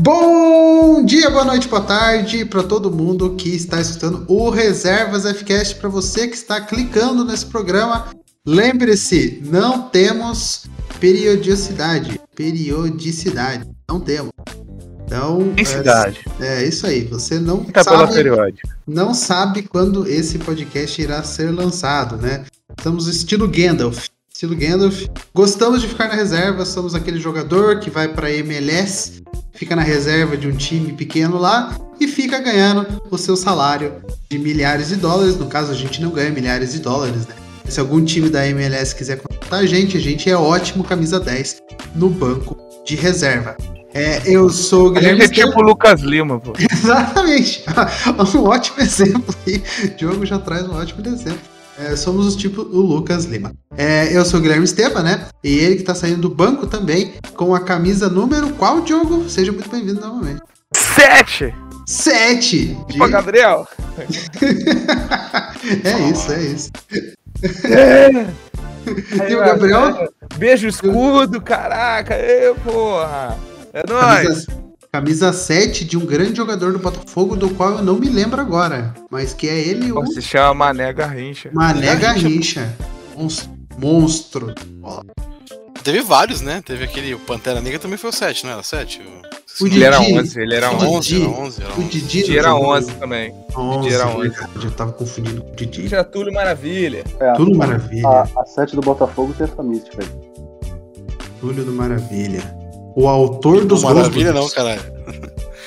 Bom dia, boa noite, boa tarde para todo mundo que está escutando o Reservas FCast. Para você que está clicando nesse programa, lembre-se, não temos periodicidade. Periodicidade, não temos. Então, Intensidade. é, é isso aí. Você não pela sabe, não sabe quando esse podcast irá ser lançado, né? Estamos estilo Gandalf. Estilo Gandalf. Gostamos de ficar na reserva, somos aquele jogador que vai para MLS, fica na reserva de um time pequeno lá e fica ganhando o seu salário de milhares de dólares. No caso, a gente não ganha milhares de dólares, né? Se algum time da MLS quiser contratar a gente, a gente é ótimo camisa 10 no banco de reserva. É, eu sou o A Guilherme gente é tipo o Lucas Lima, pô. Exatamente. um ótimo exemplo aí. Diogo já traz um ótimo exemplo. É, somos os tipo o Lucas Lima. É, eu sou o Guilherme Esteban, né? E ele que tá saindo do banco também, com a camisa número qual, Diogo? Seja muito bem-vindo novamente. Sete! Sete! De... Pô, Gabriel! é isso, é isso. Aí, E o Gabriel? Beijo escudo, caraca! Ê, porra! É nóis! Camisa, camisa 7 de um grande jogador do Botafogo, do qual eu não me lembro agora. Mas que é ele, o Se chama Mané Garrincha. Mané Garrincha. Monstro. Monstro. Ó, Teve vários, né? Teve aquele. O Pantera Negra também foi o 7, não era 7? O Ele era Didi. 11, ele era O 11. 11, Didi. era 11, era O 11. Didi, Didi não era jogou. 11 também. 11, era 11. verdade, Eu tava confundindo com o Didi. Getúlio Maravilha. É, Tudo a, maravilha. a, a 7 do Botafogo tem essa mística aí. Túlio do Maravilha. O autor dos Não, maravilha não, caralho.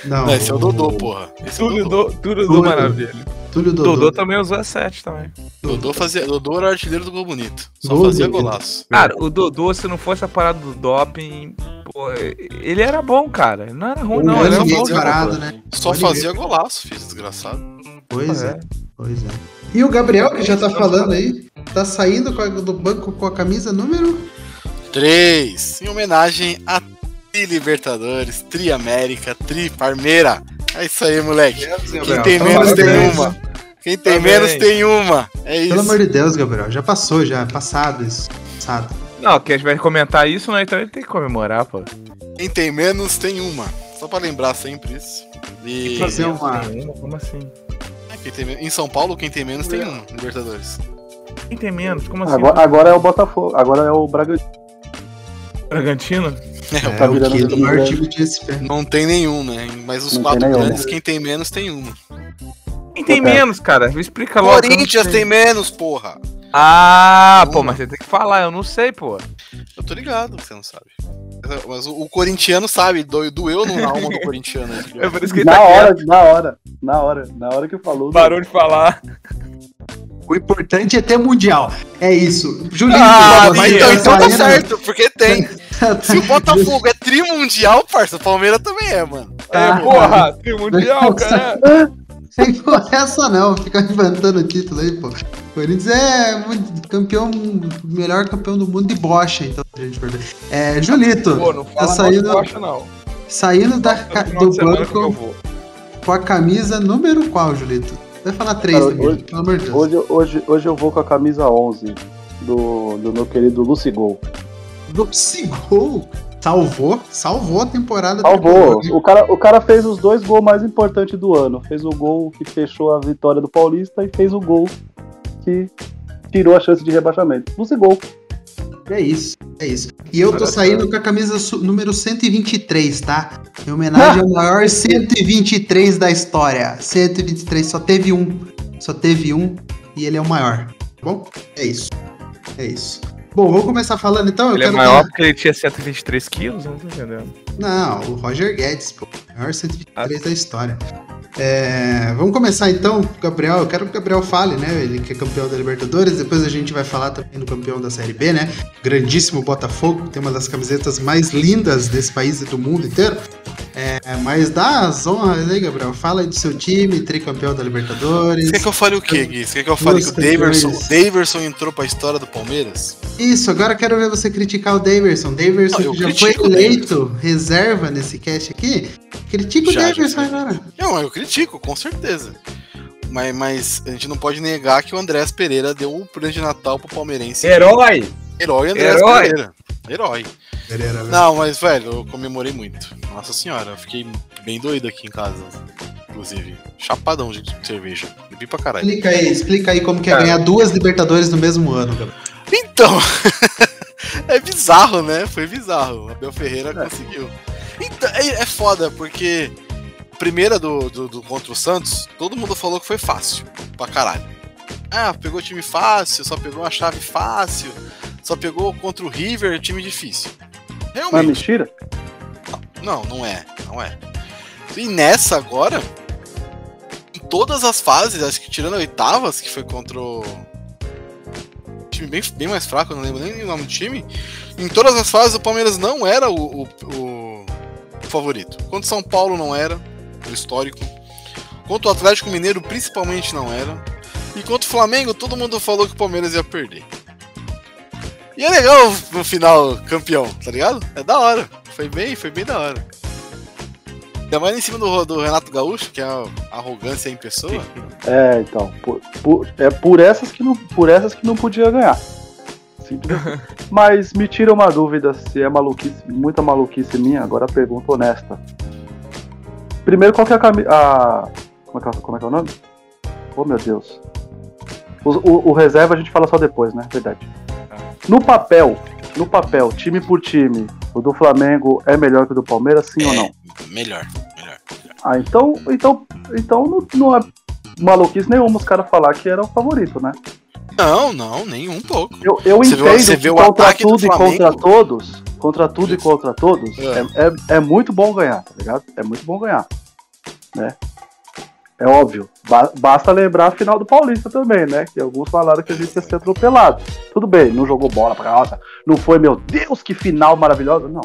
Não, Não, esse é o Dodô, porra. Esse é o Túlio Dodô. do, Túlio Túlio. do Maravilha. Túlio Dodô. Dodô também usou a 7 também. Dodô, fazia, Dodô era o artilheiro do Gol Bonito. Só Gol fazia golaço. Cara, o Dodô, se não fosse a parada do doping, pô, ele era bom, cara. Não era ruim, não. Ele era bom. disparado, né? Só Pode fazia golaço, filho, desgraçado. Pois é. É. pois é. E o Gabriel, que já tá falando aí, tá saindo do banco com a camisa número 3. Em homenagem a Tri Libertadores, Tri América, Tri Parmeira. É isso aí, moleque. Quem tem menos tem Deus. uma. Quem tem Também. menos tem uma. É isso. Pelo amor de Deus, Gabriel. Já passou, já. Passado isso. Passado. Não, que a gente vai comentar isso, né? Então ele tem que comemorar, pô. Quem tem menos tem uma. Só pra lembrar sempre isso. E Fazer uma. Como assim? quem tem em São Paulo, quem tem menos tem uma. Libertadores. Quem tem menos? Como assim? Agora, agora é o Botafogo, agora é o Bragantino. Bragantino? É, Tá o virando time maior time de SP. Não tem nenhum, né? Mas os Não quatro nenhum. grandes, quem tem menos tem uma. Quem tem É. menos, cara? Explica logo. Corinthians tem menos, porra. Ah, pô, mas você tem que falar, eu não sei, pô. Eu tô ligado você não sabe. Mas o, o corintiano sabe, do- doeu na alma do corintiano. né? É por isso que Na tá hora, quieto. na hora, na hora, na hora que falou. Parou de falar. O importante é ter mundial. É isso. Julinho, Ah, Mas então, tá então tá certo, porque tem. Se o Botafogo é trimundial, parça, o Palmeiras também é, mano. Tá. é, porra, tem mundial, cara. Sem porra essa não, fica inventando o título aí, pô. O Corinthians é campeão, melhor campeão do mundo de bocha, então, gente for ver. É, Julito, Pô, não tá fala saindo, mal de bocha, não. saindo da, do banco com a camisa número qual, Julito? Vai falar três Cara, também, hoje- pelo amor de Deus. Hoje, hoje, hoje eu vou com a camisa 11 do, do meu querido Lucigol. Doce gol. Salvou, salvou a temporada. Salvou. O cara, o cara fez os dois gols mais importantes do ano. Fez o gol que fechou a vitória do Paulista e fez o gol que tirou a chance de rebaixamento. Lucigol. É isso, é isso. E eu tô saindo com a camisa número 123, tá? Em homenagem ao maior 123 da história. 123, só teve um. Só teve um e ele é o maior. Tá bom? É isso. É isso. Bom, vamos começar falando então. Ele é maior dar- porque ele tinha 123 quilos? Não tô entendendo. Não, o Roger Guedes, pô. Maior 123 Ah. da história. É, vamos começar então, Gabriel. Eu quero que o Gabriel fale, né? Ele que é campeão da Libertadores. Depois a gente vai falar também do campeão da Série B, né? Grandíssimo Botafogo, tem uma das camisetas mais lindas desse país e do mundo inteiro. É, mas dá as honras aí, Gabriel. Fala aí do seu time, tricampeão da Libertadores. Você quer que eu fale o quê, Gui? Você quer que eu fale que o Daverson, o Daverson entrou pra história do Palmeiras? Isso, agora quero ver você criticar o Daverson. Daverson Não, já foi eleito reserva nesse cast aqui. Critica o Já, sei. agora. Não, eu critico, com certeza. Mas, mas a gente não pode negar que o Andrés Pereira deu um presente de Natal pro palmeirense. Herói! Herói Andrés Herói. Pereira. Herói. Pereira, velho. Não, mas, velho, eu comemorei muito. Nossa senhora, eu fiquei bem doido aqui em casa. Inclusive, chapadão de cerveja. Bebi pra caralho. Explica aí, explica aí como que é Cara. ganhar duas Libertadores no mesmo ano, Gabriel. Então, é bizarro, né? Foi bizarro. O Abel Ferreira conseguiu. Então, é, é foda, porque primeira do, do, do contra o Santos, todo mundo falou que foi fácil. Pra caralho. Ah, pegou time fácil, só pegou uma chave fácil, só pegou contra o River, time difícil. Não é Realmente. mentira? Não, não é, não é. E nessa agora, em todas as fases, acho que tirando a oitavas, que foi contra o. Time bem, bem mais fraco, não lembro nem o nome do time. Em todas as fases o Palmeiras não era o, o, o favorito. Contra o São Paulo não era, o histórico. Contra o Atlético Mineiro principalmente não era. E contra o Flamengo, todo mundo falou que o Palmeiras ia perder. E é legal no final campeão, tá ligado? É da hora. Foi bem, foi bem da hora. Ainda mais em cima do, do Renato Gaúcho, que é a arrogância em pessoa. É, então. por- por- é por essas, que não, por essas que não podia ganhar. Simples. Mas me tira uma dúvida se é maluquice, muita maluquice minha, agora a pergunta honesta. Primeiro, qual que é a camisa. Como, é que é- como é que é o nome? Oh meu Deus. O, o- o reserva a gente fala só depois, né? Verdade. No papel, no papel, time por time, o do Flamengo é melhor que o do Palmeiras, sim ou não? Melhor, melhor. Ah, então, então, então não, não é maluquice nenhuma os caras falar que era o favorito, né? Não, não, nem um pouco. Eu, eu Você entendo você que vê o contra tudo e contra todos, contra tudo e contra todos, É. é, é, é muito bom ganhar, tá ligado? É muito bom ganhar, né? É óbvio. Ba- basta lembrar a final do Paulista também, né? Que alguns falaram que a gente ia ser atropelado. Tudo bem, não jogou bola pra nossa, não foi, meu Deus, que final maravilhosa, não.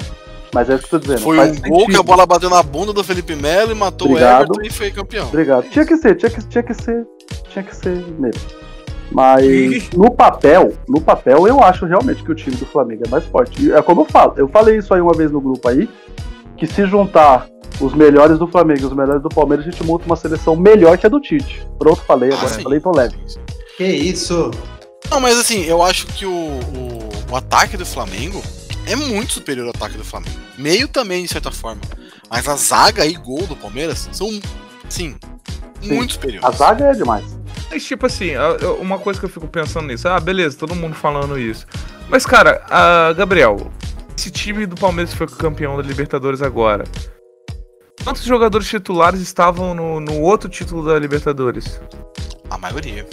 Mas é isso que eu tô dizendo. Foi faz um gol sentido. que a bola bateu na bunda do Felipe Melo e matou Obrigado. o Everton e foi campeão. Obrigado. Tinha que ser, tinha que, tinha que ser, tinha que ser mesmo. Mas no papel, no papel eu acho realmente que o time do Flamengo é mais forte. E É como eu falo, eu falei isso aí uma vez no grupo aí, que se juntar os melhores do Flamengo e os melhores do Palmeiras, a gente monta uma seleção melhor que a do Tite. Pronto, falei, agora Ah, falei, então leve. Sim, sim. Que isso? Não, mas assim, eu acho que o, o, o ataque do Flamengo é muito superior ao ataque do Flamengo. Meio também, de certa forma. Mas a zaga e gol do Palmeiras são, sim, Sim. muito superiores. A zaga é demais. Mas, tipo assim, uma coisa que eu fico pensando nisso, ah, beleza, todo mundo falando isso. Mas, cara, a Gabriel, esse time do Palmeiras que foi campeão da Libertadores agora. Quantos jogadores titulares estavam no, no outro título da Libertadores? A maioria.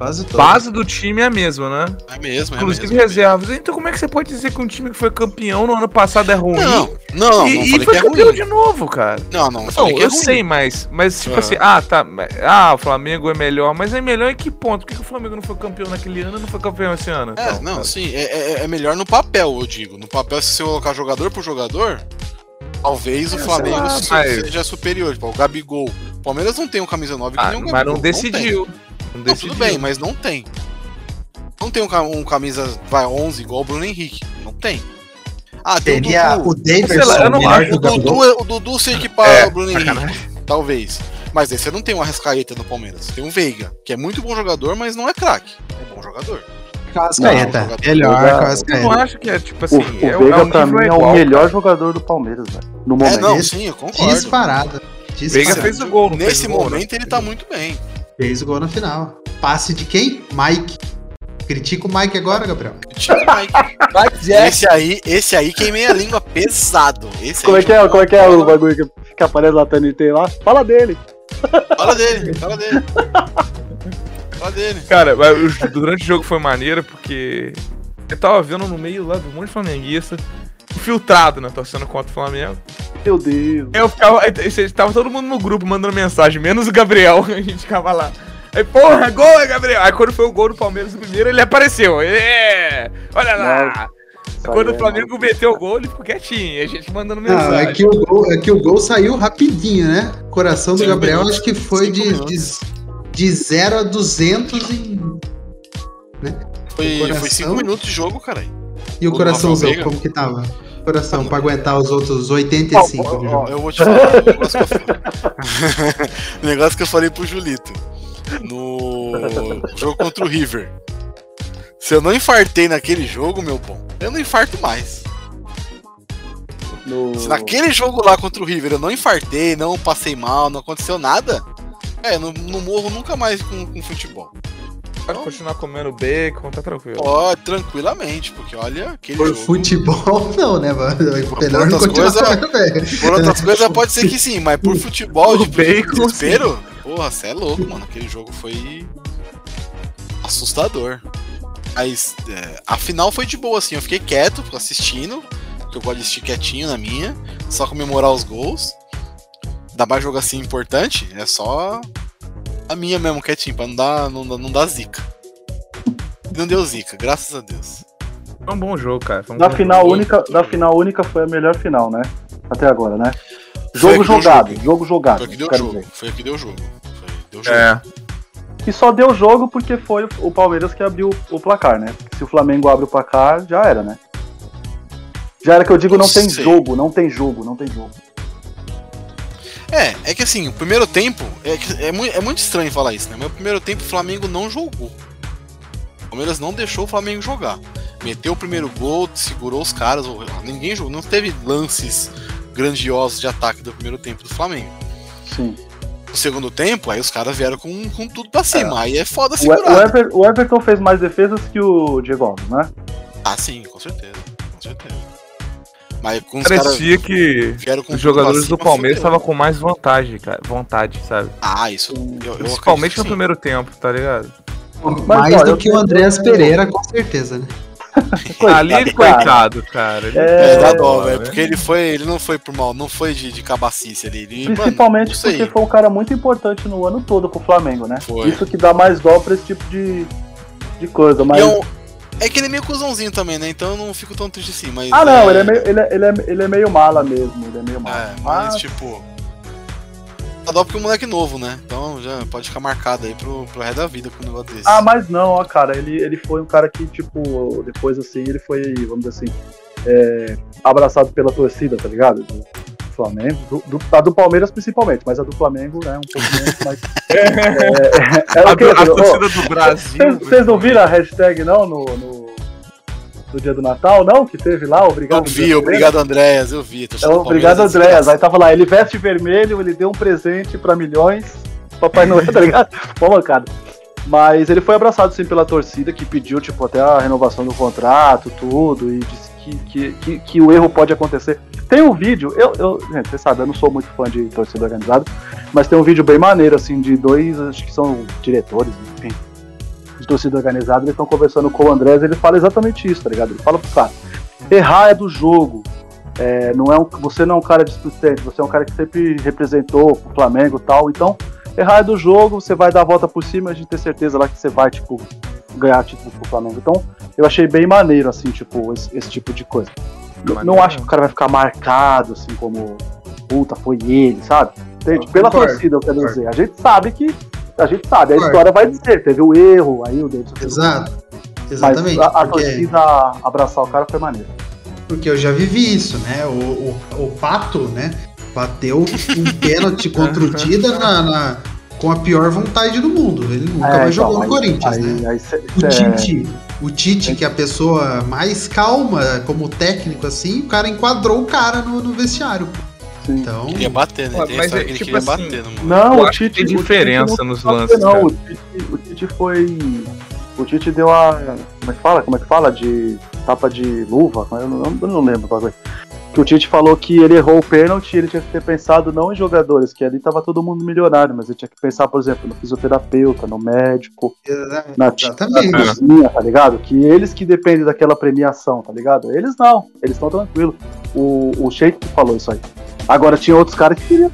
Quase todo. Base do time é a mesma, né? É mesmo, é Inclusive mesmo. reservas. Então como é que você pode dizer que um time que foi campeão no ano passado é ruim? Não, não, não, e, não e foi que é campeão ruim. de novo, cara. Não, não, não Não, é eu ruim. sei, mas, mas tipo Aham. assim, ah, tá. Ah, o Flamengo é melhor, mas é melhor em que ponto? Por que, que o Flamengo não foi campeão naquele ano e não foi campeão esse ano? É, Então, não, cara. sim, é, é- é melhor no papel, eu digo. No papel, se você colocar jogador por jogador, talvez o sei Flamengo lá, mas- seja superior. Tipo, o Gabigol. O Palmeiras não tem um camisa 9 que Ah, nem o mas Gabigol. não decidiu. Não, Não, decidiu. tudo bem, mas não tem. Não tem um, ca- um camisa, vai, 11 igual o Bruno Henrique. Não tem. Ah, tem Teria o o Dudu. Sei lá, Davidson eu não acho O o. Dudu, é- o Dudu se equipara É, ao Bruno Henrique, sacanagem. talvez. Mas aí você não tem um Arrascaeta no Palmeiras. Tem um Veiga, que é muito bom jogador, mas não é craque. É bom jogador. Cascaeta. Não, Melhor eu já- Eu não Cascaeta. acho que é tipo O, assim. o é, Veiga é um pra mim é igual, o melhor cara. jogador do Palmeiras, velho. No É, momento. não, Esse- sim, eu concordo. Disparada. Veiga fez o gol, não Nesse o gol, né? momento ele tá muito bem. Fez o gol na final. Passe de quem? Mike. Critica o Mike agora, Gabriel. Tinha o Mike. Jack. Esse aí, esse aí queimei a língua pesado. Esse Como aí é que é, como é, que é o bagulho que, que aparece lá TNT lá? Fala dele. Fala dele, fala dele. Fala dele. Cara, o- durante o jogo foi maneiro porque eu tava vendo no meio lá de um monte de flamenguista infiltrado, né? Torcendo contra o Flamengo. Meu Deus. Eu ficava. Tava todo mundo no grupo mandando mensagem, menos o Gabriel. A gente ficava lá. Aí, porra, gol é Gabriel. Aí quando foi o gol do Palmeiras no primeiro, ele apareceu. É! Olha lá! Quando o é Flamengo meteu o gol, ele ficou quietinho. E a gente mandando Não, mensagem. é que, o gol, é que o gol saiu rapidinho, né? Coração do Cinco Gabriel acho que foi de, de, de 0 a 200 em... Foi, coração. foi cinco minutos de jogo, cara. E o do coraçãozão, como que tava? Coração, pra aguentar os outros Ó, 85 ó, ó, jogo. eu vou te falar um negócio que eu falei. um negócio que eu falei pro Julito. No jogo contra o River. Se eu não infartei naquele jogo, meu bom, eu não infarto mais. No... Se naquele jogo lá contra o River eu não infartei, não passei mal, não aconteceu nada, é, não, não morro nunca mais com, com futebol. Pode continuar comendo bacon, tá tranquilo. Pode, tranquilamente, porque olha, aquele Por jogo. futebol, não, né, mano? Melhor não outras continuar coisas. Por outras coisas pode ser que sim, mas por futebol, Por de bacon, desespero, porra, você é louco, mano. Aquele jogo foi assustador. Mas é, a final foi de boa, assim. Eu fiquei quieto assistindo, porque eu gosto de assistir quietinho na minha, só comemorar os gols. Ainda mais jogo assim importante, é só a minha mesmo quietinho, pra não dar, não, não dar zica. E Não deu zica, graças a Deus. Foi um bom jogo, cara. Foi um Da bom final jogo. única, da final única foi a melhor final, né? Até agora, né? Jogo jogado, jogo. jogo jogado. Foi que deu jogo. dizer. Foi que deu jogo. Foi, deu jogo. É, E só deu jogo porque foi o Palmeiras que abriu o placar, né? Se o Flamengo abre o placar, já era, né? Já era que eu digo, não tem Sei. jogo, não tem jogo, não tem jogo. É, é que assim, o primeiro tempo. É, é, mui- é muito estranho falar isso, né? Mas o primeiro tempo o Flamengo não jogou. O Palmeiras não deixou o Flamengo jogar. Meteu o primeiro gol, segurou os caras. o- Ninguém jogou. Não teve lances grandiosos de ataque do primeiro tempo do Flamengo. Sim. No segundo tempo, aí os caras vieram com, com tudo pra cima. Aí é foda O, segurar. o, Ever- o Everton fez mais defesas que o Diego Alves, né? Ah, sim, com certeza. Com certeza. Mas com os caras parecia que os tudo pra jogadores do Palmeiras estavam com mais vantagem, cara. Vontade, sabe? Ah, isso. Eu, eu Principalmente que no primeiro tempo, tá ligado? Mais ó, do que o Andreas Pereira, com certeza, né? Ali, ele, cara. coitado, cara. Ele- É, dá É, dó, né? velho. Porque ele foi. Ele não foi por mal, não foi de, de cabacice ali. Ele, mano, Principalmente sei. porque foi um cara muito importante no ano todo pro Flamengo, né? Foi. Isso que dá mais dó pra esse tipo de, de coisa. Mas... E é, é que ele é meio cuzãozinho também, né? Então eu não fico tão triste assim. Mas, Ah, não, ele é, meio, ele, é, ele, é, ele é meio mala mesmo, ele é meio mala. É, mas Mas, tipo. Dá dó porque é um moleque novo, né? Então já pode ficar marcado aí pro, pro resto da vida com um negócio desse. ah, mas não, ó, cara, ele, ele foi um cara que, tipo, depois assim, ele foi, vamos dizer assim, é, abraçado pela torcida, tá ligado? Do Flamengo, do, do, a do Palmeiras principalmente, mas a do Flamengo, né, um pouco menos, mas... É, é, é A, o que, a ó, torcida do Brasil. Vocês não viram a hashtag, não, no, no, no dia do Natal, não? Que teve lá, eu obrigado. vi, Brasileiro? obrigado Andréas, eu vi. É, obrigado, é Andréas. desgraça. Aí tava lá, ele veste vermelho, ele deu um presente pra milhões. Papai Noel, tá ligado? Uma mancada. Mas ele foi abraçado sim pela torcida, que pediu, tipo, até a renovação do contrato, tudo, e disse que, que, que, que o erro pode acontecer. Tem um vídeo, eu, eu, gente, você sabe, eu não sou muito fã de torcida organizada, mas tem um vídeo bem maneiro, assim, de dois, acho que são diretores, enfim, de torcida organizada, eles estão conversando com o Andrés, ele fala exatamente isso, tá ligado? Ele fala pro cara, errar é do jogo, é, não é um, você não é um cara displicente, você é um cara que sempre representou o Flamengo e tal, então errar é do jogo, você vai dar a volta por cima a gente tem certeza lá que você vai, tipo, ganhar título pro Flamengo. Então, eu achei bem maneiro, assim, tipo, esse, esse tipo de coisa. Maneiro não acho que o cara vai ficar marcado, assim, como, puta, foi ele, sabe? Entende? Eu Pela concordo, torcida, eu quero concordo. dizer. A gente sabe que. A gente sabe, a Concordo. história vai dizer, teve o erro, aí o Davidson fez o Exato. Mas Exatamente. a, a porque, torcida abraçar o cara foi maneiro. porque eu já vivi isso, né? O, o, o Pato, né? Bateu um pênalti contra o Dida na, na- com a pior vontade do mundo. Ele nunca É, mais então, jogou no aí- Corinthians, aí, né? Aí, cê- O cê- Tite, o Tite, que é a pessoa mais calma como técnico, assim, o cara enquadrou o cara no, no vestiário. sim. Então, Queria bater, né? Mas é, ele tipo queria assim, bater no mano. Não, Eu o acho que Tite, tem Tite diferença não- nos lances, Não, cara. o Tite, o Tite foi. O Tite deu a. Como é que fala? Como é que fala? De tapa de luva? Eu não, eu não lembro o bagulho. Que o Tite falou que ele errou o pênalti e ele tinha que ter pensado não em jogadores, que ali tava todo mundo milionário, mas ele tinha que pensar, por exemplo, no fisioterapeuta, no médico, na tia da exatamente. cozinha, tá ligado? Que eles que dependem daquela premiação, tá ligado? Eles não, eles estão tranquilos. O, o Sheik que falou isso aí. Agora tinha outros caras que queriam,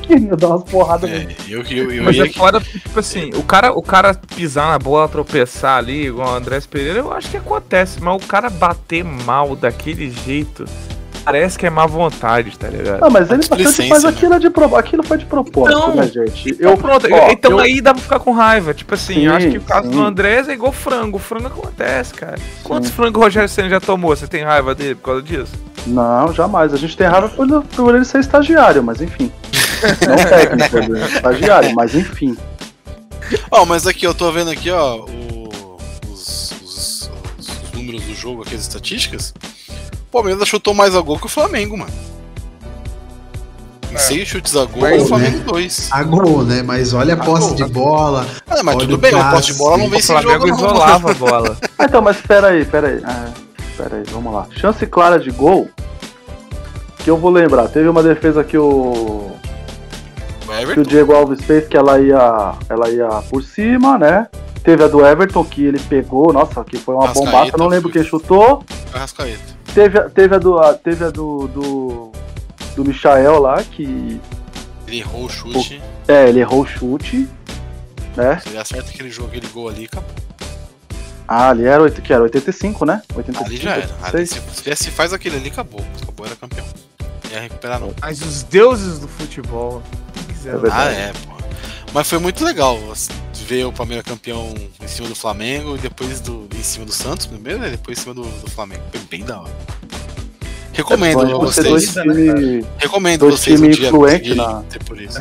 queriam dar umas porradas. É, eu, eu, eu Mas ia é foda, tipo assim, o cara, o cara pisar na bola, tropeçar ali, igual o Andrés Pereira, eu acho que acontece, mas o cara bater mal daquele jeito, parece que é má vontade, tá ligado? Não, mas ele bastante faz né? aquilo é de pro... aquilo foi de propósito, Então, né, gente? Então, Eu, pronto, ó, então eu- aí dá pra ficar com raiva. Tipo assim, Sim, eu acho que o caso sim. do Andrés é igual frango. O frango acontece, cara. Quantos frangos o Rogério Senna já tomou? Você tem raiva dele por causa disso? Não, jamais. A gente tem raiva por, por ele ser estagiário, mas enfim. Não técnico, ele é estagiário, mas enfim. Ó, mas aqui eu tô vendo aqui, ó, o- os, os- os números do jogo, aqui, as estatísticas. O Palmeiras chutou mais a gol que o Flamengo, mano. Em É. seis chutes a gol, Mas, o Flamengo dois. A gol, né? Mas olha a A posse gol, de a bola. Ah, mas tudo o bem, o passe. posse de bola não O vem sem Flamengo jogo, não. isolava a bola. Ah, então, mas pera aí, pera aí. É, pera aí, vamos lá. Chance clara de gol. Que eu vou lembrar. Teve uma defesa que o, O que o Everton, Diego Alves fez que ela ia, ela ia por cima, né? Teve a do Everton que ele pegou, nossa, que foi uma Rascaeta, bombaça, não lembro foi. quem chutou. Arrascaeta. Teve, a- teve a do, a- teve a do, do, do Michael lá, que Ele errou o chute. é, ele errou o chute, né? Se ele acerta aquele jogo, aquele gol ali, acabou. Ah, ali era, oito- que era 85, né? 85, Ali já era. Ali, 86. se, se faz aquele ali, acabou. Acabou, era campeão. Não ia recuperar, não. Mas os deuses do futebol. quiseram- É. Ah, é, pô. Mas foi muito legal assim, ver o Palmeiras campeão em cima do Flamengo e depois do, em cima do Santos primeiro, e depois em cima do, do Flamengo. Foi bem da hora. Recomendo a ser dois vocês. times. Recomendo dois vocês um time dia influente conseguirem na- ter por isso.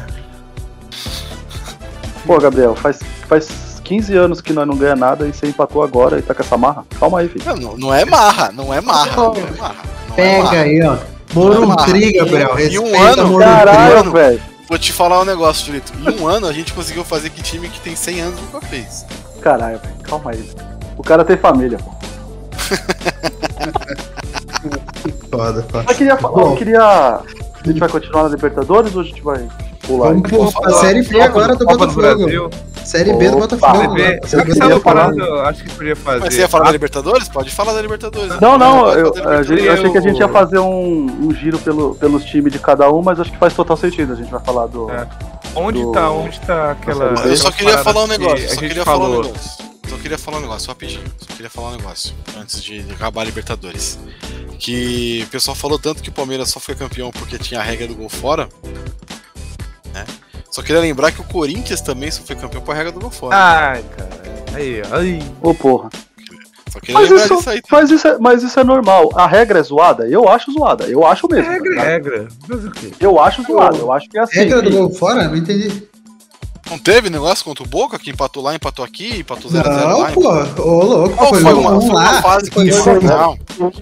Pô, Gabriel, faz, faz 15 anos que nós não ganha nada e você empatou agora e tá com essa marra. Calma aí, filho. Não, não, é marra, não é marra, não é marra. Não é Pega marra. aí, ó. Não é Morumbi. Gabriel. E um ano, Morumbi. Caralho, velho. Vou te falar um negócio, Julito. Em um ano a gente conseguiu fazer que time que tem 100 anos nunca fez. Caralho, velho. Calma aí. O cara tem família, pô. Foda, foda. Eu queria falar, eu queria. A gente vai continuar na Libertadores ou a gente vai pular? Vamos pra Série B agora do Copa Botafogo. Série B do. Botafogo. Série B. né? Sabe Série que B do tava falar- Botafogo. falando? Acho que podia fazer. Mas você ia falar da Ah, Libertadores? Pode falar da Libertadores. Não, não, eu, da gente- eu achei que a gente ia Eu- fazer um, um giro pelo, pelos times de cada um, mas acho que faz total sentido. A gente vai falar do. É. Onde do- tá, onde tá aquela. Eu só queria falar um que negócio, a só queria falar um falou. negócio. Só queria falar um negócio, rapidinho. Só queria falar um negócio antes de acabar a Libertadores. Que o pessoal falou tanto que o Palmeiras só foi campeão porque tinha a regra do gol fora. Né? Só queria lembrar que o Corinthians também só foi campeão por a regra do gol fora. Ai, cara. Aí. Ai. Ô, porra. Só queria Mas lembrar isso, disso aí. mas, isso é, mas isso é normal. A regra é zoada? Eu acho zoada. Eu acho mesmo. tá Regra, ligado? regra. Mas o quê? Eu acho zoada. Eu acho que é assim. Regra do gol fora? Não entendi. Não teve negócio contra o Boca que empatou lá, empatou aqui, empatou 0x0 lá. Não, pô. Ô, louco. Não, foi foi, um uma, um foi uma lá. fase que Foi foi, não, a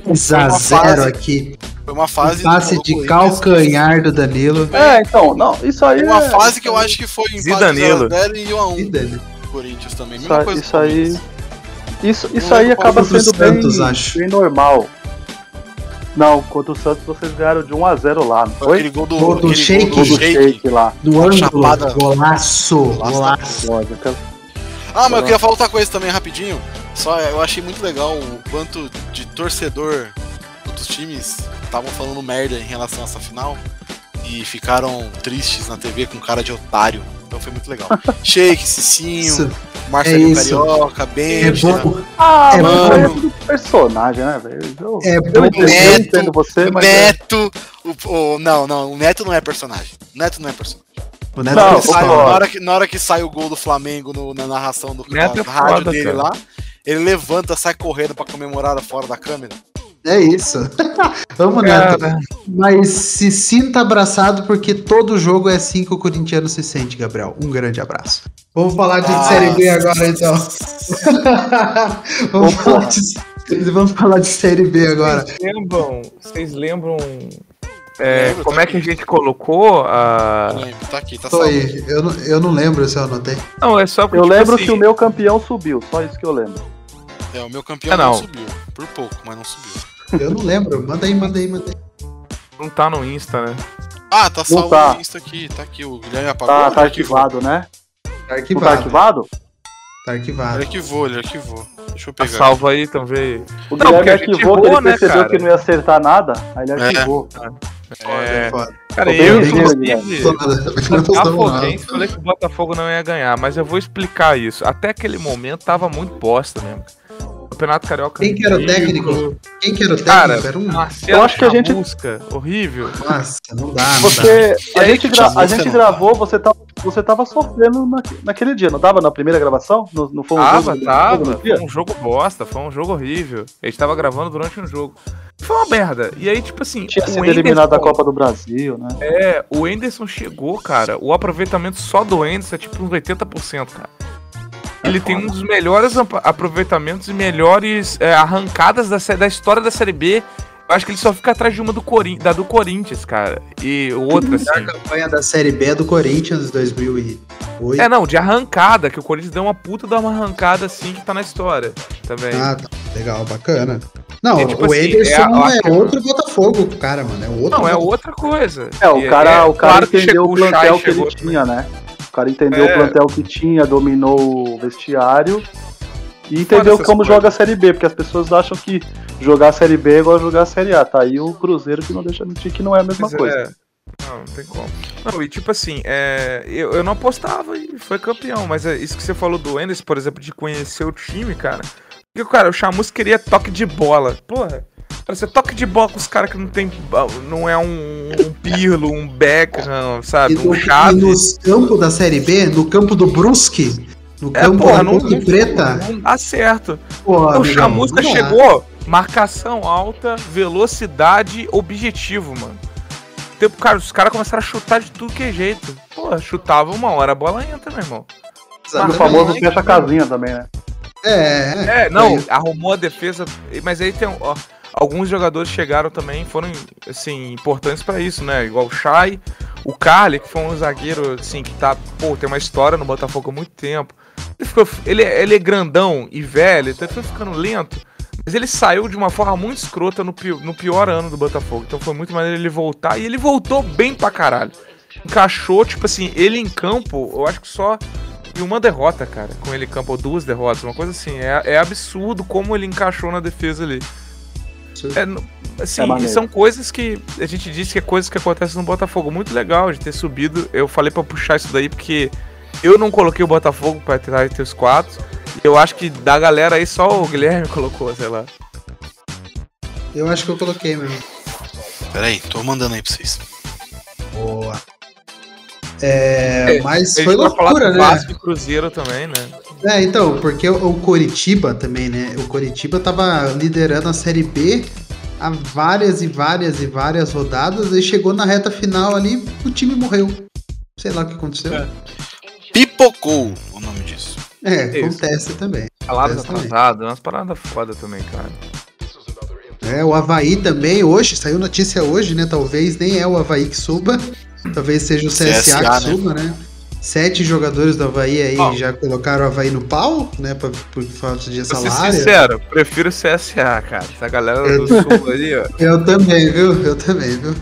uma zero fase- aqui. Foi uma fase do- Passe de calcanhar do Danilo. É, então, não, isso aí. Foi uma é- fase que eu acho que foi empate Zidanilo. 0x0 e 1x1 E Danilo. do Corinthians também. Isso, Mesma aí- coisa isso aí. Isso, isso Não aí acaba sendo do Santos, bem, acho. bem normal. Não, contra o Santos vocês ganharam de 1x0 lá, não Foi foi? aquele gol do, Gol do aquele Sheik. gol do Sheik. shake lá. Do ângulo. chapada. Golaço. Golaço. Ah, mas eu queria falar outra coisa também rapidinho. Só eu achei muito legal o quanto de torcedor outros times estavam falando merda em relação a essa final e ficaram tristes na TV com cara de otário. Então foi muito legal. Sheik, Cicinho, Isso. Marcelinho é. Carioca, É Benja. bom. Ah, É aí é personagem, né, velho? Eu, É eu bom. eu Neto, entendo você, O mas. é- Neto. O, o- não, não, o Neto não é personagem. O Neto não é personagem. O Neto Não, é sai- na, hora que, na hora que sai o gol do Flamengo no- na narração do Neto da é rádio foda, dele cara. lá, ele levanta, sai correndo pra comemorar fora da câmera. É isso. Vamos, Cara. Neto. Mas se sinta abraçado, porque todo jogo é assim que o corintiano se sente, Gabriel. Um grande abraço. Vamos falar de Ah. Série B agora, então. vamos, falar de, vamos falar de Série B agora. Vocês lembram? Vocês lembram é, Lembro, como tá é que a gente colocou a. Não lembro, tá aqui, tá aí. Eu, não- eu não lembro se eu anotei. Não, é só porque. Eu tipo lembro assim, que o meu campeão subiu, só isso que eu lembro. É, o meu campeão Ah, não. não. subiu. Por pouco, mas não subiu. Eu não lembro. Manda aí, manda aí, manda aí. Não tá no Insta, né? Ah, tá salvo tá. no Insta aqui, tá aqui. O Guilherme apagou. Tá, ele tá arquivou. arquivado, né? Tá Não tá arquivado. arquivado? Tá Ele arquivado. arquivou, ele arquivou. Deixa eu Tá pegar. salvo aí, então vê. O Não, Guilherme arquivou, errou, ele né, percebeu cara? que não ia acertar nada, aí ele É. arquivou. É, Foda. cara, eu, inclusive. Botafoguense, falei que o Botafogo não ia ganhar, mas eu vou explicar isso. Até aquele momento tava muito bosta mesmo. Campeonato Carioca. Quem que era o técnico? Quem que era o Cara, técnico? Era um. Marcelo Eu acho que a gente- Chamusca, horrível. Nossa, não dá, não dá. Você, E a aí, gente, gra- a gente gravou, você tava, você tava sofrendo na- naquele dia, não tava na primeira gravação? Não, não foi um Tava, jogo, tava. dia? Foi um jogo bosta, foi um jogo horrível. A gente tava gravando durante um jogo. Foi uma merda. E aí, tipo assim, Tinha sido eliminado da Anderson- Copa do Brasil, né? É, o Enderson chegou, cara. O aproveitamento só do Enderson é tipo uns 80%, cara. Ele tem um dos melhores ap- aproveitamentos e melhores é, arrancadas da, da história da Série B. Eu acho que ele só fica atrás de uma do Corin da do Corinthians, cara. E outra, assim. A campanha da Série B é do Corinthians 2008. É, não, de arrancada, que o Corinthians deu uma puta de uma arrancada assim que tá na história também. Ah, tá. Legal, bacana. Não, É, tipo o assim, Ederson é a- eu acho é, outro Botafogo, cara, mano. É outro não, é Botafogo. outra coisa. É, o cara, o cara claro que entendeu chegou- o plantel que chegou ele tinha, né? O cara entendeu É. o plantel que tinha, dominou o vestiário e entendeu como coisas. joga a Série B, porque as pessoas acham que jogar a Série B é igual jogar a Série A. Tá aí o Cruzeiro que não deixa mentir que não é a mesma Mas é- coisa. Não, não tem como. Não, e tipo assim, é, eu, eu não apostava e foi campeão, mas é isso que você falou do Endes, por exemplo, de conhecer o time, cara. Porque, cara, o Chamus queria toque de bola. Porra, cara, você toque de bola com os caras que não tem. Não é um, um Pirlo, um Beckham, sabe? no, Um e Chaves. no campo da Série B, no campo do Brusque, no É, campo porra, da não, Ponte não, Preta, não dá certo. porra, o amigão, Chamusca não chegou, marcação alta, velocidade, objetivo, mano. Tempo, cara, os caras começaram a chutar de tudo que é jeito. Pô, chutava uma hora, a bola entra, meu irmão. E o famoso fecha a casinha também, né? É, É, não, isso. arrumou a defesa, mas aí tem ó, alguns jogadores chegaram também, foram assim importantes pra isso, né? Igual o Chay, o Carly, que foi um zagueiro assim que tá, pô, tem uma história no Botafogo há muito tempo. Ele, ficou, ele, é- ele é grandão e velho, então ele foi ficando lento. Mas ele saiu de uma forma muito escrota no, pi- no pior ano do Botafogo. Então foi muito maneiro ele voltar. E ele voltou bem pra caralho. Encaixou, tipo assim, ele em campo, eu acho que só e uma derrota, cara, com ele em campo, ou duas derrotas, uma coisa assim. É, é absurdo como ele encaixou na defesa ali. É, assim, É são coisas que a gente disse que é coisas que acontecem no Botafogo. Muito legal de ter subido. Eu falei pra puxar isso daí porque eu não coloquei o Botafogo pra tentar ter os quatro. E eu acho que da galera aí só o Guilherme colocou, sei lá. Eu acho que eu coloquei mesmo. Pera aí, tô mandando aí pra vocês. Boa. É, É, mas foi loucura, né? Vasco e Cruzeiro também, né? É, então, porque o, o Coritiba também, né? O Coritiba tava liderando a Série B há várias e várias e várias rodadas e chegou na reta final ali, o time morreu. Sei lá o que aconteceu. É. Pipocou o nome disso. É, Isso. acontece também. Palavras atrasadas, umas paradas foda também, cara. É, o Havaí também, hoje, saiu notícia hoje, né? Talvez nem é o Havaí que suba. Talvez seja o CSA, CSA, que né? suba, né? Sete jogadores do Havaí aí já colocaram o Havaí no pau, né? Por, por falta de Pra ser salário. sincero, prefiro o CSA, cara. Essa galera Eu- do sul ali, ó. Eu também, viu? Eu também, viu?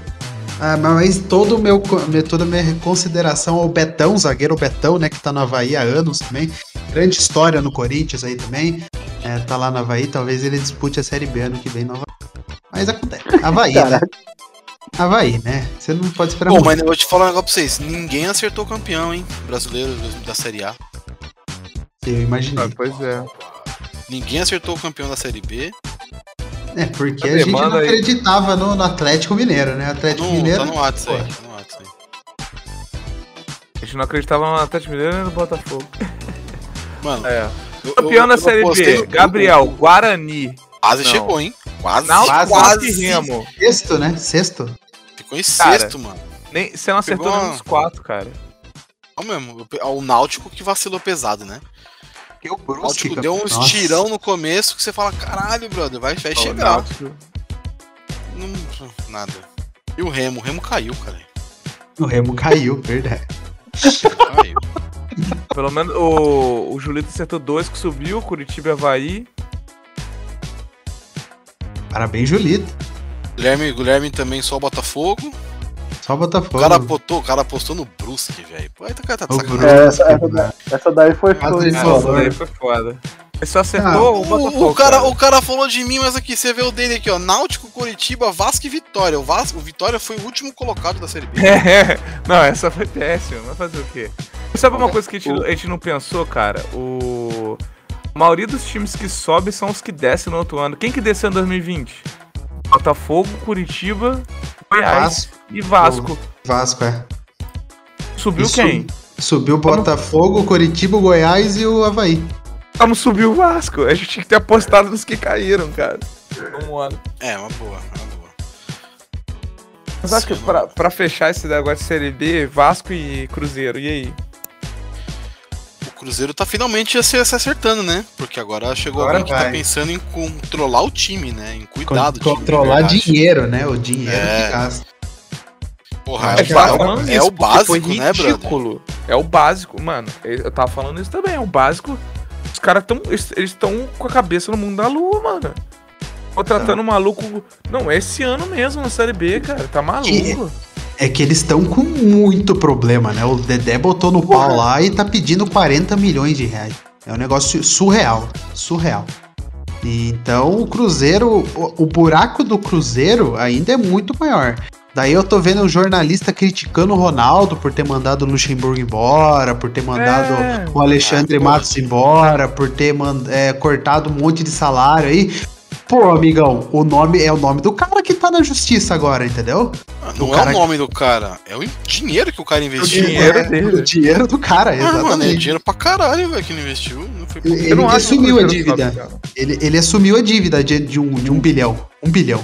Ah, mas todo o meu, toda a minha consideração ao Betão, zagueiro Betão, né? Que tá no Havaí há anos também. Grande história no Corinthians aí também. É, tá lá no Havaí, talvez ele dispute a Série B ano que vem no Havaí. Mas acontece. Havaí, né? Havaí, né? Você não pode esperar Pô, muito. mas eu vou te falar um negócio pra vocês. Ninguém acertou o campeão, hein? Brasileiro da Série A. Eu imaginei. Ah, pois é. Ninguém acertou o campeão da Série B. É, porque Cadê? a gente não aí. acreditava no, no Atlético Mineiro, né? Atlético Não, Mineiro. tá no WhatsApp aí. Tá no WhatsApp aí. A gente não acreditava no Atlético Mineiro nem no Botafogo. Mano, É. eu- Campeão eu- da eu Série B, Gabriel, Guarani. Quase chegou, hein? Quase. Quase. e Remo. Sexto, né? Sexto. Ficou em Cara, sexto, mano. Nem, você não acertou Pegou nenhum uma- dos quatro, cara. Não mesmo. O Náutico que vacilou pesado, né? Que o O Brusque, Náutico deu um Nossa. estirão no começo que você fala, caralho, brother, vai, vai o chegar. Náutico. Não, nada. E o Remo? O Remo caiu, cara. O Remo caiu, verdade. Caiu. Pelo menos o, o Julito acertou dois que subiu, Curitiba e Havaí. Parabéns, Julito. Guilherme, Guilherme também só o Botafogo. Só O Botafogo. cara, apostou, o cara apostou no Brusque, velho. Tá, cara, tá O. É, essa, essa, daí, essa daí foi, Por essa daí foi foda. Ele só acertou Ah, o Botafogo. O, o, cara, cara. o cara falou de mim, mas aqui, você vê o dele aqui, ó. Náutico, Curitiba, Vasco e Vitória. O, Vasco, o Vitória foi o último colocado da Série B. É, não, essa foi péssima. Vai fazer o quê? Sabe uma coisa que a gente, a gente não pensou, cara? O. A maioria dos times que sobe são os que descem no outro ano. Quem que desceu em 2020? Botafogo, Curitiba, Goiás e Vasco. Vasco, é. Subiu Isso. quem? Subiu o Botafogo, o Coritiba, o Goiás e o Havaí. Vamos subir o Vasco. A gente tinha que ter apostado nos que caíram, cara. Um ano. É, uma boa, uma boa. Mas acho que pra, pra fechar esse negócio de Série B, Vasco e Cruzeiro. E aí? O Cruzeiro tá finalmente se, se acertando, né? Porque agora chegou Agora alguém que tá vai. pensando em controlar o time, né? Em cuidar do time. de Controlar verdade. dinheiro, né? O dinheiro É. que gasta. Porra, É, é, falando é isso, o básico, foi né, brother? ridículo. É o básico, mano. Eu tava falando isso também, é o básico. Os caras tão. Eles estão com a cabeça no mundo da lua, mano. Contratando um maluco. Não, é esse ano mesmo na Série B, cara. Tá maluco. É que eles estão com muito problema, né? O Dedé botou no pau lá e tá pedindo 40 milhões de reais. É um negócio surreal. Surreal. Então o Cruzeiro, o, o buraco do Cruzeiro ainda é muito maior. Daí eu tô vendo um jornalista criticando o Ronaldo por ter mandado o Luxemburgo embora, por ter mandado É. o Alexandre Ah. Matos embora, por ter é, cortado um monte de salário aí. Pô, amigão, o nome é o nome do cara que tá na justiça agora, entendeu? Ah, Não O é o nome do cara, é o dinheiro que o cara investiu. dinheiro É, dele. O dinheiro do cara, Ah, mano, é exatamente. dinheiro pra caralho, velho, que ele investiu. Não foi. Ele- Eu não que assumiu o a dívida. sabe. Ele, ele assumiu a dívida de, de um, de um bilhão. Um bilhão.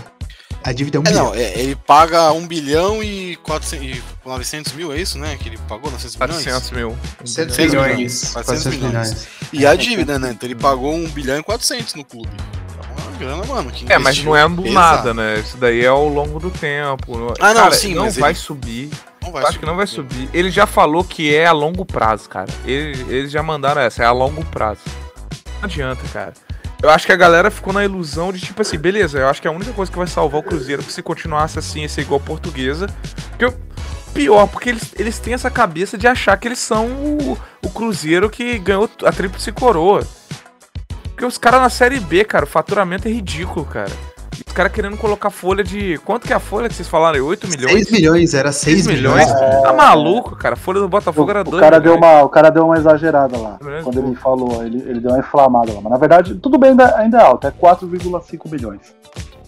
A dívida é um É, bilhão. não, é, ele paga 1 bilhão e, 400, e 900 mil, é isso, né? Que ele pagou 900 milhões? 400 mil. 400 400 milhões. milhões. 400 milhões. E a dívida, né? Então ele pagou 1 bilhão e 400 no clube. É uma grana, mano. que É, mas não é do pesado. nada, né? Isso daí é ao longo do tempo. Ah, não, Cara, sim, não vai ele- subir. Não vai acho que não vai subir. Ele já falou que é a longo prazo, cara. Ele- eles já mandaram essa, é a longo prazo. Não adianta, cara. Eu acho que a galera ficou na ilusão de tipo assim, beleza, eu acho que a única coisa que vai salvar o Cruzeiro que se continuasse assim, ia ser igual a portuguesa. Porque eu- pior, porque eles, eles têm essa cabeça de achar que eles são o, o Cruzeiro que ganhou a tríplice coroa. Porque os caras na série B, cara, o faturamento é ridículo, cara. Os caras querendo colocar folha de. Quanto que é a folha que vocês falaram? 8 milhões? 6 milhões, era 6 6 milhões. milhões? Tá maluco, cara? A folha do O, Botafogo era o 2 cara deu uma, o cara deu uma exagerada lá. Beleza, Quando ele falou, ele, ele deu uma inflamada lá. Mas na verdade, tudo bem, ainda, ainda é alto, é 4,5 milhões.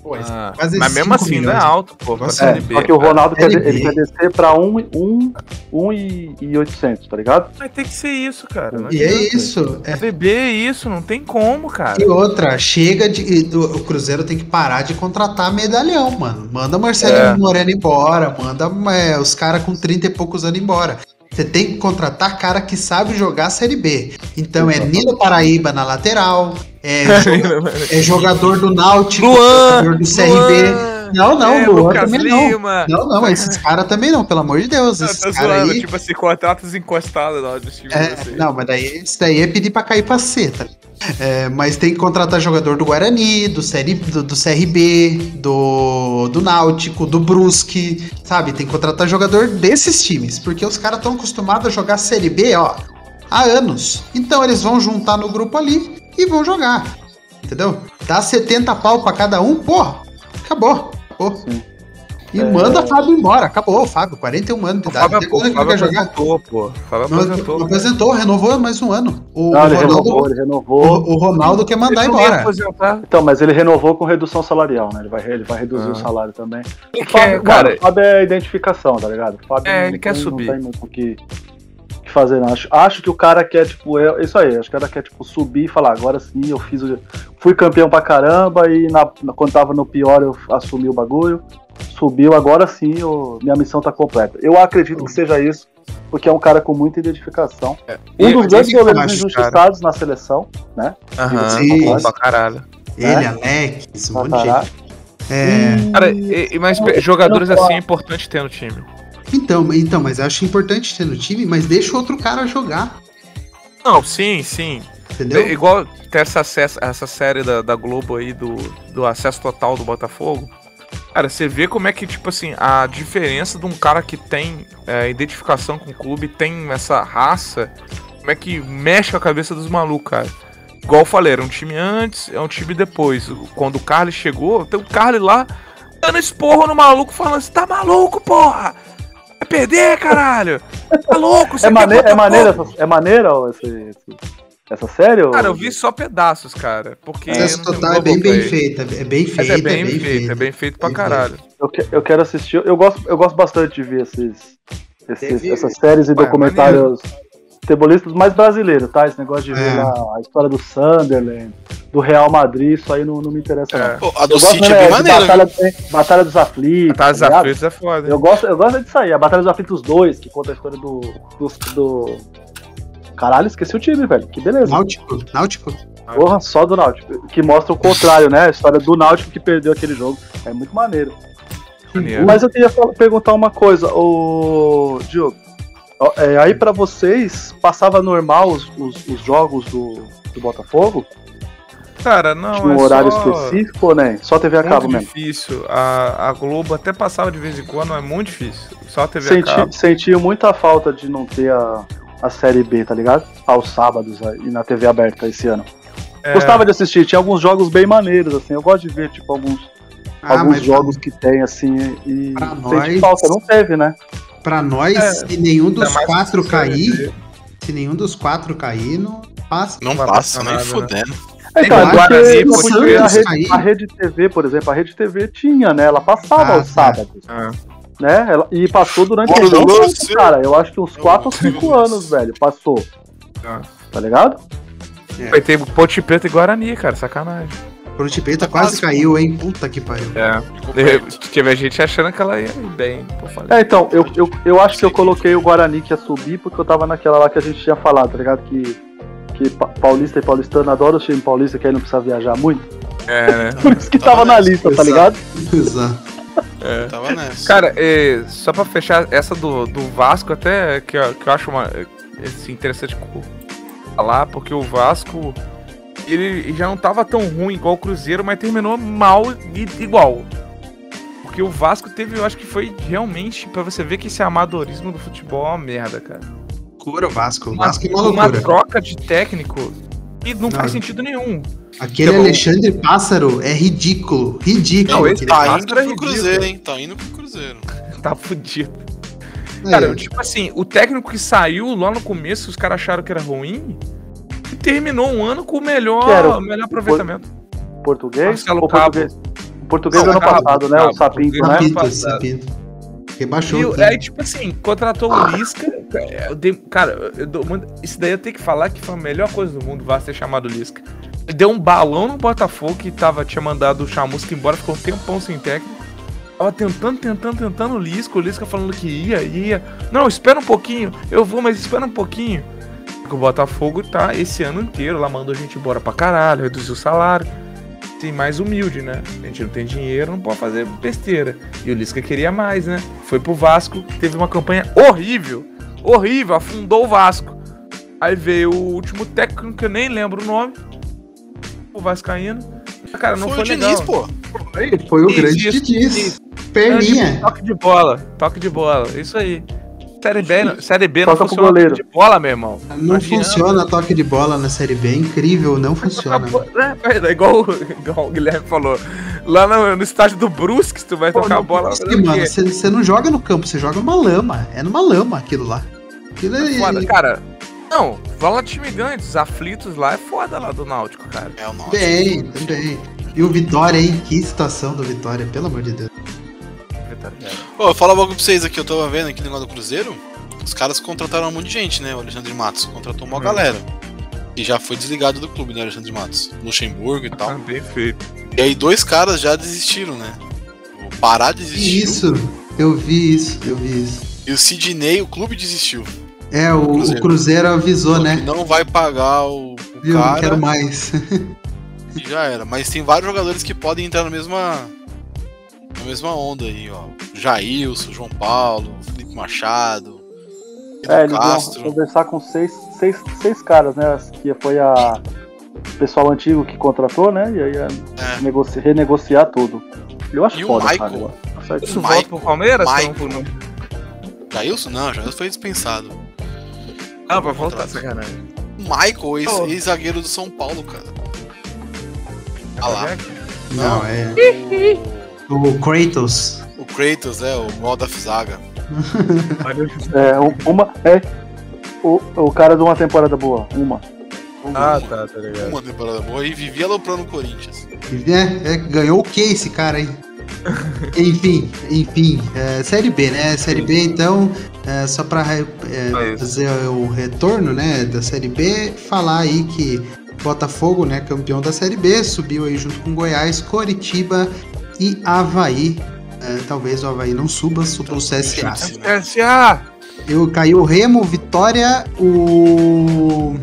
Pô, Ah, quase mas mesmo 5 assim ainda é milhões. alto, pô, Nossa, É, série B. só que o cara. Ronaldo quer, ele quer descer pra 1, 1, 1 e, e 800, tá ligado? Vai ter que ser isso, cara. não E é isso. É. Série B é isso, não tem como, cara. E outra, chega de. e do- O Cruzeiro tem que parar de contratar medalhão, mano. Manda Marcelo É. Moreno embora, manda é, os caras com 30 e poucos anos embora. Você tem que contratar cara que sabe jogar Série B. Então é Exatamente. Nilo Paraíba na lateral, é, é jogador do Náutico, Luan! jogador do CRB. Luan! Não, não, é, Luan Lucas também não. Lima. Não, não, esses caras também não, pelo amor de Deus. Não, Esses zoando, aí. tipo assim, contratos encostados lá dos times É, assim. não, mas daí isso daí é pedir pra cair pra C, tá? É, mas tem que contratar jogador do Guarani, do, série, do, do CRB, do, do Náutico, do Brusque, sabe? Tem que contratar jogador desses times, porque os caras estão acostumados a jogar Série B, ó, há anos. Então eles vão juntar no grupo ali e vão jogar, entendeu? Dá 70 pau pra cada um, porra, acabou. acabou. Sim. E É. manda Fábio embora, acabou, Fábio, 41 anos de O idade. Fábio, é ele Fábio vai jogar? aposentou, pô. Fábio Não, aposentou. apresentou, renovou mais um ano. O, Não, o ele Ronaldo, renovou, ele renovou. o, o Ronaldo quer mandar embora. aposentar. Então, mas ele renovou com redução salarial, né? Ele vai, ele vai reduzir Ah. o salário também. Ele O Fábio, quer, cara, o Fábio é identificação, tá ligado? Fábio É, ele quer subir. Não tem muito o que, o que fazer. Acho, acho que o cara quer, tipo, é isso aí. Acho que o cara quer, tipo, subir e falar, agora sim, eu fiz o. Fui campeão pra caramba e na, na- quando tava no pior eu assumi o bagulho. Subiu, agora sim, eu- minha missão tá completa. Eu acredito que seja isso, porque é um cara com muita identificação. Um ele- dos grandes goleiros injustiçados na seleção, né? Aham, pra caralho. Ele, É. Alex, um monte de Tatará. gente. É, Cara, e- e- mas Eu- jogadores assim é importante ter no time. Então, então, mas eu acho importante ter no time, mas deixa o outro cara jogar, Não, sim, sim. entendeu? É igual tem essa, acesso- essa série da, da Globo aí do, do acesso total do Botafogo. Cara, você vê como é que, tipo assim, a diferença de um cara que tem é, identificação com o clube, tem essa raça, como é que mexe a cabeça dos malucos, cara. Igual eu falei, era um time antes, é um time depois. Quando o Carlos chegou, tem o Carlos lá dando esporro no maluco, falando assim, tá maluco, porra! Vai perder, caralho! Tá louco, você É, quer mane é Botafogo?" maneira, essa, é maneira ó, esse- esse- essa série? ou- Cara, eu vi só pedaços, cara. Porque. Tem total é bem bem feito, é bem Mas feito, é bem, feito, é bem feito pra Bem caralho. Eu, que- eu quero assistir. Eu gosto, eu gosto bastante de ver esses, esses- essas séries e Ué, documentários futebolistas mais brasileiros, tá? Esse negócio de ver É. lá a história do Sunderland, do Real Madrid, isso aí não, não me interessa, É. não. Pô, a Eu do gosto City né, é bem de maneira. batalha, de- batalha dos Aflitos. Tá, os tá ligado? aflitos é foda. Eu gosto, eu gosto disso aí, a Batalha dos Aflitos 2, que conta a história do. do, do Caralho, esqueci o time, velho. Que beleza. Náutico, Náutico. Porra, só do Náutico. Que mostra o contrário, né? A história do Náutico que perdeu aquele jogo. É muito maneiro. Maneiro. Mas eu queria perguntar uma coisa, ô Diogo. É, aí pra vocês, passava normal os, os- os jogos do, do Botafogo? Cara, não. Tinha um é horário só... específico ou nem? Só TV a cabo muito mesmo? difícil. A, a Globo até passava de vez em quando, é muito difícil. Só a TV a Senti, cabo. senti muita falta de não ter a, a Série B, tá ligado? Aos sábados aí, e na TV aberta esse ano. É, Gostava de assistir, tinha alguns jogos bem maneiros, assim. Eu gosto de ver, tipo, alguns, Ah, alguns jogos que tem, assim, e Pra senti nós- falta. Não teve, né? Pra nós, É, se nenhum dos quatro cair, você- se nenhum dos quatro cair, não passa. Não vai passa, nem nada, né? fudendo. É, então, Tem é porque, Guarani, é porque Santos, a, rede, a Rede TV, por exemplo, a Rede TV tinha, né? Ela passava Ah, aos sábados, Ah, né? Ela- e passou durante Bora, um tempo, você. cara. Eu acho que uns 4 ou Meu 5 Deus. anos, velho, passou. Ah. Tá ligado? Vai ter Ponte Preta e Guarani, cara, sacanagem. Ponte Preta Tá quase caiu, hein? Puta que pariu. É. Teve gente achando que ela ia ir bem. É, então, eu, eu, eu acho que eu coloquei o Guarani que ia subir porque eu tava naquela lá que a gente tinha falado, tá ligado? Que, que pa- paulista e paulistano adoram o time paulista que aí não precisa viajar muito. É, né? Por isso que Tava tava na lista, tá ligado? Exato. É. Tava nessa. Cara, só pra fechar essa do, do Vasco, até que, eu- que eu acho uma, assim, interessante falar, porque o Vasco ele já não tava tão ruim igual o Cruzeiro, mas terminou mal e igual. Porque o Vasco teve, eu acho que foi realmente pra você ver que esse amadorismo do futebol é uma merda, cara. Loucura o Vasco. O Uma, Vasco é uma uma loucura. troca de técnico e não, Não. faz sentido nenhum. Aquele bom. Alexandre Pássaro é ridículo. Ridículo. Não, esse Tá Pássaro indo é pro. Cruzeiro, hein? Tá indo pro Cruzeiro. Tá fudido. É, Cara, tipo assim, o técnico que saiu lá no começo, os caras acharam que era ruim, e terminou um ano com o melhor, o- melhor aproveitamento. Português? Marcelo ou português? Português Não, ano Cabo, passado, né? Cabo, o Sapinto, português né? Sapinto. Sapinto. Rebaixou. E o o- aí, tipo assim, contratou o Lisca. eu dei- cara, eu dou isso daí eu tenho que falar que foi a melhor coisa do mundo, o Vasco ter chamado o Lisca. Ele deu um balão no Botafogo que tava, tinha mandado o Chamusca embora, ficou um tempão sem técnico. Tava tentando, tentando, tentando o Lisca, o Lisca falando que ia, ia. Não, espera um pouquinho, eu vou, mas espera um pouquinho. Porque O Botafogo tá esse ano inteiro lá, mandou a gente embora pra caralho, reduziu o salário. Sim, mais humilde, né? A gente não tem dinheiro, não pode fazer besteira. E o Lisca queria mais, né? Foi pro Vasco, teve uma campanha horrível. Horrível, afundou o Vasco. Aí veio o último técnico, que eu nem lembro o nome. O Vascaíno. Cara, não foi, foi, o legal. Diniz, pô. Foi, foi o Isso, grande isso, Diniz. isso. Perninha. Toque de bola, toque de bola, isso aí. Série B, não- série B não Toca pro funciona goleiro. toque de bola, meu irmão. Não adianta. funciona toque de bola na Série B. É incrível, não funciona. É, é igual, igual o Guilherme falou. Lá no, no estádio do Brusque, tu vai tocar a bola. O mano, você não joga no campo, você joga numa lama. É numa lama aquilo lá. Aquilo é. Foda, cara. Não, fala time grande, os aflitos lá é foda lá do Náutico, cara. É o nosso. Bem, também. E o Vitória, hein? Que situação do Vitória, pelo amor de Deus. Pô, eu falo logo pra vocês aqui, eu tava vendo aqui no negócio do Cruzeiro. Os caras contrataram um monte de gente, né? O Alexandre Matos contratou uma Hum. galera. E já foi desligado do clube, né, Alexandre Matos? Luxemburgo e Ah, tal. bem feito. E aí dois caras já desistiram, né? O Pará desistiu. Isso, eu vi isso, eu vi isso. E o Sidney, o clube desistiu. É, o, o Cruzeiro. Cruzeiro avisou, né? Não vai pagar o, o Viu? Não cara quero mais. e já era. Mas tem vários jogadores que podem entrar na mesma. Na mesma onda aí, ó. Jailson, João Paulo, Felipe Machado. É, Pedro eles iam Castro. conversar com seis, seis, seis caras, né? Que foi a o pessoal antigo que contratou, né? E aí ia É. negoci- renegociar tudo. Eu acho E o foda, Michael? cara. acho certo. Isso O volta Michael- pro Palmeiras? Michael. Não, não, Jailson não, Jailson foi dispensado. ah, vai voltar, sacanagem. O Michael, ex- ex-zagueiro do São Paulo, cara. Ah lá. Não, é. O, O Kratos. o Kratos, é, o Waldorf Zaga. É, um- uma. É. O, o cara de uma temporada boa. Uma. Ah, Uma- tá, tá ligado. Uma temporada boa e vivia aloprando o Corinthians. É, é, ganhou o que esse cara aí? enfim, enfim. é, série B, né? Série B, então, é, só pra é, É fazer o retorno, né, da Série B, falar aí que Botafogo, né, campeão da Série B, subiu aí junto com Goiás, Coritiba e Havaí. É, talvez o Havaí não suba, suba o CSA. Né? CSA! Eu caiu o Remo, Vitória, o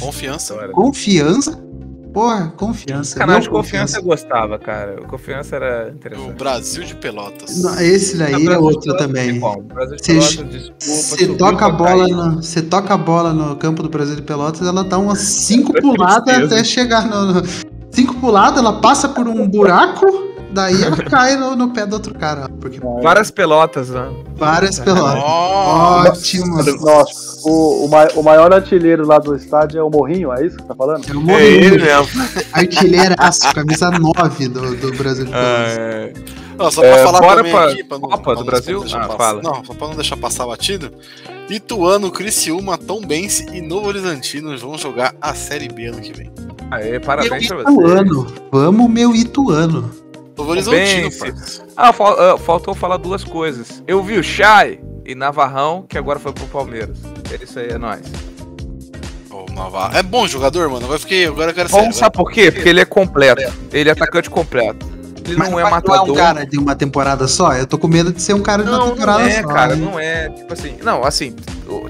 Confiança. Agora. Confiança? Porra, confiança. Canal de confiança eu gostava, cara. O confiança era O interessante. Brasil de Pelotas. Não, esse daí Ah, é outro também. Você subiu toca a bola no, você toca a bola no campo do Brasil de Pelotas, ela dá umas cinco puladas até chegar no, no- cinco puladas, ela passa por um buraco, daí ela cai no, no pé do outro cara, porque Várias pelotas, né? várias pelotas. Nossa. Ótimo. Nossa, o, o, mai- o maior artilheiro lá do estádio é o Morrinho, é isso que você tá falando? É o É ele mesmo. artilheiraço, camisa 9 do, do Brasil de Pelotas. É, Não, só pra É, falar bora também pra aqui, pra não, Copa pra do Brasil? Ah, fala. Não, só pra não deixar passar batido. Ituano, Criciúma, Tombense e Novo Horizontino vão jogar a Série B ano que vem. Aê, Meu parabéns pra você. Ituano. Vamos, meu Ituano. Novo Horizontino. Ah, fal- ah, faltou falar duas coisas. Eu vi o Chay e Navarrão, que agora foi pro Palmeiras. É isso aí, é nóis. Navarro. É bom jogador, mano. Agora eu fiquei. Agora eu quero Bom, sério. sabe por quê? Porque ele é completo. Ele é atacante completo. Ele Mas não é vai matador. um cara de uma temporada só? Eu tô com medo de ser um cara de uma Não, não temporada é, só. cara, hein? não é. Tipo assim, não, assim,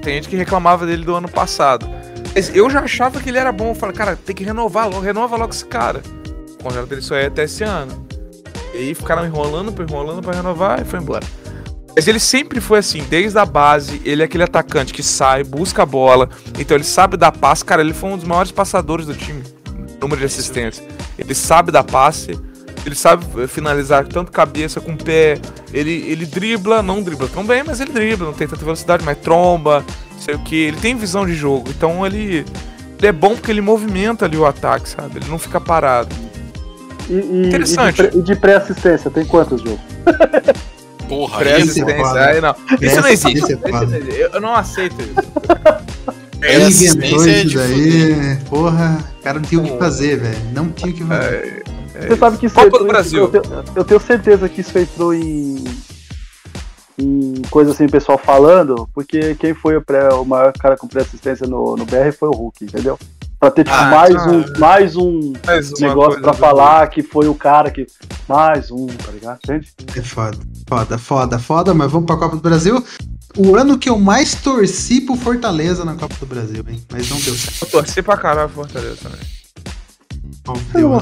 tem gente que reclamava dele do ano passado. Mas eu já achava que ele era bom. Eu falei, cara, tem que renovar logo, renova logo esse cara. O contrato dele só é até esse ano. E aí ficaram enrolando, enrolando pra renovar e foi embora. Mas ele sempre foi assim, desde a base, ele é aquele atacante que sai, busca a bola, então ele sabe dar passe, cara, ele foi um dos maiores passadores do time, número de assistência. Ele sabe dar passe, ele sabe eh, finalizar tanto cabeça com pé, ele, ele dribla, não dribla tão bem, mas ele dribla, não tem tanta velocidade, mas tromba, sei o que, ele tem visão de jogo, então ele, ele é bom porque ele movimenta ali o ataque, sabe? Ele não fica parado. E, e- Interessante. E de pré- de pré-assistência, tem quantos jogos? Porra, aí é Pré-assistência, foda. aí não. Isso não Pré-assistência existe. é isso não foda. existe. Eu eu não aceito isso. Ele inventou é isso de daí. Porra, o cara não tinha o que fazer, velho. Não tinha o que fazer. Você sabe que isso Copa entrou do em- Brasil. Eu tenho, eu tenho certeza que isso entrou em. em coisa assim, pessoal falando, porque quem foi o, pré- o maior cara com pré-assistência no, no BR foi o Hulk, entendeu? Pra ter tipo, Ah, mais, tá. um, mais um Mais negócio pra falar que foi o cara que. Mais um, tá ligado? Entende? É foda. Foda, foda, foda, mas vamos pra Copa do Brasil. O ano que eu mais torci pro Fortaleza na Copa do Brasil, hein? Mas não deu certo. Eu torci pra caralho pro Fortaleza também. Não, Eu deu, não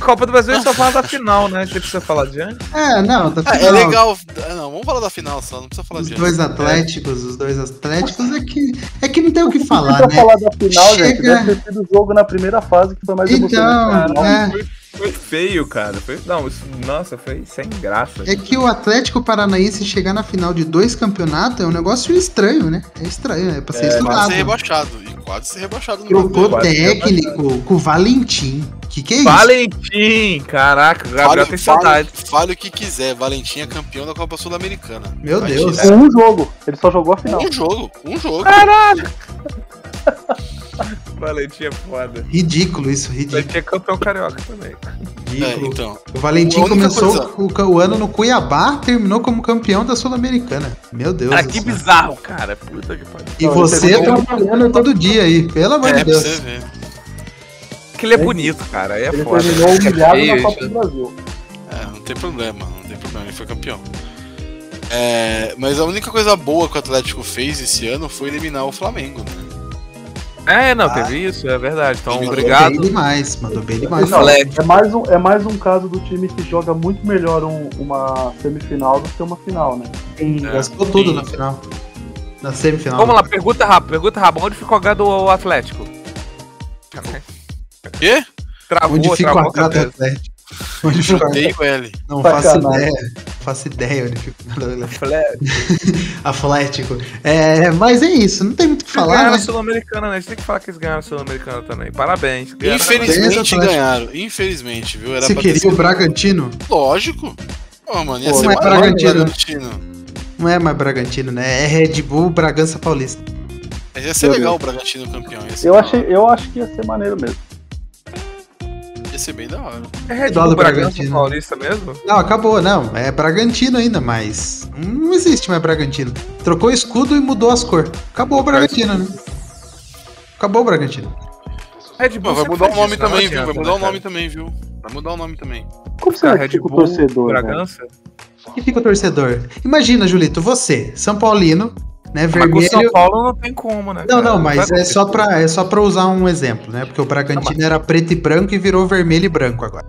Copa do Brasil a gente só fala da final, né? Você precisa falar adiante. É, não, tá Ah, é final. legal. Ah, Não, vamos falar da final só, não precisa falar Os de dois atléticos, os dois atléticos é que, é que não tem o que falar, pra né? falar da final, gente, Chega. deve ter sido o jogo na primeira fase que foi mais Então, emocionante. final. é. Foi, feio, cara. Foi, não, isso, nossa, foi sem graça. É que o Atlético Paranaense chegar na final de dois campeonatos é um negócio estranho, né? É estranho, é pra ser Quase estudado. ser rebaixado. E quase ser rebaixado no Trocou. Quase técnico com o Valentim. Que que é isso? Valentim! Caraca, o Gabriel Fale, tem fale, saudade. fale o que quiser. Valentim é campeão da Copa Sul-Americana. Meu Vai Deus. um jogo, ele só jogou a final. Um jogo, um jogo. Caralho! Valentim é foda. Ridículo isso, ridículo. Valentim é campeão carioca também. É, ridículo. então. O Valentim única começou o, o ano no Cuiabá, terminou como campeão da Sul-Americana. Meu Deus Cara, que céu. bizarro, cara. Puta que pariu. E você pegou- trabalhando todo dia aí, pelo amor É, de pra Deus. você ver. Que ele é bonito, cara. É Ele foda. terminou É humilhado na Copa do Brasil. É, não tem problema, não tem problema, ele foi campeão. É, mas a única coisa boa que o Atlético fez esse ano foi eliminar o Flamengo, né? É, não, Ah. teve isso, é verdade. Então, Mandou obrigado. Bem demais, mandou bem demais. Não, é, mais um, é mais um caso do time que joga muito melhor um- uma semifinal do que uma final, né? Sim, É, gastou tudo na final. Na semifinal. Vamos lá, pergunta rápida, pergunta rápida. Onde ficou a H do Atlético? Quê? Travou, Onde fica o atleta cabeça. Atlético? Onde fica o. Não faço ideia. Faço ideia onde fica o Atlético. Atlético. É, mas é isso, não tem muito o que Falar, ganharam né? a Sul-Americana, né? A gente tem que falar que eles ganharam a Sul-Americana também. Parabéns. Ganharam Infelizmente ganharam. Infelizmente, viu? Era Você queria o Bragantino? Lógico. Ô, mano, ia Pô, ser não é Bragantino. Bragantino. Não é mais Bragantino, né? É Red Bull Bragança Paulista. Mas ia ser Meu legal o Bragantino campeão. Eu, achei, eu acho que ia ser maneiro mesmo. Ia ser bem da hora. É Red Bull Bragança Bragantino. Paulista mesmo? Não, acabou, não. É Bragantino ainda, mas não existe mais Bragantino. Trocou o escudo e mudou as cores. Acabou o Bragantino, né? Acabou o Bragantino. Red Bull Mas vai mudar o nome isso, não também, viu? Vai né, mudar o cara? nome também, viu? Vai mudar o nome também. Como será que Red fica o Bull, torcedor? né? Bragança? E fica o torcedor. Imagina, Julito, você, São Paulino, né? Mas com o Vermelho. São Paulo não tem como, né? Não, cara? não, mas vai é só, pra, é só pra usar um exemplo, né? Porque o Bragantino era preto e branco e virou vermelho e branco agora.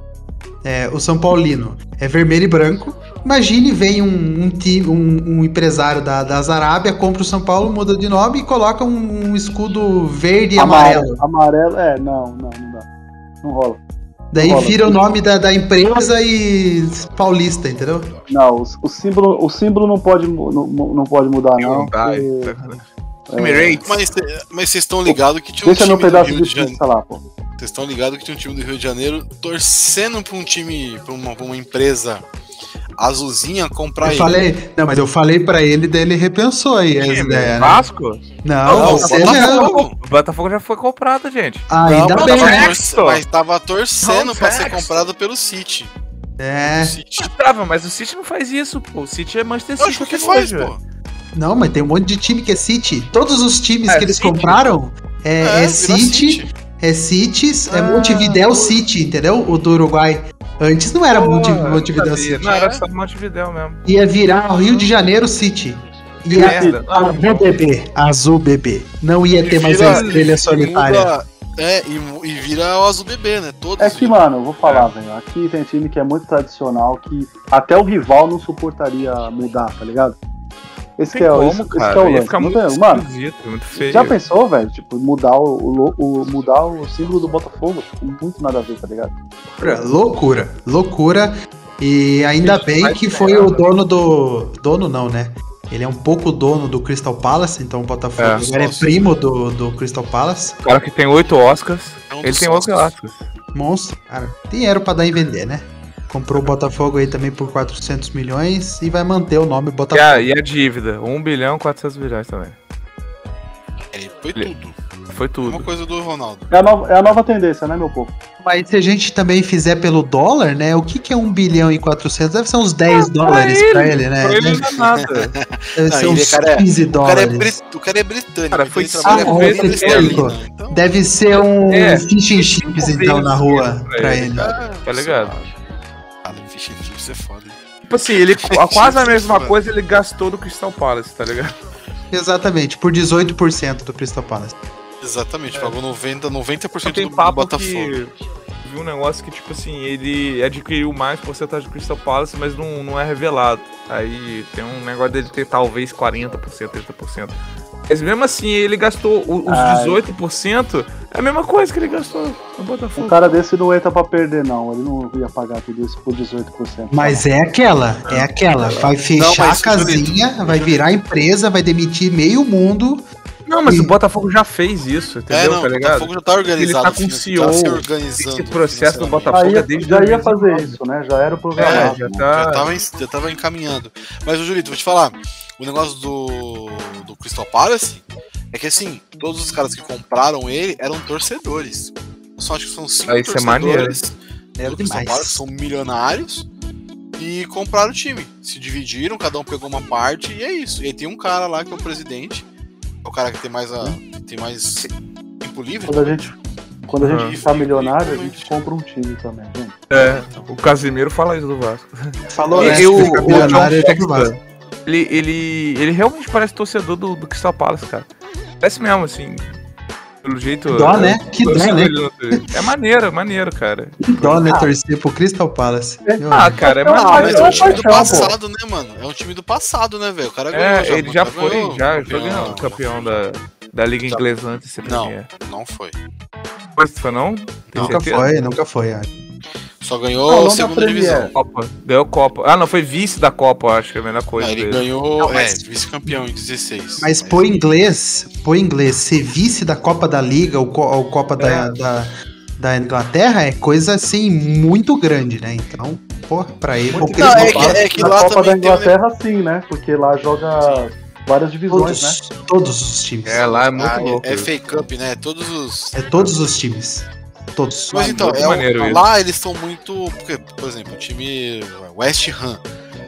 É, o São Paulino é vermelho e branco. Imagine vem um, um, um- um empresário da, das Arábia, compra o São Paulo, muda de nome e coloca um, um escudo verde e amarelo. Amarelo, é, não, não, não dá. Não rola. Daí rola. vira o nome da, da empresa e paulista, entendeu? Não, o, o símbolo, o símbolo não pode, não, não pode mudar, não. Hyundai, porque- sacanagem. é. Mas mas vocês estão ligados que tinha um Deixa time meu pedaço do de Rio de Janeiro. pizza lá, pô. Vocês estão ligados que tinha um time do Rio de Janeiro torcendo pra um time, pra uma, pra uma empresa azulzinha comprar Eu ele. falei, não, mas eu falei pra ele, daí ele repensou aí as ideias, né? Vasco? Não, Não, você Botafogo. não. O Botafogo já foi comprado, gente. Ainda mas, bem, tava né? Mas tava torcendo Não, pra ser comprado pelo City. É. O City. Tava, mas o City não faz isso, pô. O City é Manchester City. Lógico que faz, hoje, pô. Não, mas tem um monte de time que é City. Todos os times É, que eles City. compraram é, é vira City, é Cities, é Ah, Montevideo City, entendeu? O do Uruguai. Antes não era Pô, Montevideo. City. Não, era só Montevideo mesmo. Ia virar o Rio de Janeiro City. Ia merda. Azul bebê, azul bebê. Não ia ter mais a estrela e solitária. muda- é, e, e vira o azul bebê, né? Todos É que, viram. mano, eu vou falar, velho. Aqui tem time que é muito tradicional, que até o rival não suportaria mudar, tá ligado? Esse Tem que é, como, esse, esse que é o lance. ficar muito tem- mano, esquisito, muito feio. já pensou, velho? Tipo, mudar o, o mudar o símbolo do Botafogo? Tipo, muito nada a ver, tá ligado? Loucura, loucura. E ainda bem que foi o dono do. Dono não, né? Ele é um pouco dono do Crystal Palace, então o Botafogo É. agora é primo do, do Crystal Palace. O cara que tem oito Oscars, É ele tem oito. Oscars. Monstro, cara. Dinheiro pra dar e vender, né? Comprou o Botafogo aí também por 400 milhões e vai manter o nome E Botafogo. a, e a dívida? 1 bilhão e 400 milhões também. É, foi Ele- tudo. Foi Uma tudo. coisa do Ronaldo. É a nova, é a nova tendência, né, meu povo? Mas se a gente também fizer pelo dólar, né? O que, que é 1 bilhão e 400? Deve ser uns 10 Ah, dólares ele, pra ele, né? Pra ele Deve, não é nada. deve Não, ser ele, uns cara, é- 15 O cara, é dólares. brit- o cara é britânico. Cara, foi ele trabalha cinco vezes britânico. Então, Deve ser um É, fish and chips, então, na rua pra pra ele. ele. ah, Tá ligado? Cara, fish and chips é foda. Tipo assim, ele a quase a mesma coisa ele gastou do Crystal Palace, tá ligado? Exatamente, por 18% do Crystal Palace. Exatamente, pagou 90, 90% Só tem do, do papo Botafogo. que vi um negócio que, tipo assim, ele adquiriu mais porcentagem do Crystal Palace, mas não, não é revelado. Aí tem um negócio dele ter talvez 40%, 30%. Mas mesmo assim, ele gastou o- os Ai. 18%, é a mesma coisa que ele gastou no Um Botafogo. cara desse não entra pra perder, não. Ele não ia pagar tudo isso por 18%. Mas é aquela, é aquela. Vai fechar mas, a casinha, vai virar empresa, vai demitir meio mundo. Não, mas E- o Botafogo já fez isso, entendeu? É, não, tá o ligado? Botafogo já tá organizado. tá com assim, CEO, tá se organizando. esse processo do. Botafogo Já ia, é desde já ia 2019. fazer isso, né? Já era o É, programado. já né? tá. Já tava, já tava encaminhando. Mas, ô Julito, vou te falar. O negócio do, do Crystal Palace é que, assim, todos os caras que compraram ele eram torcedores. Só acho que são cinco isso é maneiro. torcedores Era do Crystal. Palace, são milionários. E compraram o time. Se dividiram, cada um pegou uma parte e é isso. E aí tem um cara lá que é o presidente. É o cara que tem mais, a, que tem mais tempo livre. Quando a gente, quando a gente ficar milionário, a gente compra um time também, gente. É, o Casimiro fala isso do Vasco. Falou, né? eu- o milionário, Textor, Vasco. Ele, ele, ele realmente parece torcedor do, do Crystal Palace, cara. Parece mesmo, assim. Pelo jeito. Que dó, eu- né? Que dó, né? É maneiro, é maneiro, cara. Que dó, né? Torcer pro Crystal Palace. Meu Ah, amigo. cara, é Ah, Ah, maneiro. mas é um time do paixão, pô. passado, né, mano? É um time do passado, né, velho? O cara ganhou. É, ele já cara foi, ganhou já, o já campeão. ganhou o campeão da, da Liga Já- Inglesa antes de ser Não. Não foi. Foi, foi não? Tem Nunca certeza? foi, nunca foi. acho. Só ganhou não a da segunda divisão. Copa. Ganhou Copa. Ah, não, foi vice da Copa, acho que é a melhor coisa Não, ele dele. ganhou, Não, mas- é, vice-campeão em 16. Mas pro inglês, pro inglês, ser vice da Copa da Liga ou, co- ou Copa da, É. da, da Inglaterra é coisa assim muito grande, né? Então, pô, pra ele, Muito Não, é que, é que Na lá Copa da também tem Inglaterra, sim, né? Porque lá joga várias divisões, né? todos, todos os times. É, lá é muito Ah, louco. é, é Cup, né? Todos os. É todos os times. Todos. Mas então, muito é um- isso. lá eles são muito. Porque, por exemplo, o time West Ham.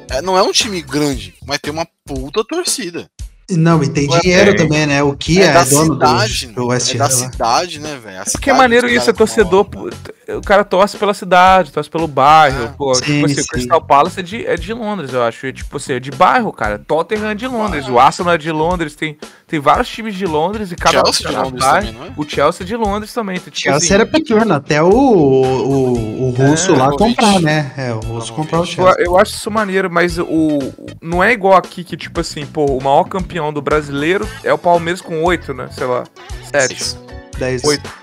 é, não é um time grande, mas tem uma puta torcida. Não, e tem Ué, dinheiro tem. também, né? O Kia é, da dono cidade, do, do West é da Ham. lá. cidade, né, velho? Porque é maneiro isso, é torcedor. que moram. O cara torce pela cidade, torce pelo bairro. Ah, pô, sim, tipo assim, sim. o Crystal Palace é de, é de Londres, eu acho. E, tipo assim, é de bairro, cara. Tottenham é de Londres, o Arsenal é de Londres, tem, tem vários times de Londres e cada Chelsea de cada Londres também, não é? O Chelsea é de Londres também. Então, tipo Chelsea assim, era pequeno, até o, o, o russo É, lá comprar, né? É, o russo comprar o Eu, Chelsea. eu acho isso maneiro, mas o, o- não é igual aqui que, tipo assim, pô, o maior campeão do brasileiro é o Palmeiras com oito, né? Sei lá. Sete. 10, oito.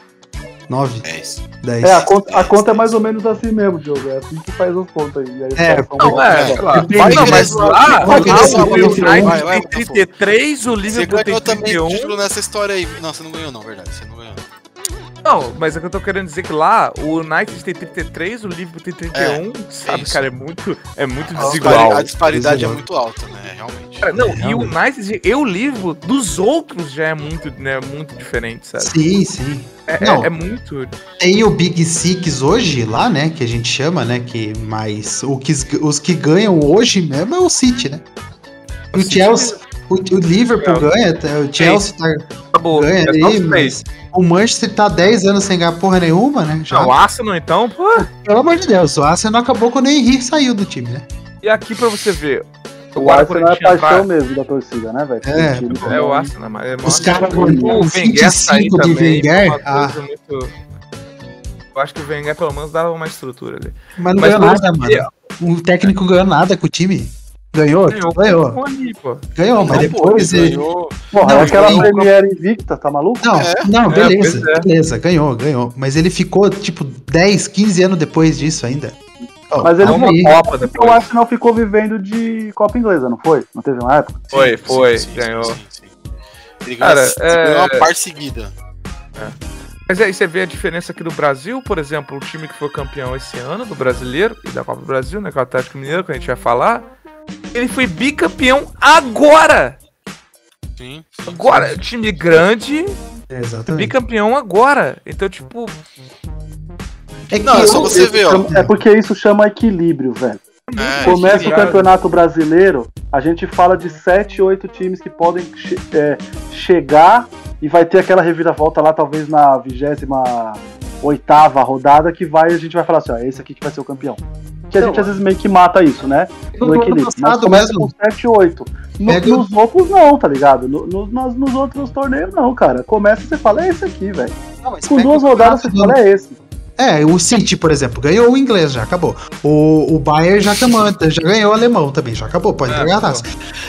9, dez. 10. É, a conta, a conta é mais ou menos assim mesmo, Diogo. É assim que faz as contas aí. E aí É, Não, é, sei lá. Depende, Não, né? mas lá, Vai, lá, vai, o vai, vai, vai, vai, tem 33, o Você Liverpool tem ganhou também 31. título nessa história aí. Não, você não ganhou não, verdade. Você não ganhou. não. Não, mas é que eu tô querendo dizer que lá o United tem 33, o Liverpool tem 31, sabe, isso. cara, é muito, é muito A desigual. A disparidade é Desigual. muito alta, né? Realmente. Cara, não, É, e o realmente. United e o Liverpool dos outros já é muito, né, muito diferente, sabe? Sim, sim. É, Não. é- é muito. Tem o Big Six hoje lá, né? Que a gente chama, né? Que mais o que, os que ganham hoje mesmo é o City, né? O, City Chelsea, o, o Liverpool ganha, tá- o Chelsea tá, Acabou. ganha é só aí, os mas três. o Manchester tá 10 anos sem ganhar porra nenhuma, né? Já, Não, o Arsenal então, pô. pelo amor de Deus, o Arsenal acabou quando o Henry saiu do time, né? E aqui pra você ver. O Arsenal a é paixão mesmo da torcida, né, velho? É, É, o. Arsenal, mas é Os maior- caras o ganham Wenger sair 25 de também, Wenger, uma ah. muito... Eu acho que o Wenger pelo menos dava uma estrutura ali. Mas não Mas ganhou nada, mano. O técnico ganhou nada com o time. Ganhou? Ganhou, Ganhou. mas Não, pô, depois. ele ganhou. Porra, Não, é aquela ganhou- Premier invicta, tá maluco? Não, É. não, É, beleza, é. beleza, ganhou, ganhou. Mas ele ficou, tipo, 10, 15 anos depois disso ainda. Ó, Mas ele Uma. Copa depois. Arsenal ficou vivendo de Copa Inglesa, não foi? Não teve uma época? Foi, Sim, foi, sim, sim, ganhou. sim, sim. Ele Cara, ganhou, é- ganhou uma parte seguida. Mas aí você vê a diferença aqui do Brasil, por exemplo, o time que foi campeão esse ano do brasileiro e da Copa do Brasil, né? Que é o Atlético Mineiro, que a gente vai falar. Ele foi bicampeão agora! Sim. Agora, time grande, É, exatamente. bicampeão agora. Então, tipo, É que Não, é só você ver, ó. É porque isso chama equilíbrio, velho. É, Começa o campeonato brasileiro, a gente fala de 7, 8 times que podem che- é, chegar e vai ter aquela reviravolta lá, talvez na 28 rodada, que vai a gente vai falar assim: ó, esse aqui que vai ser o campeão. Que a Não, gente às vezes meio que mata isso, né? No equilíbrio. Mas começa mesmo. com 7, 8. No, Nos outros não, tá ligado? No, no- nos, nos outros torneios não, cara. Começa e você fala, é esse aqui, velho. Com duas rodadas você fala, é esse. É, o City, por exemplo, ganhou o inglês, já acabou. O, o Bayern já, camanta, já ganhou o alemão também, já acabou, pode É, entregar a taça.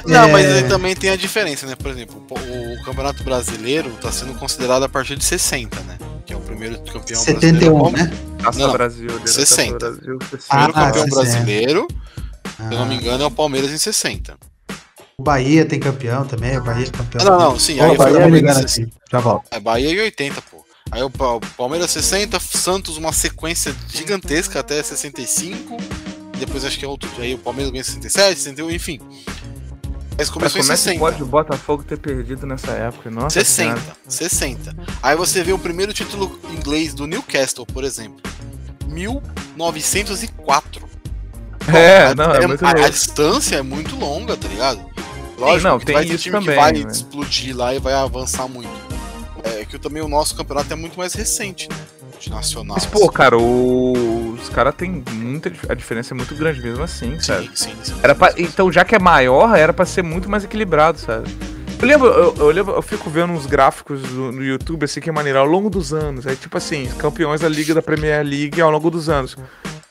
Não, É, mas aí também tem a diferença, né? Por exemplo, o, o Campeonato Brasileiro tá sendo considerado a partir de 60, né? Que é o primeiro campeão 71, brasileiro. né? Taça Não, Brasil, Taça 60. Brasil, 60. Ah, Primeiro campeão 60. brasileiro, se eu não me Ah, engano, é o Palmeiras em 60. o Bahia tem campeão também, o Bahia é campeão. Não, não, sim, Ó, aí o foi Bahia o me Palmeiras ligando em 60. aqui, já volto. É Bahia e 80, pô. Aí o Pa- o Palmeiras 60, Santos uma sequência gigantesca até 65. Depois acho que é outro. Aí o Palmeiras ganha 67, 61, enfim. Mas Mas começou em como é que 60. pode o Botafogo ter perdido nessa época? Nossa 60, Senhora. 60. Aí você vê o primeiro título inglês do Newcastle, por exemplo. 1904. É, não, é muito a, a distância é muito longa, tá ligado? Lógico não, que tem vai ter isso time também, que vai né? explodir lá e vai avançar muito. É que também o nosso campeonato é muito mais recente, né? De nacional. Mas, pô, cara, o- os caras têm muita. A diferença é muito grande mesmo assim, sabe? sim, sim, sim. Era pra- então, já que é maior, era pra ser muito mais equilibrado, sabe? Eu lembro, eu, eu lembro, eu fico vendo uns gráficos no, no YouTube, assim, que é maneiro, ao longo dos anos. Aí, tipo assim, campeões da Liga da Premier League ao longo dos anos.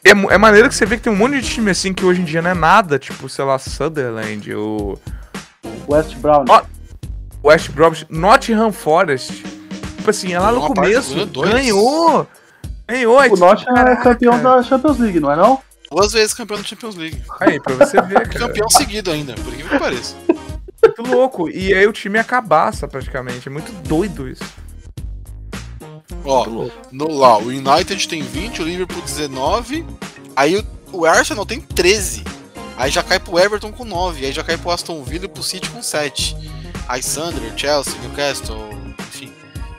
É, é maneiro que você vê que tem um monte de time, assim, que hoje em dia não é nada, tipo, sei lá, Sunderland, o West Brown. Ó, West Bromwich, Nottingham Forest. Tipo assim, é lá no começo, ganhou ganhou. O Nottingham é campeão da Champions League, não é não? Duas vezes campeão da Champions League. Aí, pra você ver, cara. Campeão seguido ainda, por incrível que pareça. Muito louco. E aí o time acabaça praticamente. É muito doido isso. Ó, no, lá, o United tem 20, o Liverpool 19, aí o, o Arsenal tem 13. Aí já cai pro Everton com 9, aí já cai pro Aston Villa e pro City com 7. Sunderland, Chelsea, Newcastle, enfim,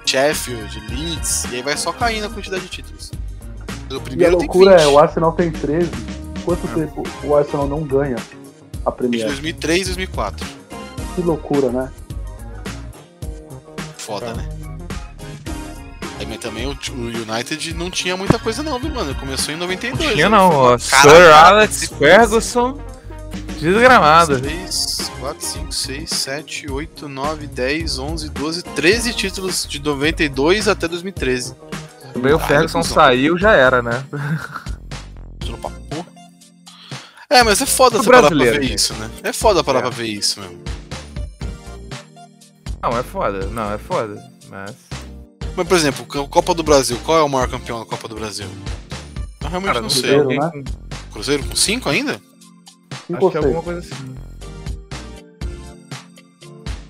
Sheffield, Leeds, e aí vai só caindo a quantidade de títulos. O E a primeiro loucura tem 20, é, o Arsenal tem 13. Quanto tempo o Arsenal não ganha a de Premier? 2003 e 2004. Que loucura, né? Foda, né? Aí, mas também o, o United não tinha muita coisa não, viu, mano? Começou em 92. Tinha aí não, foi ó. uma Sir Alex de Ferguson, desgramado. 3, 4, 5, 6, 7, 8, 9, 10, 11, 12, 13 títulos de 92 até 2013. Também o Ferguson saiu, já era, né? Título pra porra. É, mas é foda você parar pra brasileiro, ver gente. isso, né? É foda parar É. pra ver isso mesmo. Não, é foda. Não, é foda. Mas. Mas, por exemplo, a Copa do Brasil, qual é o maior campeão da Copa do Brasil? Eu realmente Cara, não sei. Cruzeiro, né? Cruzeiro com 5 ainda? Cinco ou Acho que é seis? alguma coisa assim.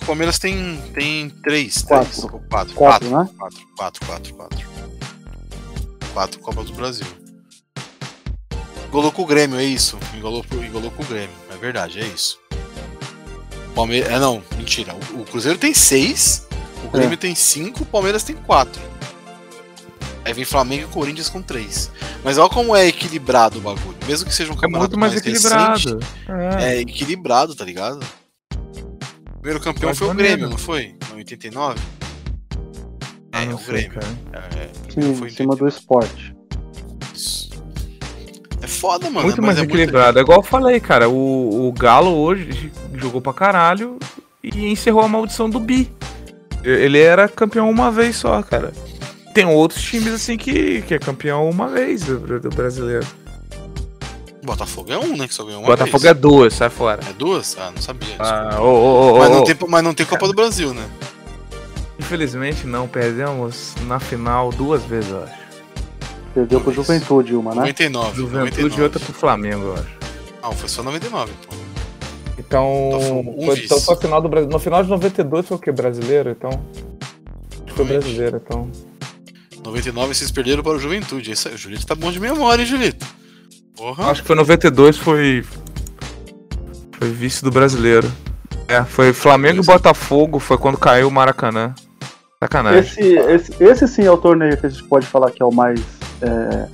O Palmeiras tem, tem 3, Quatro. 3, 4, 4, Quatro, né? 4, 4, 4, 4. 4 Copas do Brasil. Engolou com o Grêmio, é isso. Engolou, engolou com o Grêmio, é verdade, é isso. Palmeiras. É não, mentira. O, o Cruzeiro tem 6, o Grêmio tem 5, o Palmeiras tem 4. Aí vem Flamengo e Corinthians com 3. Mas olha como é equilibrado o bagulho. Mesmo que seja um É campeonato muito mais recente, equilibrado. É. é equilibrado, tá ligado? O primeiro campeão Mais foi o. Grêmio, não foi? Em 89? Ah, É, não o sei, Grêmio. cara. É, primeiro Sim, foi em cima do esporte. É foda, mano. muito mais é equilibrado. É igual eu falei, cara. O, o Galo hoje jogou pra caralho e encerrou a maldição do Bi. Ele era campeão uma vez só, cara. Tem outros times assim que, que é campeão uma vez do, do brasileiro. Botafogo é um, né? Que só ganhou uma Botafogo vez. é duas, sai fora. É duas? Ah, não sabia. Ah, ô, ô, ô, mas, não tem, mas não tem Copa do Brasil, né? Infelizmente não, perdemos na final duas vezes, eu acho. Perdeu pro. Juventude uma, né? 99. Juventude 99. e outra pro Flamengo, eu acho. Não, foi só 99, pô. Então, Então, um foi, então foi a final do Brasil. No final de 92 foi o que? Brasileiro, então. Acho que foi brasileiro, então. 99 vocês perderam para o Juventude. Isso aí, o Julito tá bom de memória, hein, Julito? Porra. Acho que foi 92, foi. Foi vice do brasileiro. É, foi Flamengo e Botafogo, foi quando caiu o Maracanã. Sacanagem. Esse, esse, esse sim é o torneio que a gente pode falar que é o mais é,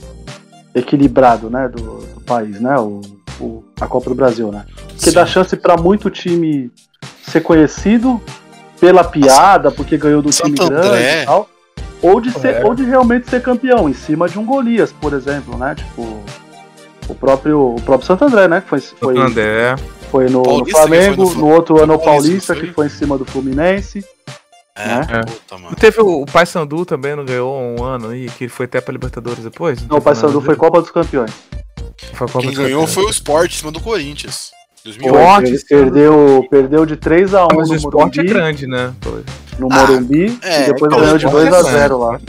equilibrado, né, do, do país, né? O, o- a Copa do Brasil, né? Porque Sim. dá chance pra muito time ser conhecido pela piada, porque ganhou do time Santo grande André. e tal. Ou de, ser, É. ou de realmente ser campeão, em cima de um Golias, por exemplo, né? Tipo, o próprio, o próprio Santo André, né? Que foi, foi, André. foi no, no Flamengo, foi no no outro ano o Paulista, Paulista, não foi? que foi em cima do Fluminense. É, né? puta, mano. Teve o, o Paysandu também, não ganhou um ano aí, que foi até pra Libertadores depois? Não, o Paysandu foi Copa dos Campeões. Foi Copa Quem dos ganhou Campeões. foi o Sport em cima do Corinthians. 2008. Sport, Ele perdeu, perdeu de 3 a 1 Ah, mas o no esporte é Morumbi, grande, né? No Ah, Morumbi é, e depois é ganhou de grande, 2 a é 0 lá.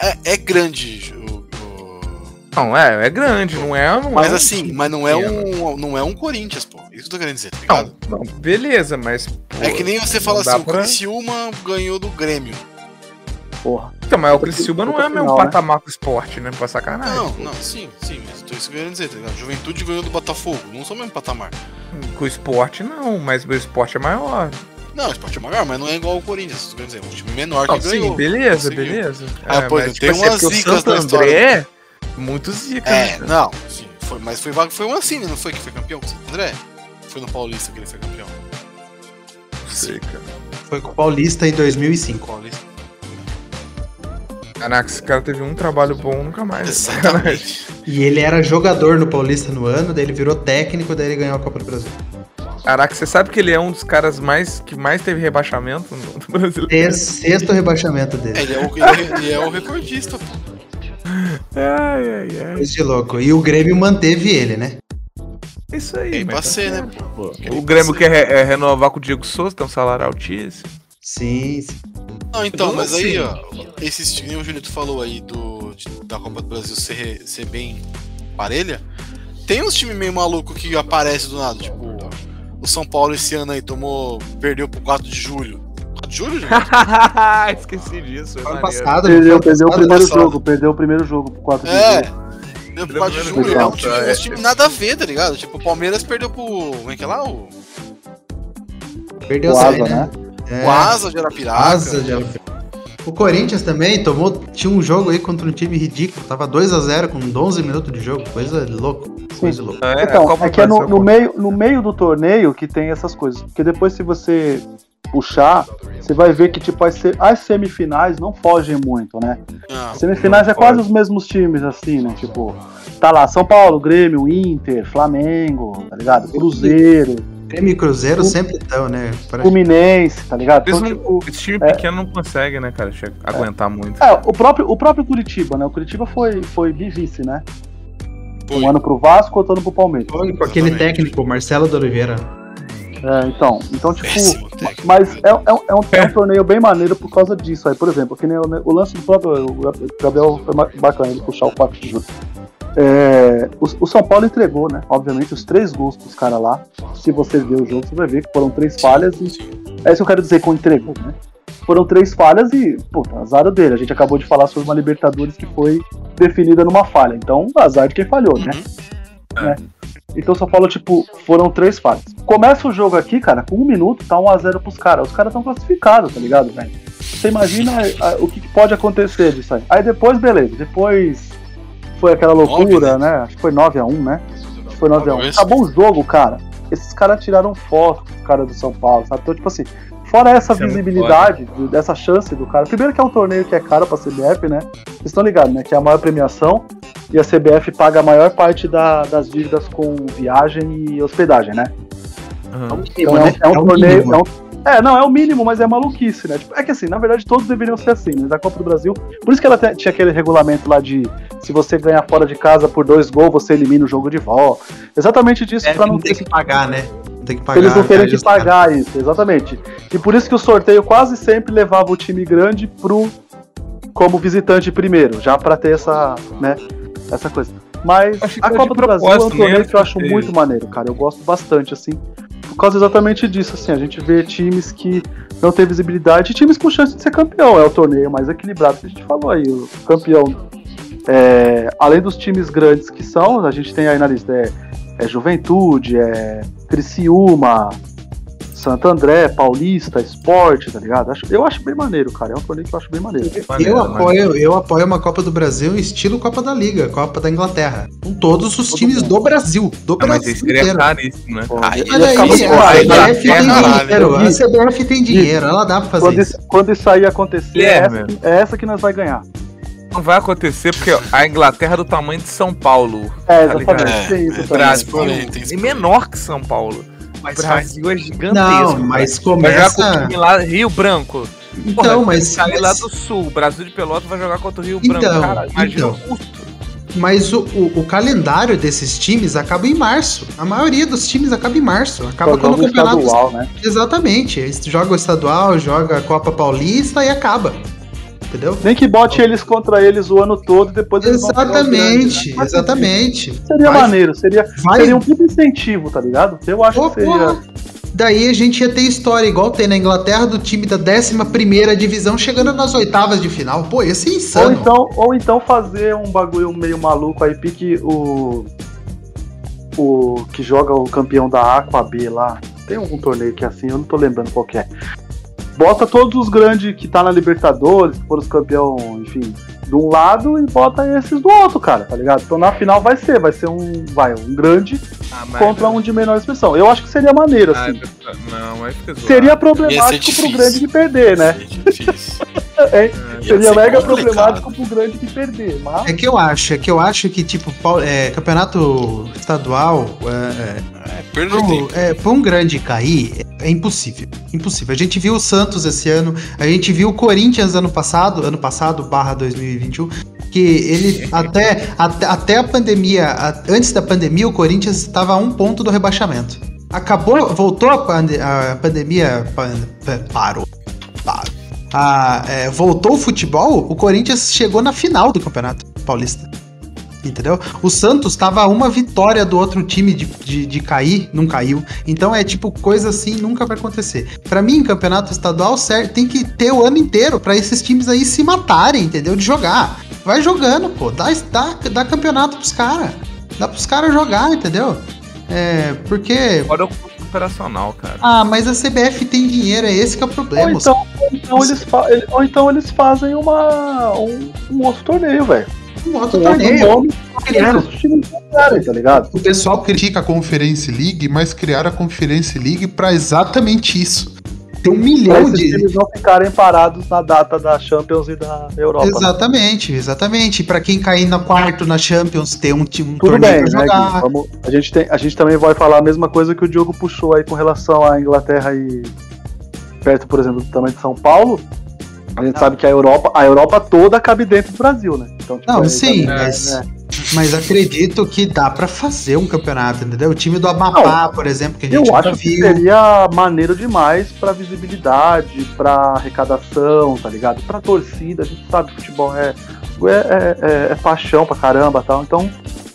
É, é grande o, o- Não, é, é grande, não é. Não Mas é um assim, mas não é um. Não é um Corinthians, pô. Isso que eu tô querendo dizer, tá ligado? Não, não, beleza, mas. pô, é que nem você fala assim, o pra- Criciúma ganhou do Grêmio. Porra. Então, mas o Criciúma não é o mesmo Final, né? patamar com o esporte, né? Pra sacanagem. Não, pô. não, sim, sim, mas tô isso que eu querendo dizer, tá ligado? Juventude ganhou do Botafogo, não são o mesmo patamar. Com o esporte não, mas o esporte é maior. Não, o esporte é maior, mas não é igual ao Corinthians, querendo dizer, um time menor que Não, ganhou. sim, beleza, conseguiu. beleza. Ah, pô, mas, tem assim, umas o zicas Santo na história. André, muito zica. É, né? não, sim, foi, mas foi, foi um assim, não foi que foi campeão com o Santo André? Foi no Paulista que ele foi campeão. Não sei, cara. Foi com o Paulista em 2005. Paulista. Caraca, esse cara teve um trabalho bom, nunca mais. Sacanagem. Exatamente. E ele era jogador no Paulista no ano, daí ele virou técnico, daí ele ganhou a Copa do Brasil. Caraca, você sabe que ele é um dos caras mais que mais teve rebaixamento no no brasileiro? Sexto, sexto rebaixamento É, dele. ele, é o, ele, é, ele é o recordista, pô. Ai, ai, ai. Coisa de louco. E o Grêmio manteve ele, né? Isso aí, Tem pra tá ser, né, pô? O Grêmio quer re- é, renovar com o Diego Souza, tem um salário altíssimo. Sim, sim. Não, então, mas aí, assim- ó, esses nem o Julito falou aí do, de- da Copa do Brasil ser, ser bem parelha, tem uns times meio maluco que aparece do nada, tipo, o São Paulo esse ano aí tomou, perdeu pro 4 de julho. 4 de julho, gente? Esqueci disso. é Ano passado, Perdeu, perdeu o primeiro passado. jogo, perdeu o primeiro jogo pro 4 de É, julho. deu pro 4 de julho, é um time, é. time nada a ver, tá ligado? Tipo, o Palmeiras perdeu pro, como é que é lá? O, Perdeu O Asa, Zé, né? É, o Asa de Arapiraca. Asa de Alfredo. O Corinthians também tomou. Tinha um jogo aí contra um time ridículo. Tava 2x0 com 11 minutos de jogo. Coisa louca. Coisa louca. É, a Então, é que é no, no meio, no meio do torneio que tem essas coisas. Porque depois, se você puxar, você vai ver que tipo as, as semifinais não fogem muito, né? Não, Semifinais não é quase os mesmos times, assim, né? Tipo, tá lá São Paulo, Grêmio, Inter, Flamengo, tá ligado? Cruzeiro, Grêmio e Cruzeiro O- sempre estão, né? Pra- Fluminense, tá ligado? Então, não- tipo, esse time é. pequeno não consegue, né, cara, che- aguentar muito. é, o próprio, o próprio Curitiba, né? O Curitiba foi, foi bivice, né? Foi. Um ano pro Vasco, outro ano pro Palmeiras. Foi com aquele técnico, Marcelo de Oliveira. É, então, então, tipo, Péssimo. Mas é, é um- é um, é um torneio bem maneiro por causa disso aí. Por exemplo, que nem o, o lance do próprio. O Gabriel foi bacana ele puxar o 4 de julho. É, o, o São Paulo entregou, né? Obviamente, os três gols pros caras lá. Se você ver o jogo, você vai ver que foram três falhas e. É isso que eu quero dizer com entregou, né? Foram três falhas e, puta, azar dele. A gente acabou de falar sobre uma Libertadores que foi definida numa falha. Então, azar de quem falhou, né? Uhum. Então São Paulo, tipo, foram três falhas. Começa o jogo aqui, cara, com um minuto, tá 1x0 pros caras. Os caras estão classificados, tá ligado, velho? Você imagina ah, o que que pode acontecer disso aí. Aí depois, beleza. Depois foi aquela loucura, Nove, né? Acho que foi 9x1, né? Acho que foi 9x1. Talvez. Acabou o jogo, cara. Esses caras tiraram foto com os caras do São Paulo, sabe? Então, tipo assim, fora essa Isso é visibilidade, de- dessa chance do cara. Primeiro que é um torneio que é caro pra CBF, né? Vocês estão ligados, né? Que é a maior premiação e a CBF paga a maior parte da- das dívidas com viagem e hospedagem, né? Aham. Então é, um- né? é um É o torneio. mínimo. É, um- é, não, é o mínimo, mas é maluquice, né? Tipo, é que assim, na verdade, todos deveriam ser assim, mas a Copa do Brasil. Por isso que ela tinha aquele regulamento lá de se você ganhar fora de casa por dois gols, você elimina o jogo de volta. Exatamente disso, É, pra não ter que pagar, né? Não tem que pagar. eles não querem caras. pagar isso, exatamente. E por isso que o sorteio quase sempre levava o time grande pro como visitante primeiro, já pra ter essa, né, essa coisa. Mas que a Copa do Brasil é um torneio que eu acho muito maneiro, cara. Eu gosto bastante, assim, causa exatamente disso, assim, a gente vê times que não têm visibilidade e times com chance de ser campeão. É o torneio mais equilibrado que a gente falou aí. O campeão, é, além dos times grandes que são, a gente tem aí na lista, é, é Juventude, é Criciúma, Santo André, Paulista, Esporte, tá ligado? Acho- eu acho bem maneiro, cara. É um torneio que eu acho bem maneiro. Maneiro, Eu maneiro. apoio, eu apoio uma Copa do Brasil estilo Copa da Liga, Copa da Inglaterra. Com todos os Todo times mundo. do Brasil. Do Ah, mas Brasil isso seria caríssimo, né? Pô, Aí- Mas a. CBF tem dinheiro. A CBF tem dinheiro, ela dá pra fazer Quando isso. isso, quando isso aí acontecer, é essa, Guilherme. que- é essa que nós vai ganhar. Não vai acontecer porque a Inglaterra é do tamanho de São Paulo. É, Tá exatamente. isso É, também. Brasil. É menor que São Paulo. O Mas Brasil é gigantesco. Não, mas Vai jogar com o começa. time lá, Rio Branco. Porra, Então, vai mas. sair lá mas- do sul. O Brasil de Pelotas vai jogar contra o Rio Então, Branco. Cara, imagina então. o custo. Mas o, o, o calendário desses times acaba em março. A maioria dos times acaba em março. Acaba Só quando o jogo campeonato. estadual, né? Exatamente. Eles Joga o estadual, joga a Copa Paulista e acaba. Entendeu? Nem que bote eles contra eles o ano todo e depois eles vão pegar os grandes, Exatamente, né? Mas, exatamente. Seria Vai- maneiro, seria, Vai, seria um puto incentivo, tá ligado? Eu acho Pô, que seria. Daí a gente ia ter história igual tem na Inglaterra do time da 11 divisão chegando nas oitavas de final. Pô, ia ser Ou insano. então, ou então fazer um bagulho meio maluco aí, pique o. O que joga o campeão da A com a B lá. Tem algum torneio que é assim, eu não tô lembrando qual é. Bota todos os grandes que tá na Libertadores, que foram os campeão, enfim, de um lado e bota esses do outro, cara, tá ligado? Então na final vai ser, vai ser um, vai, um grande Ah, contra um de menor expressão. Eu acho que seria maneiro, Ah, assim. não, aí fica zoado. Seria Ia problemático ser pro grande de perder, né? Seria difícil. É, Ia seria ser mega complicado. problemático pro grande de perder, mas. É que eu acho, é que eu acho que, tipo, é, campeonato estadual, é, É, de um, tempo. é, pra um grande cair, é impossível. Impossível. A gente viu o Santos esse ano, a gente viu o Corinthians ano passado, ano passado, barra 2021, que ele até, até, até a pandemia, a- antes da pandemia, o Corinthians estava a um ponto do rebaixamento. Acabou, voltou a, pande- a pandemia, pan- pa- parou, parou. Ah, é, voltou o futebol, o Corinthians chegou na final do Campeonato Paulista. Entendeu? O Santos tava a uma vitória do outro time de, de, de cair, não caiu. Então é tipo, coisa assim nunca vai acontecer. Pra mim, campeonato estadual certo, tem que ter o ano inteiro pra esses times aí se matarem, entendeu? De jogar. Vai jogando, pô. Dá, dá, dá campeonato pros caras. Dá pros caras jogar, entendeu? É, porque. Operacional, cara. Ah, mas a CBF tem dinheiro, é esse que é o Ou problema. então, ou então eles, ou então eles fazem uma, um, um outro torneio, velho. Um outro Um torneio. outro tá ligado? O pessoal critica a Conference League, mas criaram a Conference League pra exatamente isso. Tem um milhão esses de. times não ficarem parados na data da Champions e da Europa. né? Exatamente, exatamente. Pra quem cair no quarto na Champions, ter um, time- um Tudo torneio bem, pra né? jogar. Vamos- a, gente tem, a gente também vai falar a mesma coisa que o Diogo puxou aí com relação à Inglaterra e perto, por exemplo, do tamanho de São Paulo. A gente sabe que a Europa, a Europa toda cabe dentro do Brasil, né? Então, tipo, Não, aí sim, também, mas, né? Mas acredito que dá pra fazer um campeonato, entendeu? O time do Amapá, por exemplo, que a gente Eu acho que viu. seria maneiro demais pra visibilidade, pra arrecadação, tá ligado? Pra torcida, a gente sabe que futebol é, é, é, é- é paixão pra caramba tal. Então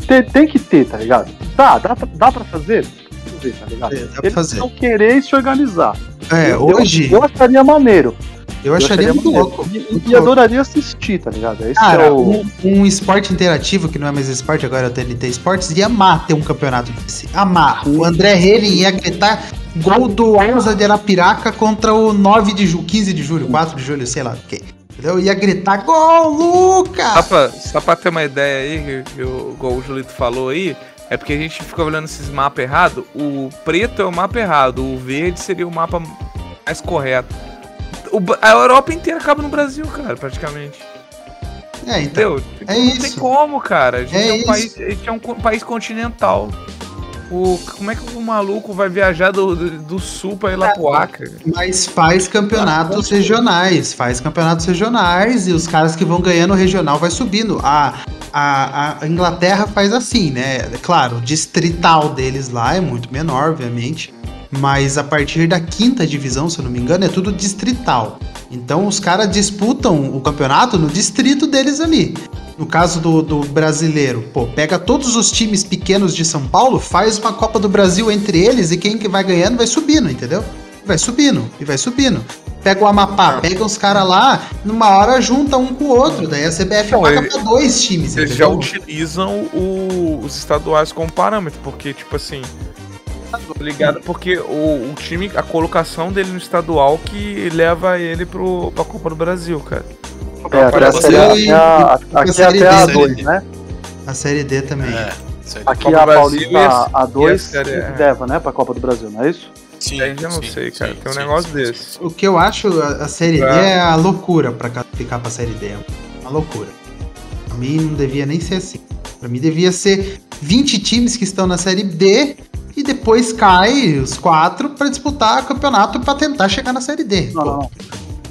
tem, tem que ter, tá ligado? Dá, dá, pra- dá pra fazer? Tá ligado? É, dá pra Eles fazer. vão querer se organizar. É, Eu- hoje Eu, acharia maneiro. Eu acharia muito louco. E, muito e louco. adoraria assistir, tá ligado? Esse Cara, é o. um, um esporte interativo, que não é mais esporte, agora é o TNT Esportes, ia amar ter um campeonato desse. Amar. O André Helen ia gritar gol do Alza de Arapiraca contra o 9 de julho, 15 de julho, 4 de julho, sei lá o quê. Entendeu? Ia gritar gol, Lucas! Só pra, só pra ter uma ideia aí, que, que o, igual o Julito falou aí, é porque a gente fica olhando esses mapas errados. O preto é o mapa errado, o verde seria o mapa mais correto. A Europa inteira acaba no Brasil, cara, praticamente. É, então. Entendeu? É não isso. tem como, cara. A gente É é, um isso. país, a gente é um país continental. O, como é que o maluco vai viajar do, do, do sul pra ir lá pro Acre? Mas faz campeonatos regionais, faz campeonatos regionais e os caras que vão ganhando o regional vai subindo. A, a, a Inglaterra faz assim, né? Claro, o distrital deles lá é muito menor, obviamente. Mas a partir da quinta divisão, se eu não me engano, é tudo distrital. Então os caras disputam o campeonato no distrito deles ali. No caso do, do brasileiro, pô, pega todos os times pequenos de São Paulo, faz uma Copa do Brasil entre eles e quem que vai ganhando vai subindo, entendeu? Vai subindo e vai subindo. Pega o Amapá, pega os caras lá, numa hora junta um com o outro. Daí a CBF Não, paga ele- pra dois times, Eles já entendeu? utilizam o- os estaduais como parâmetro, porque, tipo assim. Tô ligado? Porque o, o time, a colocação dele no estadual que leva ele pro, pra Copa do Brasil, cara. É, até a série A, e- até a- e a aqui Série até a D, 2, né? A Série D também. É, aí. Aqui Copa a do Brasil Paulista e a- A2 e a Série A. leva, né, pra Copa do Brasil, não é isso? Sim, Aí já não sim, sei, cara. sim, Tem um sim, negócio sim, desse. O que eu acho a, a Série D É. é a loucura pra classificar pra Série D. É uma loucura. Pra mim não devia nem ser assim. Pra mim devia ser 20 times que estão na Série D e depois cai os quatro pra disputar campeonato pra tentar chegar na Série D. Não, não, não.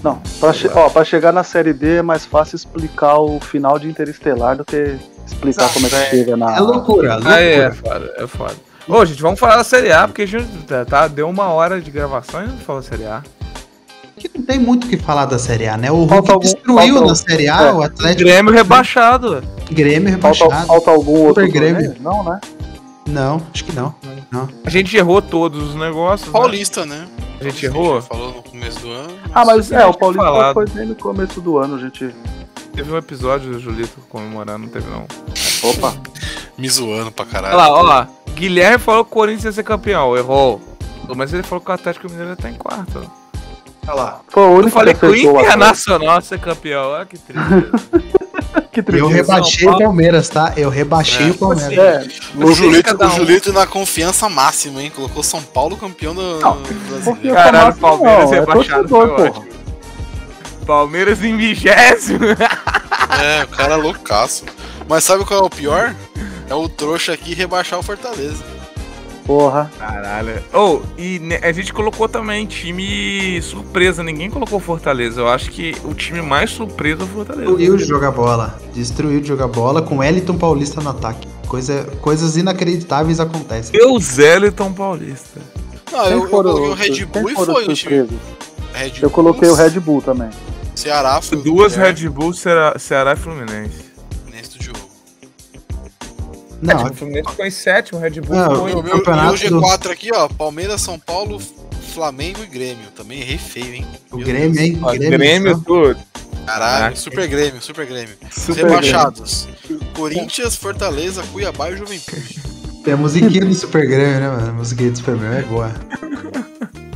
Não, pra, che- ó, pra chegar na série D é mais fácil explicar o final de Interestelar do que explicar como é que chega na. É loucura, loucura. Ah, é, foda, é foda. Ô, gente, vamos falar da Série A, porque a gente tá, tá- deu uma hora de gravação e não falou Série A. Que não tem muito o que falar da Série A, né? O Hulk Falta algum- destruiu falta- na Série A, é. o Atlético Grêmio rebaixado. Grêmio Falta, rebaixado. falta algum outro Grêmio. Não, né? Não, acho que não. Não. A gente errou todos os negócios. né? Paulista, né? A gente errou. já falou no começo do ano. Ah, mas é, a o gente Paulista falado. foi bem no começo do ano, a gente. Teve um episódio do Julito comemorando, não teve não. Opa! Me zoando pra Olha caralho. lá, ó lá. Guilherme falou que o Corinthians ia ser campeão, errou. Mas ele falou que o Atlético Mineiro ia estar em quarto. Olha lá. Foi o Eu único falei que o a- Internacional ia ser campeão, olha que triste. Que Eu rebaixei o Palmeiras, tá? Eu rebaixei É. o Palmeiras. É, O Julito, cada o um. Julito na confiança máxima, hein? Colocou São Paulo campeão do, Não, brasileiro. Caralho, máximo Palmeiras não, é rebaixado ótimo. Palmeiras em vigésimo. É, o cara é loucaço. Mas sabe qual é o pior? É o trouxa aqui rebaixar o Fortaleza. Porra. Caralho. Oh, e ne- a gente colocou também time surpresa. Ninguém colocou Fortaleza. Eu acho que o time mais surpreso é o Fortaleza. Destruiu de jogar bola. Destruiu de jogar bola com Eliton Paulista no ataque. Coisa, coisas inacreditáveis acontecem. Eu, Zéliton Paulista. Não, eu, eu coloquei o Red Bull e foi o time. Eu coloquei o Red Bull também. Ceará foi o Duas Red Bull, Ceará, Ceará e Fluminense. Não, o Fluminense ficou em sétimo, o Red Bull Não, ficou em... Meu, meu, campeonato meu G4 aqui, ó. Palmeiras, São Paulo, Flamengo e Grêmio. Também errei feio, hein? o Meu Grêmio, Deus. hein? Ó, Grêmio, Grêmio, tudo. Caralho, Caraca. Super Grêmio, Super Grêmio. Super Rebaixados. Corinthians, Fortaleza, Cuiabá e Juventude. Tem a musiquinha do Super Grêmio, né, mano? A musiquinha do Super Grêmio é boa.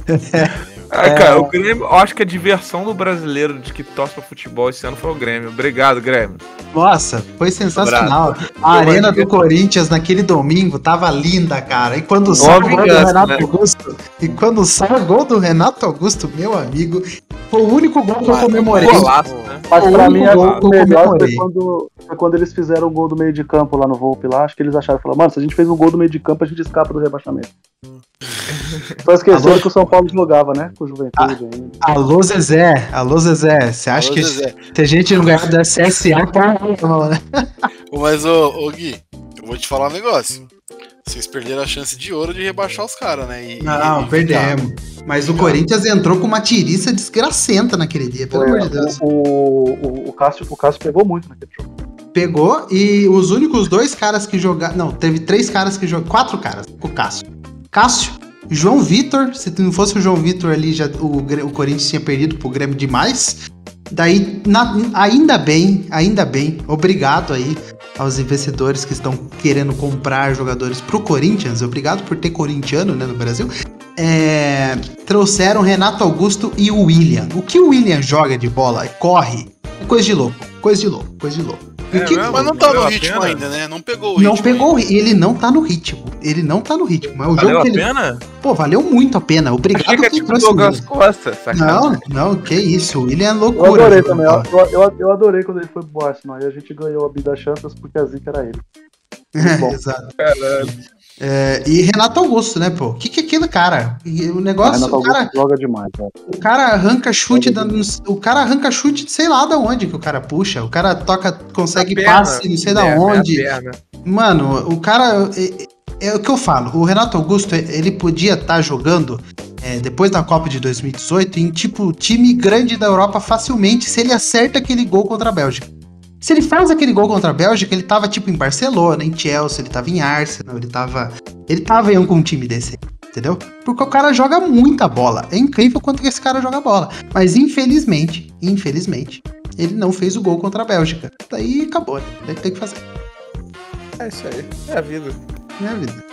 Grêmio. Ah, É. cara, o Grêmio, eu acho que a diversão do brasileiro de que torce pra futebol esse ano foi o Grêmio. Obrigado, Grêmio. Nossa, foi sensacional. A arena do Corinthians naquele domingo tava linda, cara. E quando sai o gol do vingança, Renato né? Augusto, e quando sai o gol do Renato Augusto, meu amigo, foi o único gol que eu comemorei. Golaço, né? Mas pra mim, o eu melhor foi quando, foi quando eles fizeram o gol do meio de campo lá no Volpe lá. Acho que eles acharam, falaram, mano, se a gente fez um gol do meio de campo, a gente escapa do rebaixamento. Só esqueceram Alô? que o São Paulo jogava, né? Com Juventude ainda. Alô, Zezé. Alô, Zezé. Você acha Alô, que Zezé. se a gente não ganhar da CSA, tá né? Mas, ô, ô Gui, eu vou te falar um negócio. Vocês perderam a chance de ouro de rebaixar os caras, né? E- Não, e- perdemos. Mas o Corinthians entrou com uma tiriça desgracenta naquele dia, pelo amor de Deus. o, o, o, o, Cássio, o Cássio pegou muito naquele jogo. Pegou e os únicos dois caras que jogaram. Não, teve três caras que jogaram. Quatro caras com o Cássio. Cássio, João Vitor. Se não fosse o João Vitor ali, já, o, o Corinthians tinha perdido pro Grêmio demais. Daí, na- ainda bem, ainda bem. Obrigado aí aos investidores que estão querendo comprar jogadores pro Corinthians. Obrigado por ter corintiano né, no Brasil. É, trouxeram Renato Augusto e o William. O que o William joga de bola, corre, coisa de louco, coisa de louco, coisa de louco. É que- mesmo? Mas não tá no Valeu ritmo pena? ainda, né? Não pegou o ritmo. não pegou, ainda. ele não tá no ritmo. Ele não tá no ritmo. Mas o Valeu jogo a que ele. pena? Pô, valeu muito a pena. Obrigado Achei que é tipo trouxe Douglas ele. Costa, sacanagem. Não, não, que isso. O William é Eu loucura. adorei jogando também. Eu, eu, eu adorei quando ele foi pro Arsenal. Aí a gente ganhou a Bida Chantas porque a zica era ele. Muito bom. Exato. Caralho. É, e Renato Augusto, né, pô? O que, que é aquilo, cara? O negócio, Renato o cara, Augusto joga demais, velho. o cara arranca chute, da, o cara arranca chute, sei lá da onde que o cara puxa. O cara toca, consegue Na perna. passe, não sei da É, onde. é. Mano, o cara. É, é o que eu falo. O Renato Augusto, ele podia estar jogando é, depois da Copa de 2018 em tipo time grande da Europa facilmente se ele acerta aquele gol contra a Bélgica. Se ele faz aquele gol contra a Bélgica, ele tava tipo em Barcelona, em Chelsea, ele tava em Arsenal, ele tava. Ele tava em um time desse entendeu? Porque o cara joga muita bola. É incrível quanto que esse cara joga bola. Mas infelizmente, infelizmente, ele não fez o gol contra a Bélgica. Daí acabou, né? Daí tem que fazer. É isso aí. É a vida. Minha vida.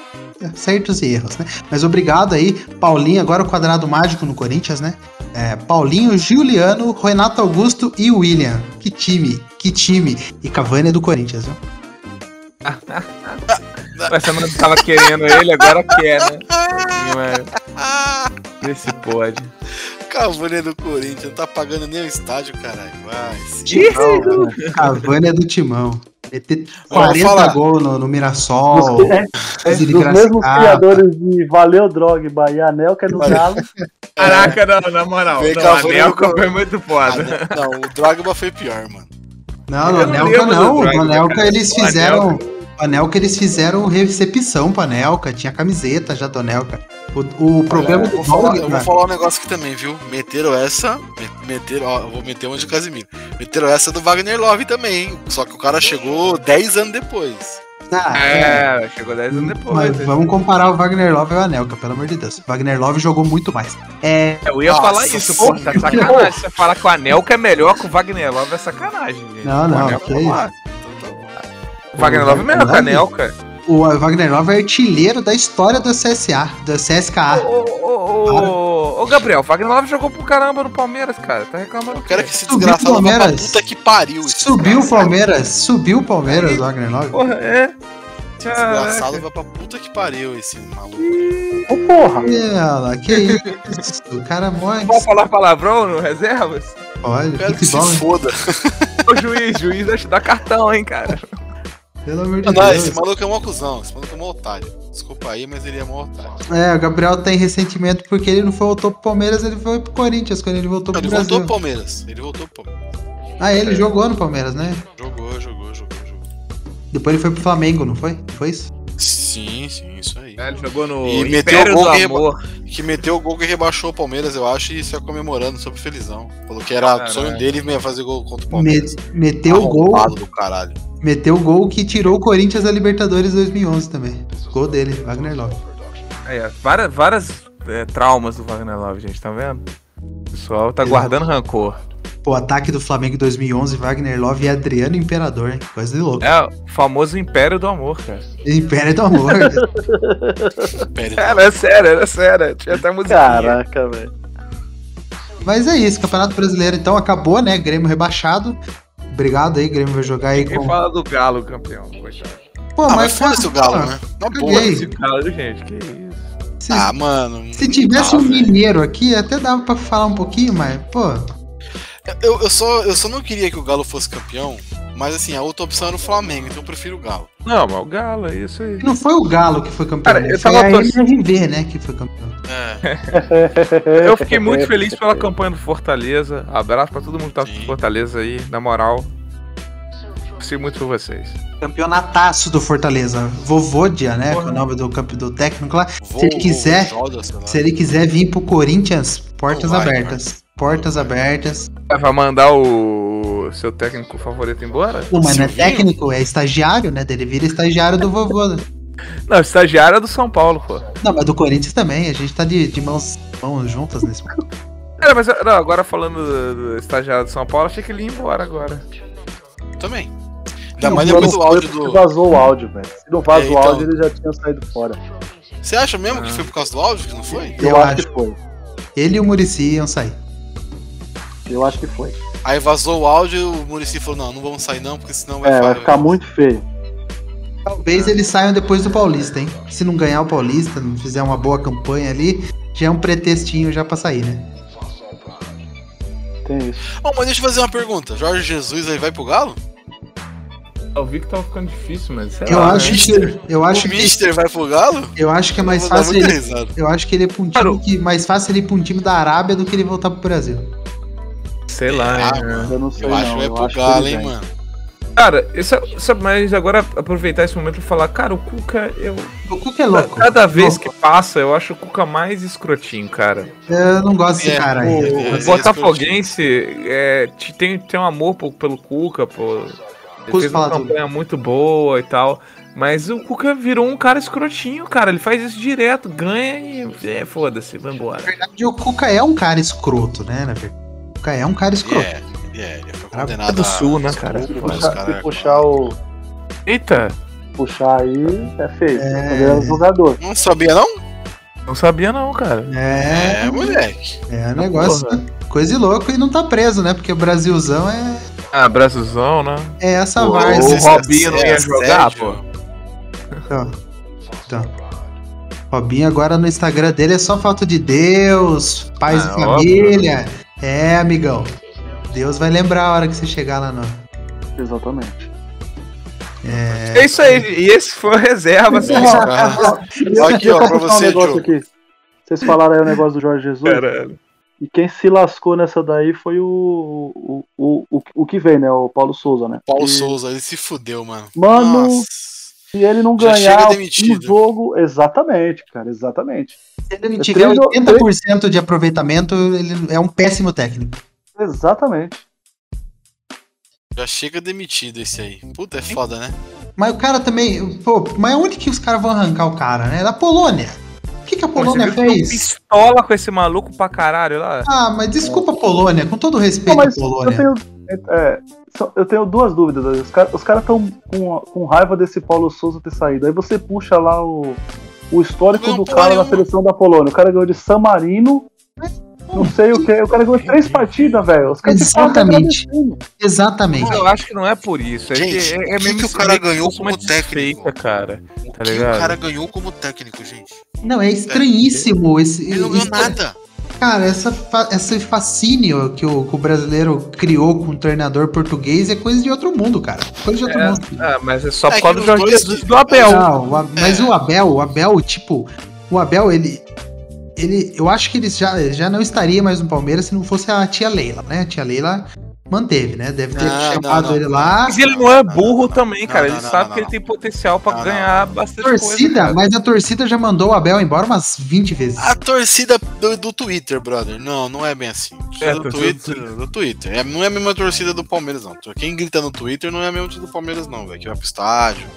É, Certos e erros, né? Mas obrigado aí, Paulinho, agora o quadrado mágico no Corinthians, né? É, Paulinho, Juliano, Renato Augusto e William. Que time, que time. E Cavani é do Corinthians, viu? Mas você não tava querendo ele, agora quer, né? Mas, Ah, vê se pode. Cavani é do Corinthians, não tá pagando nem o estádio, caralho. Vai, Cavani é do Timão. Meter Ó, 40 fala. gols no, no Mirassol. É, de dos mesmos criadores de Valeu Drogba e Anelka no Galo. Caraca, não, na moral. Vem Não, cá, a foi Nelca no- foi muito foda. não, não, o Drogba foi pior, mano. Não, no Anelka não. do No Anelka eles O fizeram. Anelka- O Anelka eles fizeram recepção pra Anelka. Tinha camiseta já do Anelka. O, o problema eu, do vou falar, Dog, eu vou falar um negócio aqui também, viu? Meteram essa. me- Meteram, ó, eu vou meter uma de Casimiro. Meteram essa do Wagner Love também, hein? Só que o cara chegou 10 anos depois. Ah, É, chegou 10 anos depois. Mas vamos comparar o Wagner Love e o Anelka, pelo amor de Deus. O Wagner Love jogou muito mais. É, Eu ia Nossa falar isso, pô, tá sacanagem. Você falar que o Anelka é melhor que o Wagner Love é sacanagem, gente. Não, não, O Anelka que é isso. Wagner Love é melhor que o? Anelka. o Wagner Love é artilheiro da história do CSA, do CSKA. Ô, ô, ô, ô, Gabriel, o Wagner Love jogou pro caramba no Palmeiras, cara. Tá reclamando. Eu quero que esse Subiu desgraçado o Palmeiras. puta que pariu. esse Subiu o. Palmeiras, subiu o Palmeiras, o Wagner Love. Porra, é. Desgraçado vai pra puta que pariu esse maluco. Ô, porra! Ela, que isso? O cara morre. Pode falar palavrão no reservas? Olha, que se foda. Ô juiz, juiz dar cartão, hein, cara. Pelo amor de Não, não, Deus. esse maluco é um cuzão. Esse maluco é um otário. Desculpa aí, mas ele é um otário. É, o Gabriel tem ressentimento porque ele não voltou pro Palmeiras, ele foi pro Corinthians quando ele voltou Não, pro ele Brasil. voltou pro Palmeiras. Ele voltou pro Palmeiras. Ah, ele jogou no Palmeiras, né? Jogou, jogou, jogou, jogou. Depois ele foi pro Flamengo, não foi? Foi isso? Sim, sim, isso aí. É, ele jogou no E meteu o gol do que Amor. Que meteu o gol que rebaixou o Palmeiras, eu acho, e saiu comemorando sobre felizão. Falou que era Caralho. sonho dele mesmo fazer gol contra o Palmeiras. Me- meteu o gol, do caralho. meteu o gol que tirou o Corinthians da Libertadores 2011 também. Gol dele, Wagner Love. Ó, várias, várias é, traumas do Wagner Love, gente, tá vendo? O pessoal tá guardando rancor. Pô, ataque do Flamengo em 2011, Wagner Love e Adriano Imperador, hein? Coisa de louco. É o famoso Império do Amor, cara. Império do Amor. Pera, Cara, é sério, é sério. Tinha até musiquinha. Caraca, velho. Mas é isso, Campeonato Brasileiro então acabou, né? Grêmio rebaixado. Obrigado aí, Grêmio vai jogar aí Quem com. fala do Galo, campeão, coitado. Pô, Ah, mas foda-se o Galo, cara, né? Caguei. boa. Esse Galo, gente, que isso. Se, Ah, mano. se tivesse ah, um velho. mineiro aqui, até dava pra falar um pouquinho, mas, pô. Eu, eu, só, eu só não queria que o Galo fosse campeão, mas assim, a outra opção era o Flamengo, então eu prefiro o Galo. Não, mas o Galo, é isso aí. Não foi o Galo que foi campeão, Cara, né? eu foi tava a torcendo- MRV, né, que foi campeão. É. Eu fiquei muito feliz pela campanha do Fortaleza. Abraço pra todo mundo que tá Sim. com Fortaleza aí, na moral. Torci muito por vocês. Campeonataço do Fortaleza. Vovodia, né? Porra. Que é o nome do, do técnico lá. Vou- Se ele vou- quiser- lá. Se ele quiser vir pro Corinthians, portas vai, abertas. Portas abertas. Vai mandar o seu técnico favorito embora? Pô, mas não é técnico, é estagiário, né? Ele vira estagiário do vovô. né? Não, estagiário é do São Paulo, pô. Não, mas do Corinthians também. A gente tá de, de mãos, mãos juntas nesse momento. É, mas não, agora falando do, do estagiário do São Paulo, achei que ele ia embora agora. Também. Ainda mais depois do áudio porque do. Vazou o áudio, velho. Se não vaza É, o então. áudio, ele já tinha saído fora. Você acha mesmo que Ah. foi por causa do áudio que não foi? Eu, Eu acho, acho. que foi. Ele e o Murici iam sair. Eu acho que foi. Aí vazou o áudio e o Murici falou: não, não vamos sair não, porque senão vai, É, vai ficar muito feio. Talvez eles saiam depois do Paulista, hein? Se não ganhar o Paulista, não fizer uma boa campanha ali, já é um pretextinho já pra sair, né? Tem isso. Bom, mas deixa eu fazer uma pergunta. Jorge Jesus aí vai pro Galo? Eu vi que tava ficando difícil, mas sei Eu lá, acho né? que. Eu acho o que. Mister vai pro Galo? Eu acho que é mais fácil ele. Eu acho que ele é pra um time que mais fácil ele ir pra um time da Arábia do que ele voltar pro Brasil. Sei lá, Ah, né? mano. Eu não sei Eu não. acho que vai pro Galo, hein, mano. Cara, isso, isso, mas agora aproveitar esse momento e falar, cara, o Cuca, eu. O Cuca é louco. Cada vez Louco. que passa, eu acho o Cuca mais escrotinho, cara. Eu não gosto desse É, cara aí. é, Eu- é, O é Botafoguense é, te- tem, tem um amor pô- pelo Cuca, pô. Ele fez uma falar tudo. campanha muito boa e tal. Mas o Cuca virou um cara escrotinho, cara. Ele faz isso direto, ganha e. É, foda-se, vai embora. Na verdade, o Cuca é um cara escroto, né? Na verdade. Cuca é um cara escroto. É, é, ele foi condenado é do Sul, né, cara? Foda. Puxar- cara. se puxar o. Eita, Puxar aí é feio. É. Ele era jogador. Não sabia, não? não sabia não, cara. É, É, moleque. é um negócio. Porra. Coisa de louco e não tá preso, né? Porque o Brasilzão é, Ah, Brasilzão, né? é essa várzea. o é Robinho não ia jogar, pô. Então, então. Robinho agora no Instagram dele é só foto de Deus, paz Ah, e família. É, amigão. Deus vai lembrar a hora que você chegar lá no. Exatamente. É isso aí, e esse foi o reserva, assim, Olha aqui, ó, pra um você, negócio Joe. aqui. Vocês falaram aí o negócio do Jorge Jesus. caralho. E quem se lascou nessa daí foi o. O, o, o, o que vem, né? O Paulo Souza, né? Paulo E- Souza, ele se fudeu, mano. Mano, Nossa. Se ele não Já ganhar um jogo. Exatamente, cara, exatamente. Se ele não Eu tiver tenho- 80% de aproveitamento, ele é um péssimo técnico. Exatamente. Já chega demitido esse aí. Puta, é foda, né? Mas o cara também. Pô, mas onde que os caras vão arrancar o cara, né? Da Polônia. O que, que a Polônia Você viu que deu fez? pistola com esse maluco pra caralho lá? Ah, mas desculpa a Polônia, com todo Não, respeito mas à eu Polônia. tenho, é, só- eu tenho duas dúvidas. Os caras os estão com, com raiva desse Paulo Souza ter saído. Aí você puxa lá o, o histórico Não do cara na seleção da Polônia. O cara ganhou de San Marino. Não sei o que. O cara ganhou três partidas, velho. Os caras ficam Exatamente. Exatamente. Eu acho que não é por isso. É Gente, que é, é o que mesmo que o cara meio que ganhou como técnico? cara. O Tá que ligado? o cara ganhou como técnico, gente? Não, é estranhíssimo esse. Ele não ganhou nada. Cara, essa, fa- esse fascínio que o, que o brasileiro criou com o treinador português é coisa de outro mundo, cara. Coisa de outro É, mundo. Ah, mas é só É por causa do Jorge Jesus do Abel. Não, o A- mas É. o Abel, o Abel, tipo, o Abel, ele. Ele, eu acho que ele já, já não estaria mais no Palmeiras se não fosse a tia Leila, né? A tia Leila manteve, né? Deve ter Não, não, chamado não. ele lá. Mas ele não é burro também, cara. não, ele não, sabe não, que ele não. tem potencial pra Não, não. ganhar bastante Torcida, coisa. mas a torcida já mandou o Abel embora umas 20 vezes. A torcida do, do Twitter, brother. Não, não é bem assim. É, do, torcida do Twitter, do Twitter. É, não é a mesma torcida do Palmeiras, não. Quem grita no Twitter não é a mesma torcida do Palmeiras, não, velho. Que vai pro estádio,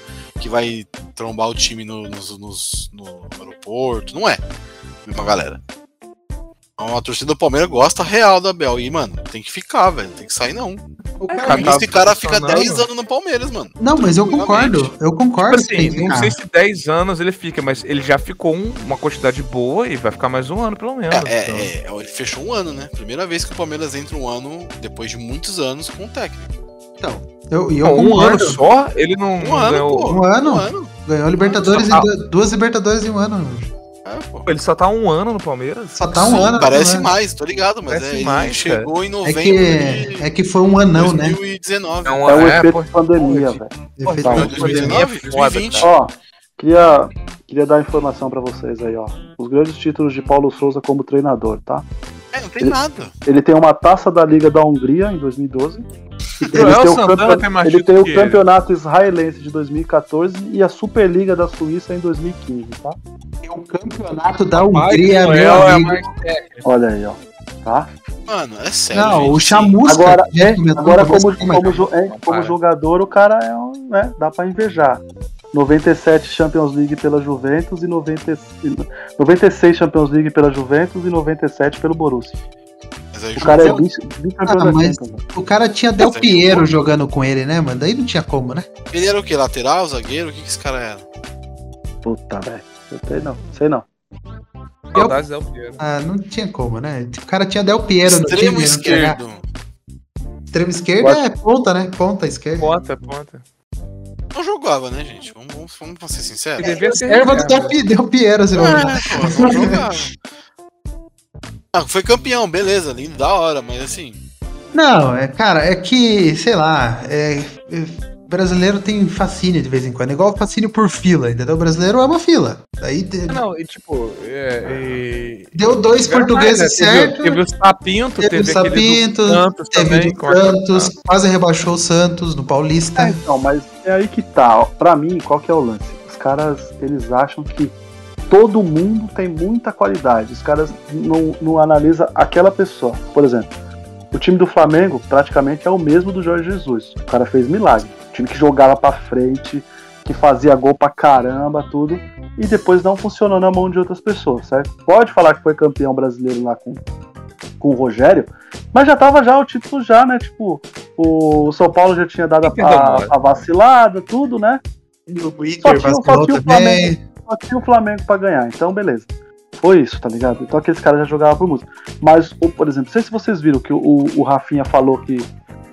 que vai trombar o time no, nos- nos- no aeroporto. Não é. Mesma galera. Então, a torcida do Palmeiras gosta real do Abel. E, mano, tem que ficar, velho. Tem que sair, não. O É, cara- cara, Esse cara fica funcionando. 10 anos no Palmeiras, mano. Não, mas eu concordo. Eu Tipo concordo. assim, tem que não sei se 10 anos ele fica, mas ele já ficou um- uma quantidade boa e vai ficar mais um ano, pelo menos. É, então. é, é, ele fechou um ano, né? Primeira vez que o Palmeiras entra um ano, depois de muitos anos, com o técnico. Eu, e eu Pô, um ano só? Ele não, Um não ano, ganhou- pô. Um ano? Um ano. Ganhou Libertadores Só em du- duas Libertadores em um ano. É, pô. Ele só tá um ano no Palmeiras? Só tá um Sim, ano. Parece né? mais, tô ligado, mas Parece é, ele mais, chegou em É novembro que, de é que foi um anão, né? 2019. É um É o é, efeito pô, pandemia, velho. Efeito tá. pandemia. 2019, é foda, 2020. cara. Ó, queria, queria dar informação pra vocês aí, ó. Os grandes títulos de Paulo Souza como treinador, tá? É, não tem Ele- nada. Ele tem uma taça da Liga da Hungria em 2012. Ele Joel tem, o, Santana campe- tem mais ele tem o que ele. campeonato israelense de 2014 e a Superliga da Suíça em 2015, tá? É o campeonato da Hungria, o meu Joel é amigo. mais técnico. Olha aí, ó. Tá? Mano, é sério. Não, gente, o. Chamusca. Agora, comentou Agora, como, como, jo- é, como jogador, o cara é um, né, dá pra invejar. 97 Champions League pela Juventus e 90, e 96 Champions League pela Juventus e 97 pelo Borussia. Mas aí O cara é jogou. vice- bicampeão Ah, da mas- velho. O cara tinha Del Piero jogou. jogando com ele, né, mano? Daí não tinha como, né? Ele era o quê? Lateral, zagueiro? O que, que esse cara era? Puta, velho. Eu sei não, sei não. É o Piero. Ah, não tinha como, né? O cara tinha Del Piero no Extremo time. não tinha- esquerdo. Extremo esquerda é ponta, né? Ponta esquerda. Ponta, ponta. Não jogava, né, gente? Vamos, vamos, vamos ser sinceros. Ele devia ser Erva do. Del, Pi- Del Piero, você vai É, ver. pô, não jogava. Ah, foi campeão, beleza, lindo, da hora, mas assim. Não, é, cara, é que, sei lá, é, é, brasileiro tem fascínio de vez em quando, é igual fascínio por fila, entendeu? O brasileiro ama fila. Daí te- Não, e tipo, é, e- deu dois portugueses mais, né? certo. Teve, teve o Sapinto, Teve teve, o Sapinto, do Santos Teve também. do com a- Santos, quase rebaixou o Santos no Paulista. É, então, mas é aí que tá. ó. Pra mim, qual que é o lance? Os caras, eles acham que todo mundo tem muita qualidade. Os caras não, não analisam aquela pessoa. Por exemplo, o time do Flamengo praticamente é o mesmo do Jorge Jesus. O cara fez milagre. O time que jogava pra frente, que fazia gol pra caramba, tudo. E depois não funcionou na mão de outras pessoas, certo? Pode falar que foi campeão brasileiro lá com, com o Rogério, mas já tava já o título já, né? Tipo, o São Paulo já tinha dado a, a- vacilada, tudo, né? O Só Inter tinha- só tinha o também. Só tinha o Flamengo pra ganhar, então beleza. Foi isso, tá ligado? Então aqueles caras já jogavam por música. Mas, o- por exemplo, não sei se vocês viram que o, o, o Rafinha falou que,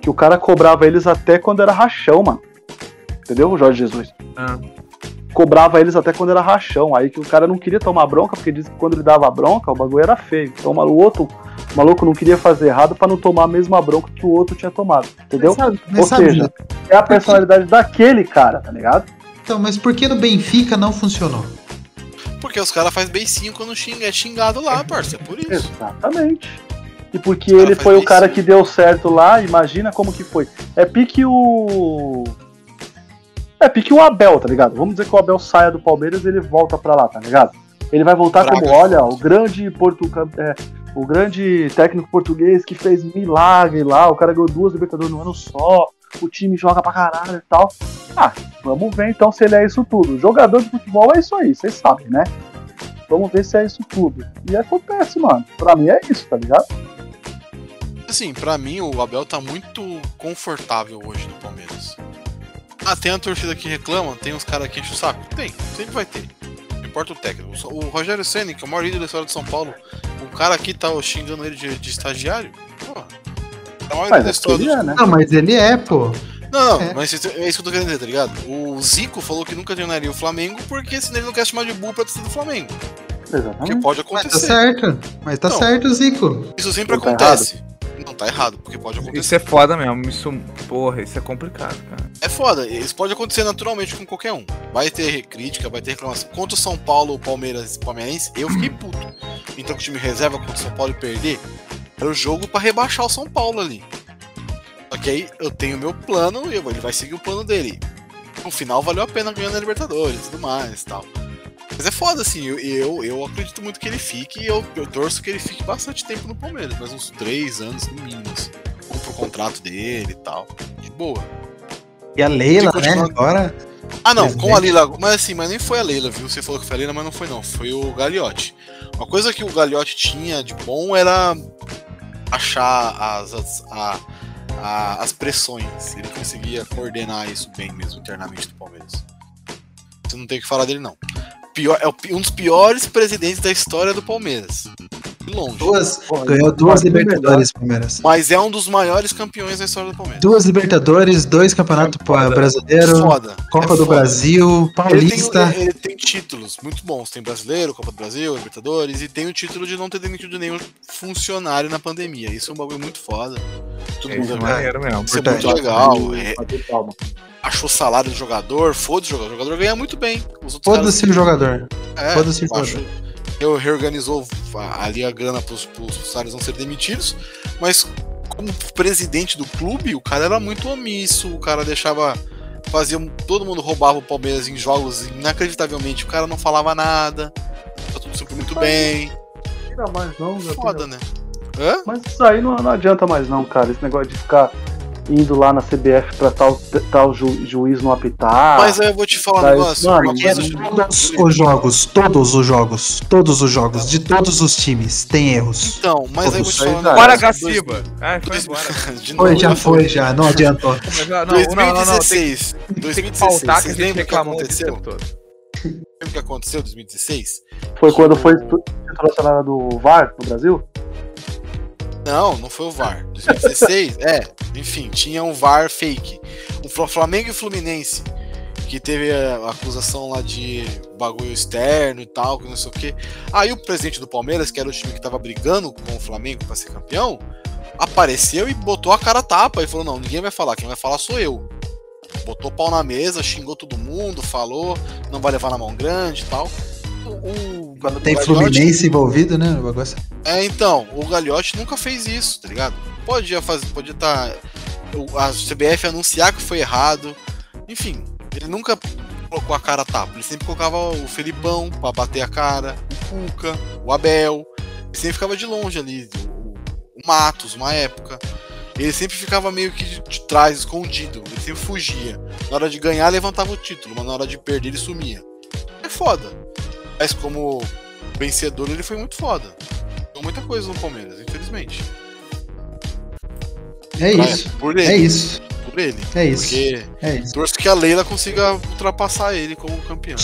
que o cara cobrava eles até quando era rachão, mano. Entendeu? O Jorge Jesus. Ah. Cobrava eles até quando era rachão. Aí que o cara não queria tomar bronca, porque disse que quando ele dava bronca, o bagulho era feio. Então o outro, o maluco não queria fazer errado pra não tomar a mesma bronca que o outro tinha tomado. Entendeu? Mas sabe- mas Ou sabe, seja, é a personalidade daquele cara, tá ligado? então, mas por que no Benfica não funcionou? Porque os caras fazem beicinho quando xinga, é xingado lá, parça. É por isso. Exatamente. E porque ele foi o cara que deu certo lá, imagina como que foi. É pique o. É pique o Abel, tá ligado? Vamos dizer que o Abel saia do Palmeiras e ele volta pra lá, tá ligado? Ele vai voltar Braga. como, olha, o grande Portu... é, o grande técnico português que fez milagre lá, o cara ganhou duas Libertadores no ano só, o time joga pra caralho e tal. Ah, vamos ver então se ele é isso tudo. Jogador de futebol é isso aí, vocês sabem, né? Vamos ver se é isso tudo. E acontece, mano. Pra mim é isso, tá ligado? Assim, pra mim o Abel tá muito confortável hoje no Palmeiras. Ah, tem a torcida que reclama, tem uns caras que enchem o saco? Tem, sempre vai ter. Não importa o técnico. O Rogério Senna, que é o maior ídolo da história de São Paulo, o cara aqui tá xingando ele de, de estagiário? O maior Mas da é que é, né? Não, mas ele é, pô. Não, não, É. mas isso- é isso que eu tô querendo dizer, tá ligado? O Zico falou que nunca treinaria o Flamengo porque senão ele não quer chamar de burro pra torcida do Flamengo. Porque Exatamente. pode Mas tá acontecer. certo. Mas tá Não. certo, Zico. Isso sempre Não tá acontece. Não tá errado, porque pode acontecer. Isso é foda mesmo. Isso, porra, isso é complicado, cara. É foda, isso pode acontecer naturalmente com qualquer um. Vai ter crítica, vai ter reclamação. Contra o São Paulo, o Palmeiras e Palmeirense, eu fiquei puto. Então, com o time reserva contra o São Paulo e perder, era o jogo pra rebaixar o São Paulo ali. Só que aí eu tenho meu plano e ele vai seguir o plano dele. No final, valeu a pena ganhar na Libertadores e tudo mais e tal. Mas é foda, assim, eu, eu, eu acredito muito que ele fique e eu, eu torço que ele fique bastante tempo no Palmeiras, mais uns três anos no mínimo. assim. O contrato dele e tal. De boa. E a Leila, né? Agora. Ah, não, com a Leila. Mas assim, mas nem foi a Leila, viu? Você falou que foi a Leila, mas não foi, não. Foi o Gagliotti. Uma coisa que o Gagliotti tinha de bom era achar as, as, a- a- as pressões. Ele conseguia coordenar isso bem mesmo internamente do Palmeiras. Você não tem que falar dele, não. Pior, é um dos piores presidentes da história do Palmeiras. De longe. Duas, ganhou duas mas é Libertadores, Palmeiras. Mas é um dos maiores campeões da história do Palmeiras. Duas Libertadores, dois Campeonato Brasileiro, Foda. Copa é do foda. Brasil, Ele Paulista. tem, ele tem títulos muito bons. Tem brasileiro, Copa do Brasil, Libertadores, e tem o título de não ter demitido nenhum funcionário na pandemia. Isso é um bagulho muito foda. Todo É, mundo é maneiro mesmo. Isso é muito legal. é, achou o salário do jogador, foda-se o jogador. O jogador ganha muito bem. Foda-se o jogador. é, foda-se o eu acho- reorganizou ali a grana pros, pros funcionários não serem demitidos, mas como presidente do clube, o cara era muito omisso, o cara deixava. Fazia. Todo mundo roubava o Palmeiras em jogos inacreditavelmente, o cara não falava nada, tá tudo sempre muito bem. Tira mais não. Foda, né? Hã? Mas isso aí não, não adianta mais não, cara. Esse negócio de ficar indo lá na CBF pra tal, tal ju- juiz não apitar. Mas aí eu vou te falar um negócio. mano, Todos os jogos, todos os jogos, todos os jogos, de todos os times, tem erros. Então, mas aí eu vou te falar um Bora, negócio. Bora, Dois- Gaciba! Ai, foi dois- embora. de Foi, novo, já foi, já, não adiantou. Ah, Não, não, não, não, não, tem, 2016. tem que 2016. pautar que a Vocês lembram o que aconteceu? Lembra o que aconteceu em 2016? Foi quando foi titular do VAR no Brasil? Não, não foi o VAR. 2016, é, enfim, tinha um VAR fake. O Fla- Flamengo e Fluminense, que teve a acusação lá de bagulho externo e tal, que não sei o quê. Aí o presidente do Palmeiras, que era o time que tava brigando com o Flamengo pra ser campeão, apareceu e botou a cara tapa e falou: Não, ninguém vai falar, quem vai falar sou eu. Botou o pau na mesa, xingou todo mundo, falou, não vai levar na mão grande e tal. O, Quando tem o Fluminense envolvido, né? O negócio. é, então, o Gagliotti nunca fez isso, tá ligado? Podia fazer, podia estar. a CBF anunciar que foi errado. Enfim, ele nunca colocou a cara a tapa. Ele sempre colocava o Felipão pra bater a cara, o Cuca, o Abel. Ele sempre ficava de longe ali. O, o Matos, uma época. Ele sempre ficava meio que de, de trás, escondido. Ele sempre fugia. Na hora de ganhar, levantava o título, mas na hora de perder, ele sumia. É foda. Mas como vencedor, ele foi muito foda. Deu muita coisa no Palmeiras, infelizmente. É Pra- isso. Por ele. É isso. Por ele. É isso. Porque É isso. torço que a Leila consiga ultrapassar ele como campeão.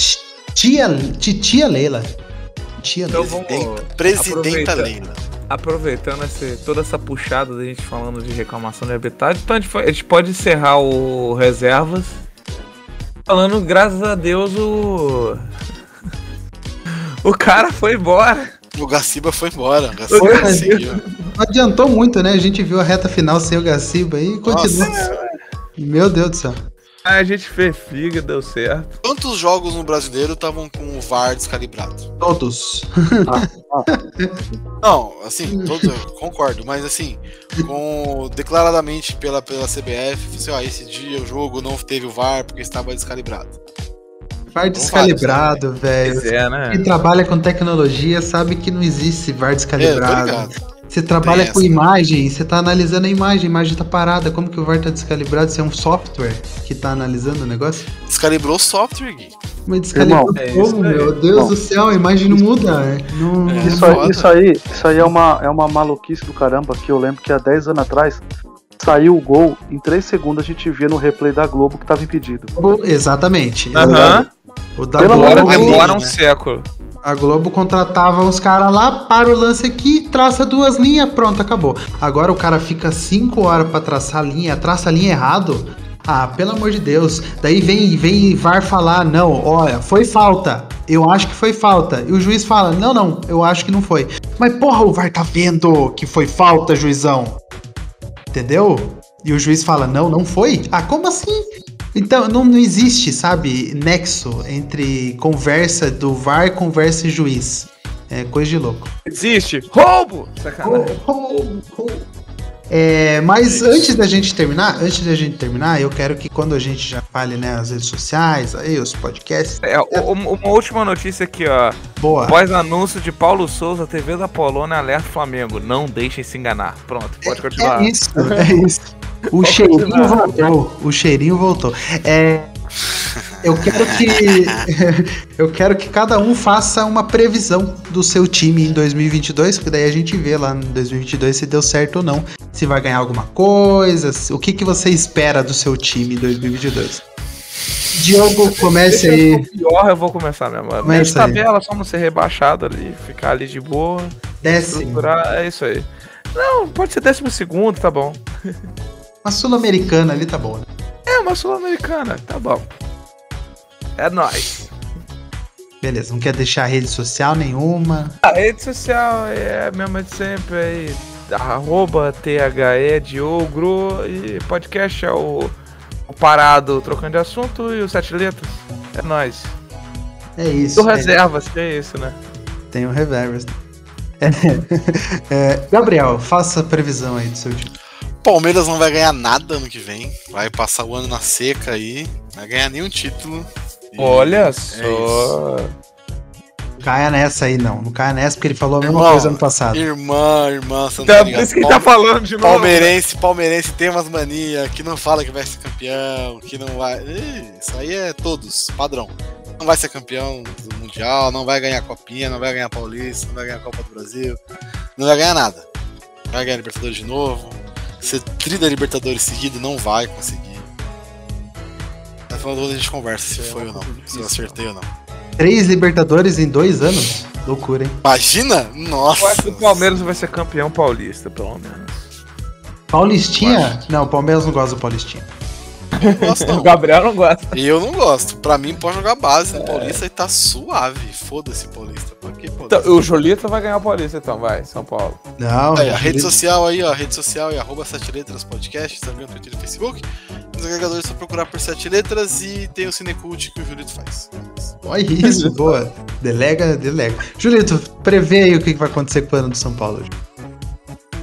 Tia, titia Leila. Tia Então Leila. vamos. Presidenta. Leila. Aproveitando esse, toda essa puxada da gente falando de reclamação de arbitragem, então a gente, a gente pode encerrar o reservas falando, graças a Deus, o. O cara foi embora. O Gaciba foi embora. O Gaciba Foi, conseguiu. Não adiantou muito, né? A gente viu a reta final sem o Gaciba e continua. Nossa. Meu Deus do céu. A gente fez figa, deu certo. Quantos jogos no brasileiro estavam com o VAR descalibrado? Todos. Não, assim, todos eu concordo, mas assim, com declaradamente pela, pela CBF, assim, ó, esse dia o jogo não teve o VAR porque estava descalibrado. VAR descalibrado, velho. Pois é, né? Quem trabalha com tecnologia sabe que não existe VAR É, descalibrado. ligado. Você trabalha Tem com essa. imagem, você tá analisando a imagem, a imagem tá parada. Como que o VAR tá descalibrado? Você é um software que tá analisando o negócio? Descalibrou o software, Gui. Mas descalibrou é como, aí. meu Deus Irmão. do céu, a imagem não muda. Não, É. Isso aí, isso aí, isso aí é, uma, é uma maluquice do caramba que eu lembro que há 10 anos atrás saiu o gol, em 3 segundos a gente via no replay da Globo que tava impedido. Exatamente. Aham. O da Pelo Agora Globo, demora um né? século. a Globo contratava uns caras lá, para o lance aqui, traça duas linhas, pronto, acabou. Agora o cara fica 5 horas pra traçar a linha, traça a linha errado. Ah, pelo amor de Deus. Daí vem, vem VAR falar, não, olha, foi falta. Eu acho que foi falta. E o juiz fala, não, não, eu acho que não foi. Mas porra, o VAR tá vendo que foi falta, juizão. Entendeu? E o juiz fala, não, não foi? Ah, como assim? Então, não, não existe, sabe, nexo entre conversa do VAR, conversa e juiz. É coisa de louco. Existe. Roubo! Sacanagem. É, mas antes da gente terminar, antes da gente terminar, eu quero que quando a gente já fale, né, as redes sociais, aí os podcasts, É, o- uma uma última notícia aqui, ó. boa. Após anúncio de Paulo Souza, TV da Polônia alerta Flamengo. Não deixem se enganar. Pronto, pode continuar. É isso, é isso. O cheirinho voltou. O cheirinho voltou. É, Eu quero que eu quero que cada um faça uma previsão do seu time em 2022, porque daí a gente vê lá em 2022 se deu certo ou não, se vai ganhar alguma coisa, o que que você espera do seu time em 2022. Diogo, comece Deixa aí. pior, eu vou começar mesmo. Começa aí. tabela, só não ser rebaixado ali, ficar ali de boa, Décimo. é isso aí. Não, pode ser décimo segundo, tá bom. Uma sul-americana ali tá bom. Né? É uma sul-americana, tá bom. É nóis. Beleza, não quer deixar rede social nenhuma. A rede social é a mesma de sempre aí. Arroba THE Diogro e podcast é o, o Parado Trocando de Assunto e o Sete Letras. É nóis. É isso. Do é, reservas, que é isso, né? tem o reverse. É, é, Gabriel, faça a previsão aí do seu time. Palmeiras não vai ganhar nada ano que vem. Vai passar o ano na seca aí. Não vai ganhar nenhum título. Olha é só. Não caia nessa aí, não. Não caia nessa porque ele falou a mesma Irmão, coisa ano passado. Irmã, irmã, você não Então, tá por ligado? isso que ele tá falando de novo. Palmeirense, palmeirense tem umas manias que não fala que vai ser campeão, que não vai. Ih, Isso aí é todos, padrão. Não vai ser campeão do Mundial, não vai ganhar Copinha, não vai ganhar Paulista, não vai ganhar Copa do Brasil, não vai ganhar nada. Vai ganhar Libertadores de novo. Ser tri da Libertadores seguido não vai conseguir. Na final do ano a gente conversa se foi ou não, se eu acertei ou não. Três Libertadores em dois anos? Loucura, hein? Imagina? Nossa! Eu acho que o Palmeiras vai ser campeão paulista, pelo menos. Paulistinha? Não, o Palmeiras não gosta do Paulistinha. Não gosto, não. O Gabriel não gosta. E eu não gosto. Pra mim, pode jogar base no Paulista e tá suave. Foda-se Paulista. Por que Paulista? Então, o Jolita vai ganhar o Paulista, então, vai, São Paulo. Não, Aí, a rede ele- social aí, ó. A rede social é arroba sete letras podcast, Instagram, Twitter e Facebook. Nos agregadores é só procurar por sete letras e tem o Cinecult que o Julito faz. Olha isso, boa. Delega, delega. Julito, prevê aí o que que vai acontecer com o ano do São Paulo.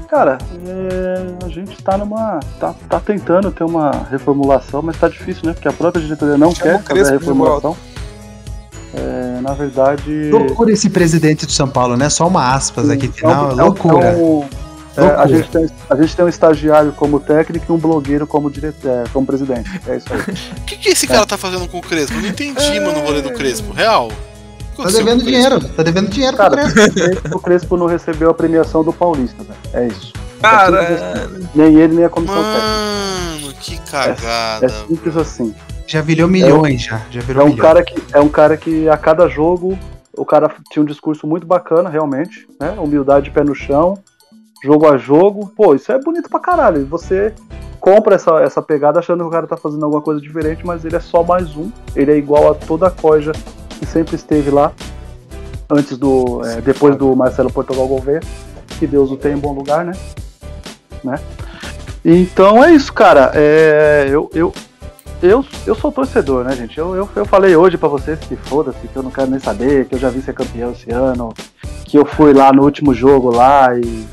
Cara, é, a gente tá numa. Tá, tá tentando ter uma reformulação, mas tá difícil, né? Porque a própria diretoria não Chama quer fazer a reformulação. É, na verdade. Loucura esse presidente de São Paulo, né? Só uma aspas aqui é final. é um- loucura. é um- é, a, gente tem, a gente tem um estagiário como técnico e um blogueiro como, diretor, é, como presidente. É isso aí. O que, que esse cara tá fazendo com o Crespo? Eu não entendi, mano, o rolê do Crespo. Real. Tá devendo dinheiro. Tá devendo dinheiro pro Cara, Crespo. o Crespo não recebeu a premiação do Paulista, velho. É isso. Cara, Nem ele, nem a comissão técnica. Mano, que cagada. É simples assim. Já virou milhões, já. Já É virou um, milhões. cara que, é um cara que a cada jogo o cara tinha um discurso muito bacana, realmente, né? Humildade de pé no chão, jogo a jogo. Pô, isso é bonito pra caralho. Você compra essa, essa pegada achando que o cara tá fazendo alguma coisa diferente, mas ele é só mais um. Ele é igual a toda a coja que sempre esteve lá antes do. é, depois do Marcelo Portugal Gouveia. Que Deus o tenha em bom lugar, né? né? Então é isso, cara. É, eu, eu, eu, eu sou torcedor, né, gente? Eu, eu, eu falei hoje pra vocês que foda-se, que eu não quero nem saber, que eu já vi ser campeão esse ano, que eu fui lá no último jogo lá e,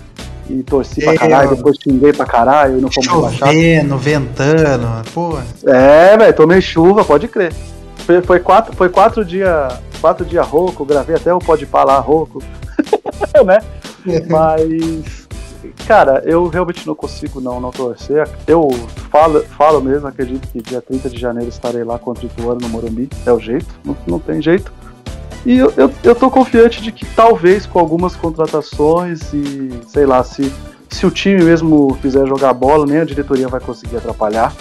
e torci pra caralho, depois xinguei pra caralho e não fomos rebaixados. Chovendo, ventando. Pô, É, velho, tomei chuva, pode crer. Foi, foi quatro, foi quatro dias quatro dia rouco, gravei até o Pode lá rouco, né? Mas, cara, eu realmente não consigo não, não torcer. Eu falo, falo mesmo, acredito que dia 30 de janeiro estarei lá contra o Ituano no Morumbi. É o jeito, não, não tem jeito. E eu, eu, eu tô confiante de que talvez com algumas contratações e, sei lá, se, se o time mesmo fizer jogar bola, nem a diretoria vai conseguir atrapalhar.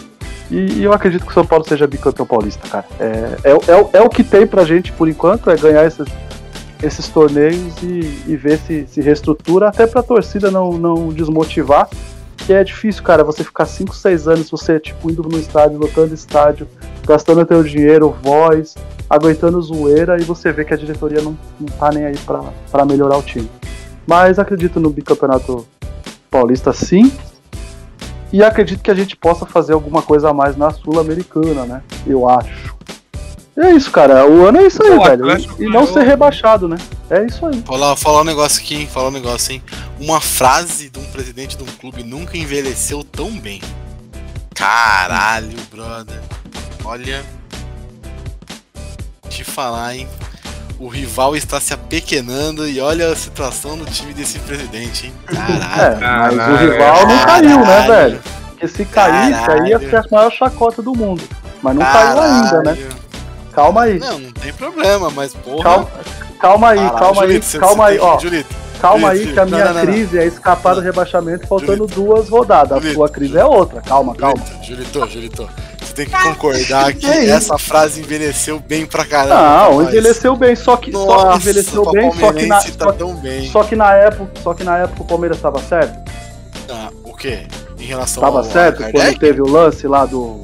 E, e eu acredito que o São Paulo seja bicampeão paulista, cara. É, é, o- é, é o que tem pra gente por enquanto, é ganhar esses, torneios e, e ver se se reestrutura, até pra torcida não, não desmotivar. Que é difícil, cara, você ficar 5, 6 anos, você, tipo, indo no estádio, lotando estádio, gastando teu dinheiro, voz, aguentando zoeira, e você vê que a diretoria não, não tá nem aí pra melhorar o time. Mas acredito no bicampeonato paulista sim. E acredito que a gente possa fazer alguma coisa a mais na Sul-Americana, né? Eu acho. E é isso, cara. O ano é isso aí, velho. E, e não ser rebaixado, né? É isso aí. Falar, falar um negócio aqui, hein? Falar um negócio, hein? Uma frase de um presidente de um clube nunca envelheceu tão bem. Caralho, brother. Olha. Te falar, hein? O rival está se apequenando e olha a situação do time desse presidente, hein? É, Caralho. mas o Caralho. rival não caiu, né, Caralho. velho? Porque se caísse, aí ia ser a maior chacota do mundo. Mas não caiu ainda, né? Caralho. Calma aí. Não, não tem problema, mas porra. Calma, calma aí, calma Julito, aí, você- calma você aí, tem- ó. Julito, Calma aí que a minha Não, não, não. crise é escapar do rebaixamento faltando duas rodadas. A Julito, sua crise é outra. Calma, calma. Julito, Julito, Você tem que concordar que É essa frase envelheceu bem pra caramba. Não, envelheceu bem, só que só Nossa, envelheceu pra bem, só que na tá só, tão bem. só que na época, só que na época o Palmeiras estava certo. Ah, o quê? Em relação Tava ao certo quando teve o lance lá do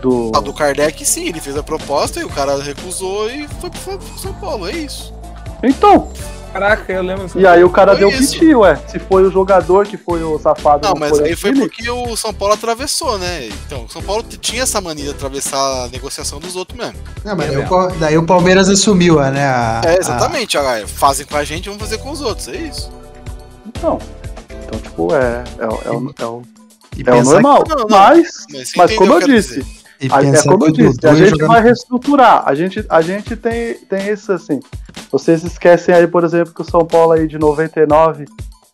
do Ah, do Kardec, sim, ele fez a proposta e o cara recusou e foi pro São Paulo, é isso. Então, Caraca, eu lembro. e aí o cara Foi deu isso. piti, ué. Se foi o jogador que foi o safado, Não, mas foi aí foi time. porque o São Paulo atravessou, né? Então, o São Paulo tinha essa mania de atravessar a negociação dos outros mesmo. Não, mas daí o, daí o Palmeiras assumiu, né? A, É, exatamente. ah, fazem com a gente, vamos fazer com os outros, é isso. Então, então tipo, é, é, o- é, é, a, e é o normal. Não, não, Mas, Mas, mas como eu disse, dizer. E A- é como eu disse, a gente jogar vai reestruturar. A gente, a gente tem, tem isso assim. Vocês esquecem aí, por exemplo, que o São Paulo aí de 99,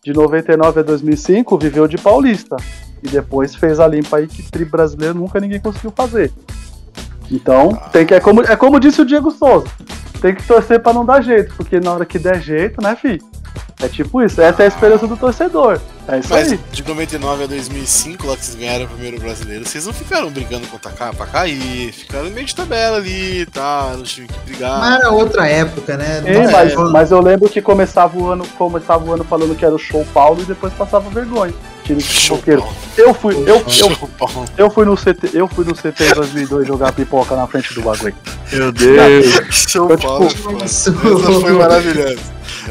de 99 a 2005 viveu de paulista. E depois fez a limpa aí que tri brasileiro nunca ninguém conseguiu fazer. Então, Ah. tem que, é, como, é como disse o Diego Souza. Tem que torcer pra não dar jeito, porque na hora que der jeito, né, fi? É tipo isso, essa é a esperança do torcedor. É isso Mas aí. de 99 a 2005, lá que vocês ganharam o primeiro brasileiro, vocês não ficaram brigando contra cá pra cair, ficaram no meio de tabela ali, tá? No time que brigar. Mas era outra época, né? Não- mas, mas eu lembro que começava o ano, começava o ano falando que era o show Paulo e depois passava vergonha. Show pipoqueiro. Eu fui, eu, eu, eu fui no CT, eu fui no CT em 2002 jogar pipoca na frente do bagulho. Meu Deus. Show Eu, Paulo. tipo. Essa foi maravilhosa.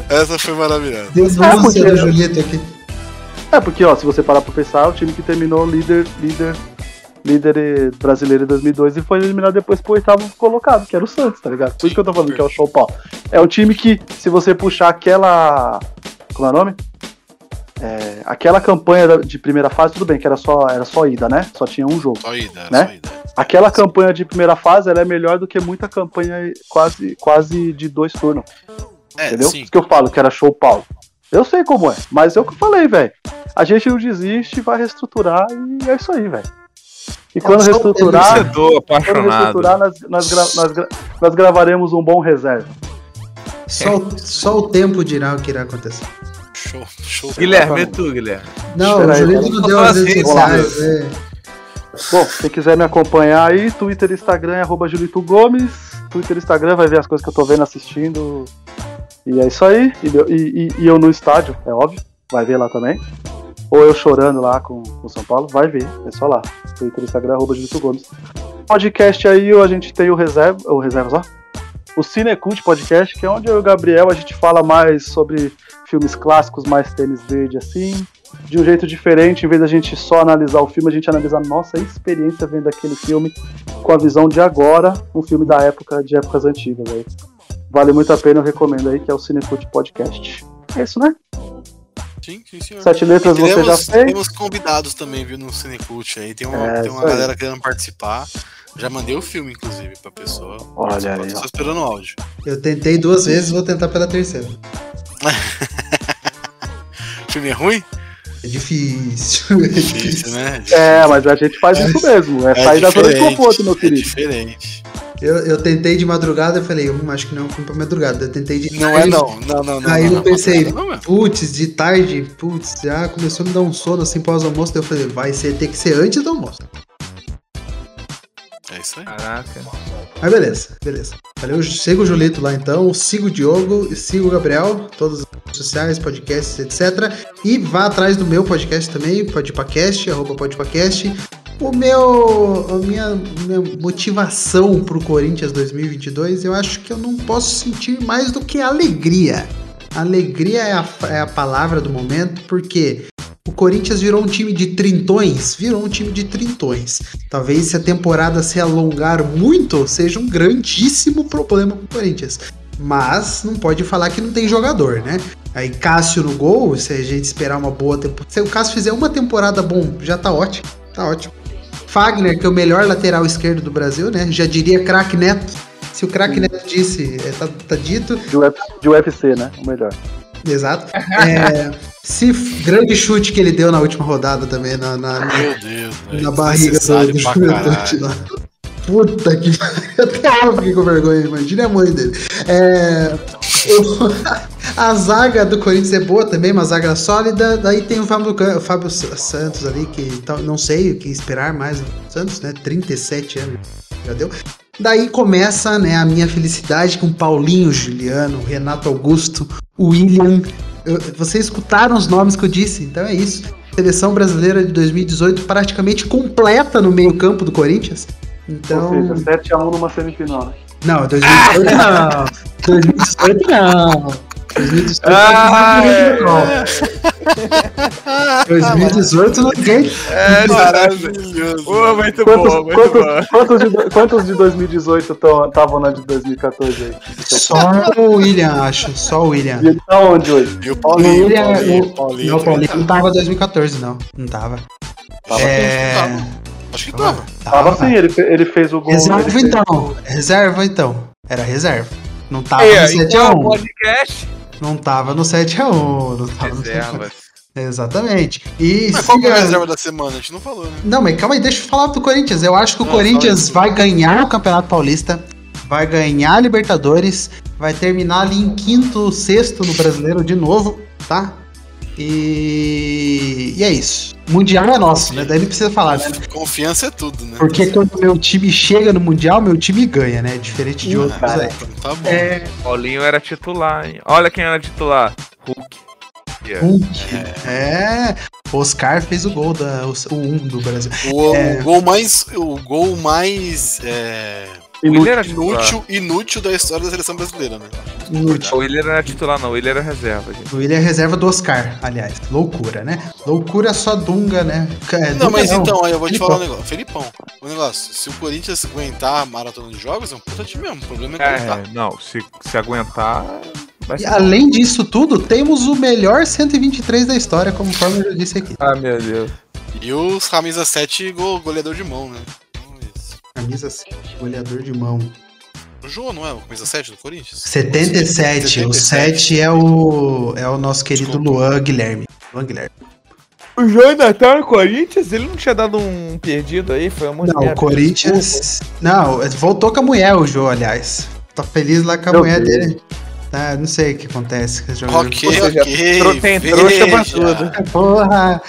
Essa foi maravilhosa. Denúncia É, porque- aqui. É porque, ó, se você parar pra pensar, o time que terminou líder, líder, líder brasileiro em 2002 e foi eliminado depois pro oitavo colocado, que era o Santos, tá ligado? Por isso que eu tô falando que é o Show Paulo. É um time que, se você puxar aquela, como é o nome? É, aquela campanha de primeira fase, tudo bem, que era só, era só ida, né? Só tinha um jogo. Só ida, Né? só ida. Aquela campanha de primeira fase, ela é melhor do que muita campanha quase, quase de dois turnos, É, entendeu? sim. Isso que eu falo, que era show Paulo. Eu sei como é, mas é o que eu falei, velho. A gente não desiste, vai reestruturar e é isso aí, velho. E quando só o reestruturar, quando reestruturar, nós, nós, gra- nós, gra- nós gravaremos um bom reserva. Só, só o tempo dirá o que irá acontecer. Show, show. Guilherme, e tu, Guilherme? Não, Espera o Julito não deu as redes sociais. é. Bom, quem quiser me acompanhar aí, Twitter e Instagram é arroba Julito Gomes. Twitter e Instagram vai ver as coisas que eu tô vendo, assistindo. E é isso aí. E, eu- e- e- eu no estádio, é óbvio. Vai ver lá também. Ou eu chorando lá com o São Paulo, vai ver. É só lá. Twitter e Instagram, arroba Julito Gomes. Podcast aí, a gente tem o Reserva. O Reservas, ó. O Cinecult Podcast, que é onde eu e o Gabriel a gente fala mais sobre filmes clássicos, mais tênis verde assim de um jeito diferente, em vez da gente só analisar o filme, a gente analisa a nossa experiência vendo aquele filme com a visão de agora, um filme da época, de épocas antigas. Aí. Vale muito a pena, eu recomendo aí, que é o Cinecult Podcast. É isso, né? Sim, sim, senhor. Sete letras E você já teremos, fez. temos convidados também, viu, no Cinecult aí. Tem uma, É, tem uma galera querendo participar. Já mandei o filme, inclusive, pra pessoa. Olha aí, só esperando o áudio. Eu tentei duas vezes, vou tentar pela terceira. Filme é ruim? É difícil. É Difícil, difícil. né? É, mas a gente faz isso mesmo. É, sair da zona de conforto, meu É querido. diferente. Eu, eu tentei de madrugada, eu falei, hum, acho que não é um filme pra madrugada. Eu tentei de Não é tarde, não. Não, não, não. Aí não, eu não, pensei, putz, de tarde, putz, já começou a me dar um sono assim pós-almoço. Daí eu falei, vai ser, ter que ser antes do almoço. É isso aí. Caraca. Mas beleza, beleza. Valeu, siga o Julito lá então, siga o Diogo, siga o Gabriel, todas as redes sociais, podcasts, etc. E vá atrás do meu podcast também, Podpacast, arroba Podpacast. O meu, a minha, minha motivação pro Corinthians 2022, eu acho que eu não posso sentir mais do que alegria. Alegria é a, é a palavra do momento, porque o Corinthians virou um time de trintões, virou um time de trintões. Talvez se a temporada se alongar muito, seja um grandíssimo problema pro Corinthians. Mas não pode falar que não tem jogador, né? Aí Cássio no gol, se a gente esperar uma boa temporada. Se o Cássio fizer uma temporada bom, já tá ótimo. Tá ótimo. Fagner, que é o melhor lateral esquerdo do Brasil, né? Já diria craque Neto. Se o craque Neto disse, é, tá, tá dito. De UFC, né? O melhor. Exato. É, se grande chute que ele deu na última rodada também, na, na, Meu Deus, na barriga do, do caralho. lá. Puta que pariu. Até eu fiquei com vergonha, imagina a mãe dele. É, a zaga do Corinthians é boa também, uma zaga sólida. Daí tem o Fábio, Can- o Fábio Santos ali, que não sei o que esperar mais Santos, né? 37 anos já deu. Daí começa né, a minha felicidade com Paulinho Juliano, Renato Augusto, William. Eu- vocês escutaram os nomes que eu disse, então é isso. Seleção brasileira de 2018 praticamente completa no meio-campo do Corinthians. Então. Ou seja, 7x1 numa semifinal. né? Não, 2018 não. 2018 não. 2018 Ah, não. 2018 ninguém. É, Maravilhoso. Pô, muito Quantos, bom, muito quantos, bom. quantos, de, quantos de 2018 estavam na de 2014 aí? Só o William, acho. Só o William. E ele tá onde hoje? E o O Paulinho, William, Paulinho, o- Paulinho. não, o Paulinho não tava em 2014, não. Não tava. Tava, É. tava. Acho que tava. Tava sim, ele, ele fez o gol. Reserva fez então. Reserva então. Era reserva. Não tava Aí, no aí, então, 7x1. podcast. Não tava no 7x1. Não tava no 7x1. Reservas. Exatamente. E Mas qual que é a reserva da semana? A gente não falou, né? Não, mas calma aí, deixa eu falar do Corinthians. Eu acho que o Não, Corinthians vai ganhar o Campeonato Paulista, vai ganhar a Libertadores, vai terminar ali em quinto, sexto no Brasileiro de novo, tá? E, e é isso. Mundial é nosso, né? Daí não precisa falar, né? Confiança é tudo, né? Porque quando meu time chega no Mundial, meu time ganha, né? Diferente de outros Ah, aí. então tá bom. É, Paulinho era titular, hein? Olha quem era titular. Hulk. Yeah. Hulk. É. Oscar fez o gol, da, o 1 um do Brasil. O, É. o gol mais. O gol mais. é, Ele era inútil, inútil da história da seleção brasileira, né? Inútil. O Willian era titular, não. Ele era reserva, gente. O William é reserva do Oscar, aliás. Loucura, né? Loucura só Dunga, né? É, Não, Dunga mas então, aí eu vou te Felipão. falar um negócio. Felipão, o negócio, se o Corinthians aguentar a maratona de jogos, é um puta time mesmo. O problema é aguentar. É, não, se, se aguentar. Vai E além disso tudo, temos o melhor 123 da história, conforme eu já disse aqui. Ah, meu Deus. E os camisa 7 go- goleador de mão, né? Camisa 7, goleador de mão. O João não é o camisa 7 do Corinthians? 77, o 7 é o, é o nosso querido Desculpa. Luan Guilherme. Luan Guilherme. O João ainda tá no Corinthians? Ele não tinha dado um perdido aí? Foi uma Não, o Corinthians. Não, voltou com a mulher o Jô, aliás. Tá feliz lá com a Meu mulher Deus. dele. Tá, não sei o que acontece com esse jogador. Ok, Ou seja, ok. tem trouxa pra tudo. Porra!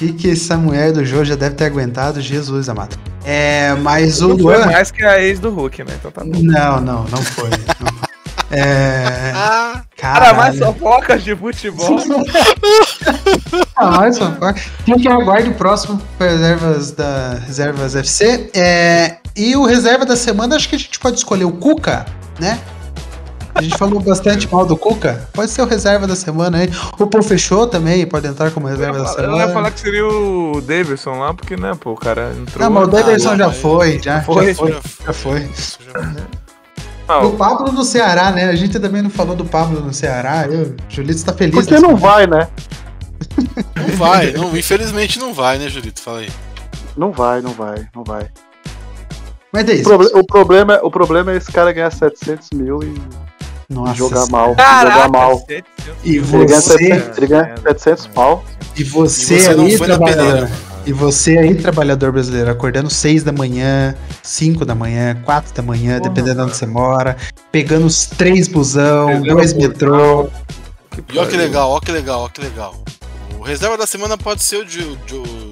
O que, que essa mulher do Jô já deve ter aguentado? Jesus amado. É, mas o Não foi Luan. mais que a ex do Hulk, né? Então tá bom. Não, não, não foi. não foi. É. Ah, Cara, mais fofocas de futebol. Ah, mais fofoca. Quem que aguarde o próximo reservas da Reservas FC. É, e o reserva da semana, acho que a gente pode escolher o Cuca, né? A gente falou bastante mal do Cuca. Pode ser o reserva da semana aí. O Pô fechou também, pode entrar como Eu reserva da ia semana. falar que seria o Davidson lá, porque, né, pô, o cara entrou. Não, mas o Davidson Ah, já foi, já, Foi, já foi, já já foi. isso já- Ah, O Pablo no Ceará, né? A gente também não falou do Pablo no Ceará. Eu, o Julito tá feliz. Porque nessa- não vai, né? Não vai, não, infelizmente não vai, né, Julito? Fala aí. Não vai, não vai, não vai. Mas é O, isso. proble- o problema, é- o problema é esse cara ganhar 700 mil e Nossa, jogar mal. Caraca, jogar mal. 700. E Ele ganha, você, 700, ele ganha 700 pau. e você, E você não aí, foi na trabalhador. peneira. E você aí, trabalhador brasileiro, acordando 6 da manhã, 5 da manhã, 4 da manhã, Porra, dependendo de cara. onde você mora, pegando os três busão, Pegando dois o metrô. E ó que legal, ó que legal, ó que legal. O reserva da semana pode ser o de, de- de-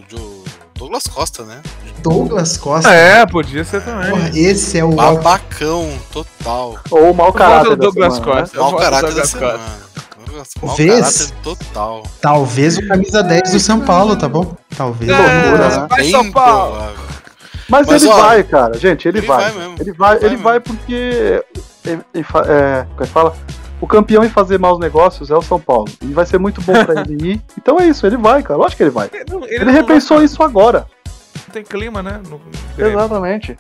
Douglas Costa, né? Douglas Costa. É, podia ser também. Porra, esse é o Babacão total. Ou o mau caráter da Douglas semana, né? Costa. Eu Mau caráter da Douglas semana. Costa. Douglas- Mau Vez? caráter total. talvez o camisa 10 do São Paulo, tá bom? Talvez. É, loucura, né? vai São Paulo. Mas, Mas, ele ó, vai, cara. Gente, ele, ele vai. vai mesmo. Ele vai, Ele vai ele vai porque. é, é, é, como é que fala? O campeão em fazer maus negócios é o São Paulo. E vai ser muito bom pra ele ir. Então é isso, ele vai, cara. Lógico que ele vai. Não, Ele, não repensou vai- isso agora. Não tem clima, né? No. Exatamente.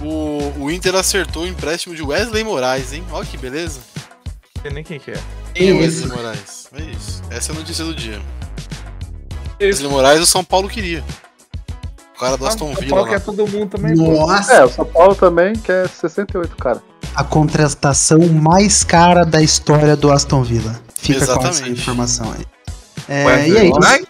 O, o Inter acertou o empréstimo de Wesley Moraes, hein? Olha que beleza. Não sei nem quem que é. Quem é. Wesley Moraes? É isso. Essa é a notícia do dia. Isso. Wesley Moraes o São Paulo queria. O cara do Aston São Villa Paulo lá. quer todo mundo também, pô. Nossa, É, o São Paulo também quer 68, cara. a contratação mais cara da história do Aston Villa. Fica com essa Exatamente. informação aí. É, e aí? Moraes?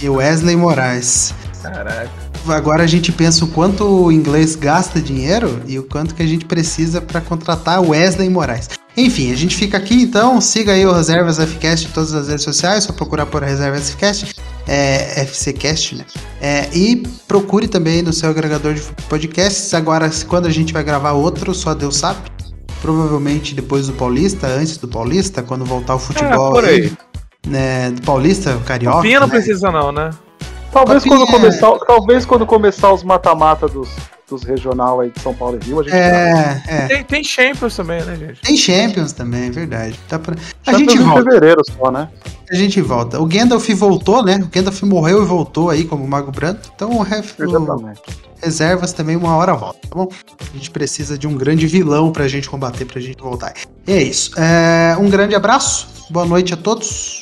E Wesley Moraes. Caraca. agora a gente pensa o quanto o inglês gasta dinheiro e o quanto que a gente precisa para contratar Wesley Moraes. Enfim, a gente fica aqui então. Siga aí o Reservas FCast em todas as redes sociais, só procurar por Reservas FCast, é, FCcast, né? É, e procure também no seu agregador de podcasts. Agora, quando a gente vai gravar outro, só Deus sabe. Provavelmente depois do Paulista, antes do Paulista, quando voltar o futebol. É, por aí. Né, do Paulista, o Carioca. Pinha não né? precisa, não, né? Talvez Papinha. quando, começar, talvez quando começar os mata-mata dos, regional aí de São Paulo e Rio, a gente. É, é. Tem, tem Champions também, né, gente? Tem Champions também, é verdade. Dá pra... A gente em volta. fevereiro só, né? A gente volta. O Gandalf voltou, né? O Gandalf morreu e voltou aí como Mago Branco. Então o, ref... reservas também uma hora volta, tá bom? A gente precisa de um grande vilão pra gente combater, pra gente voltar. E é isso. É, Um grande abraço. Boa noite a todos.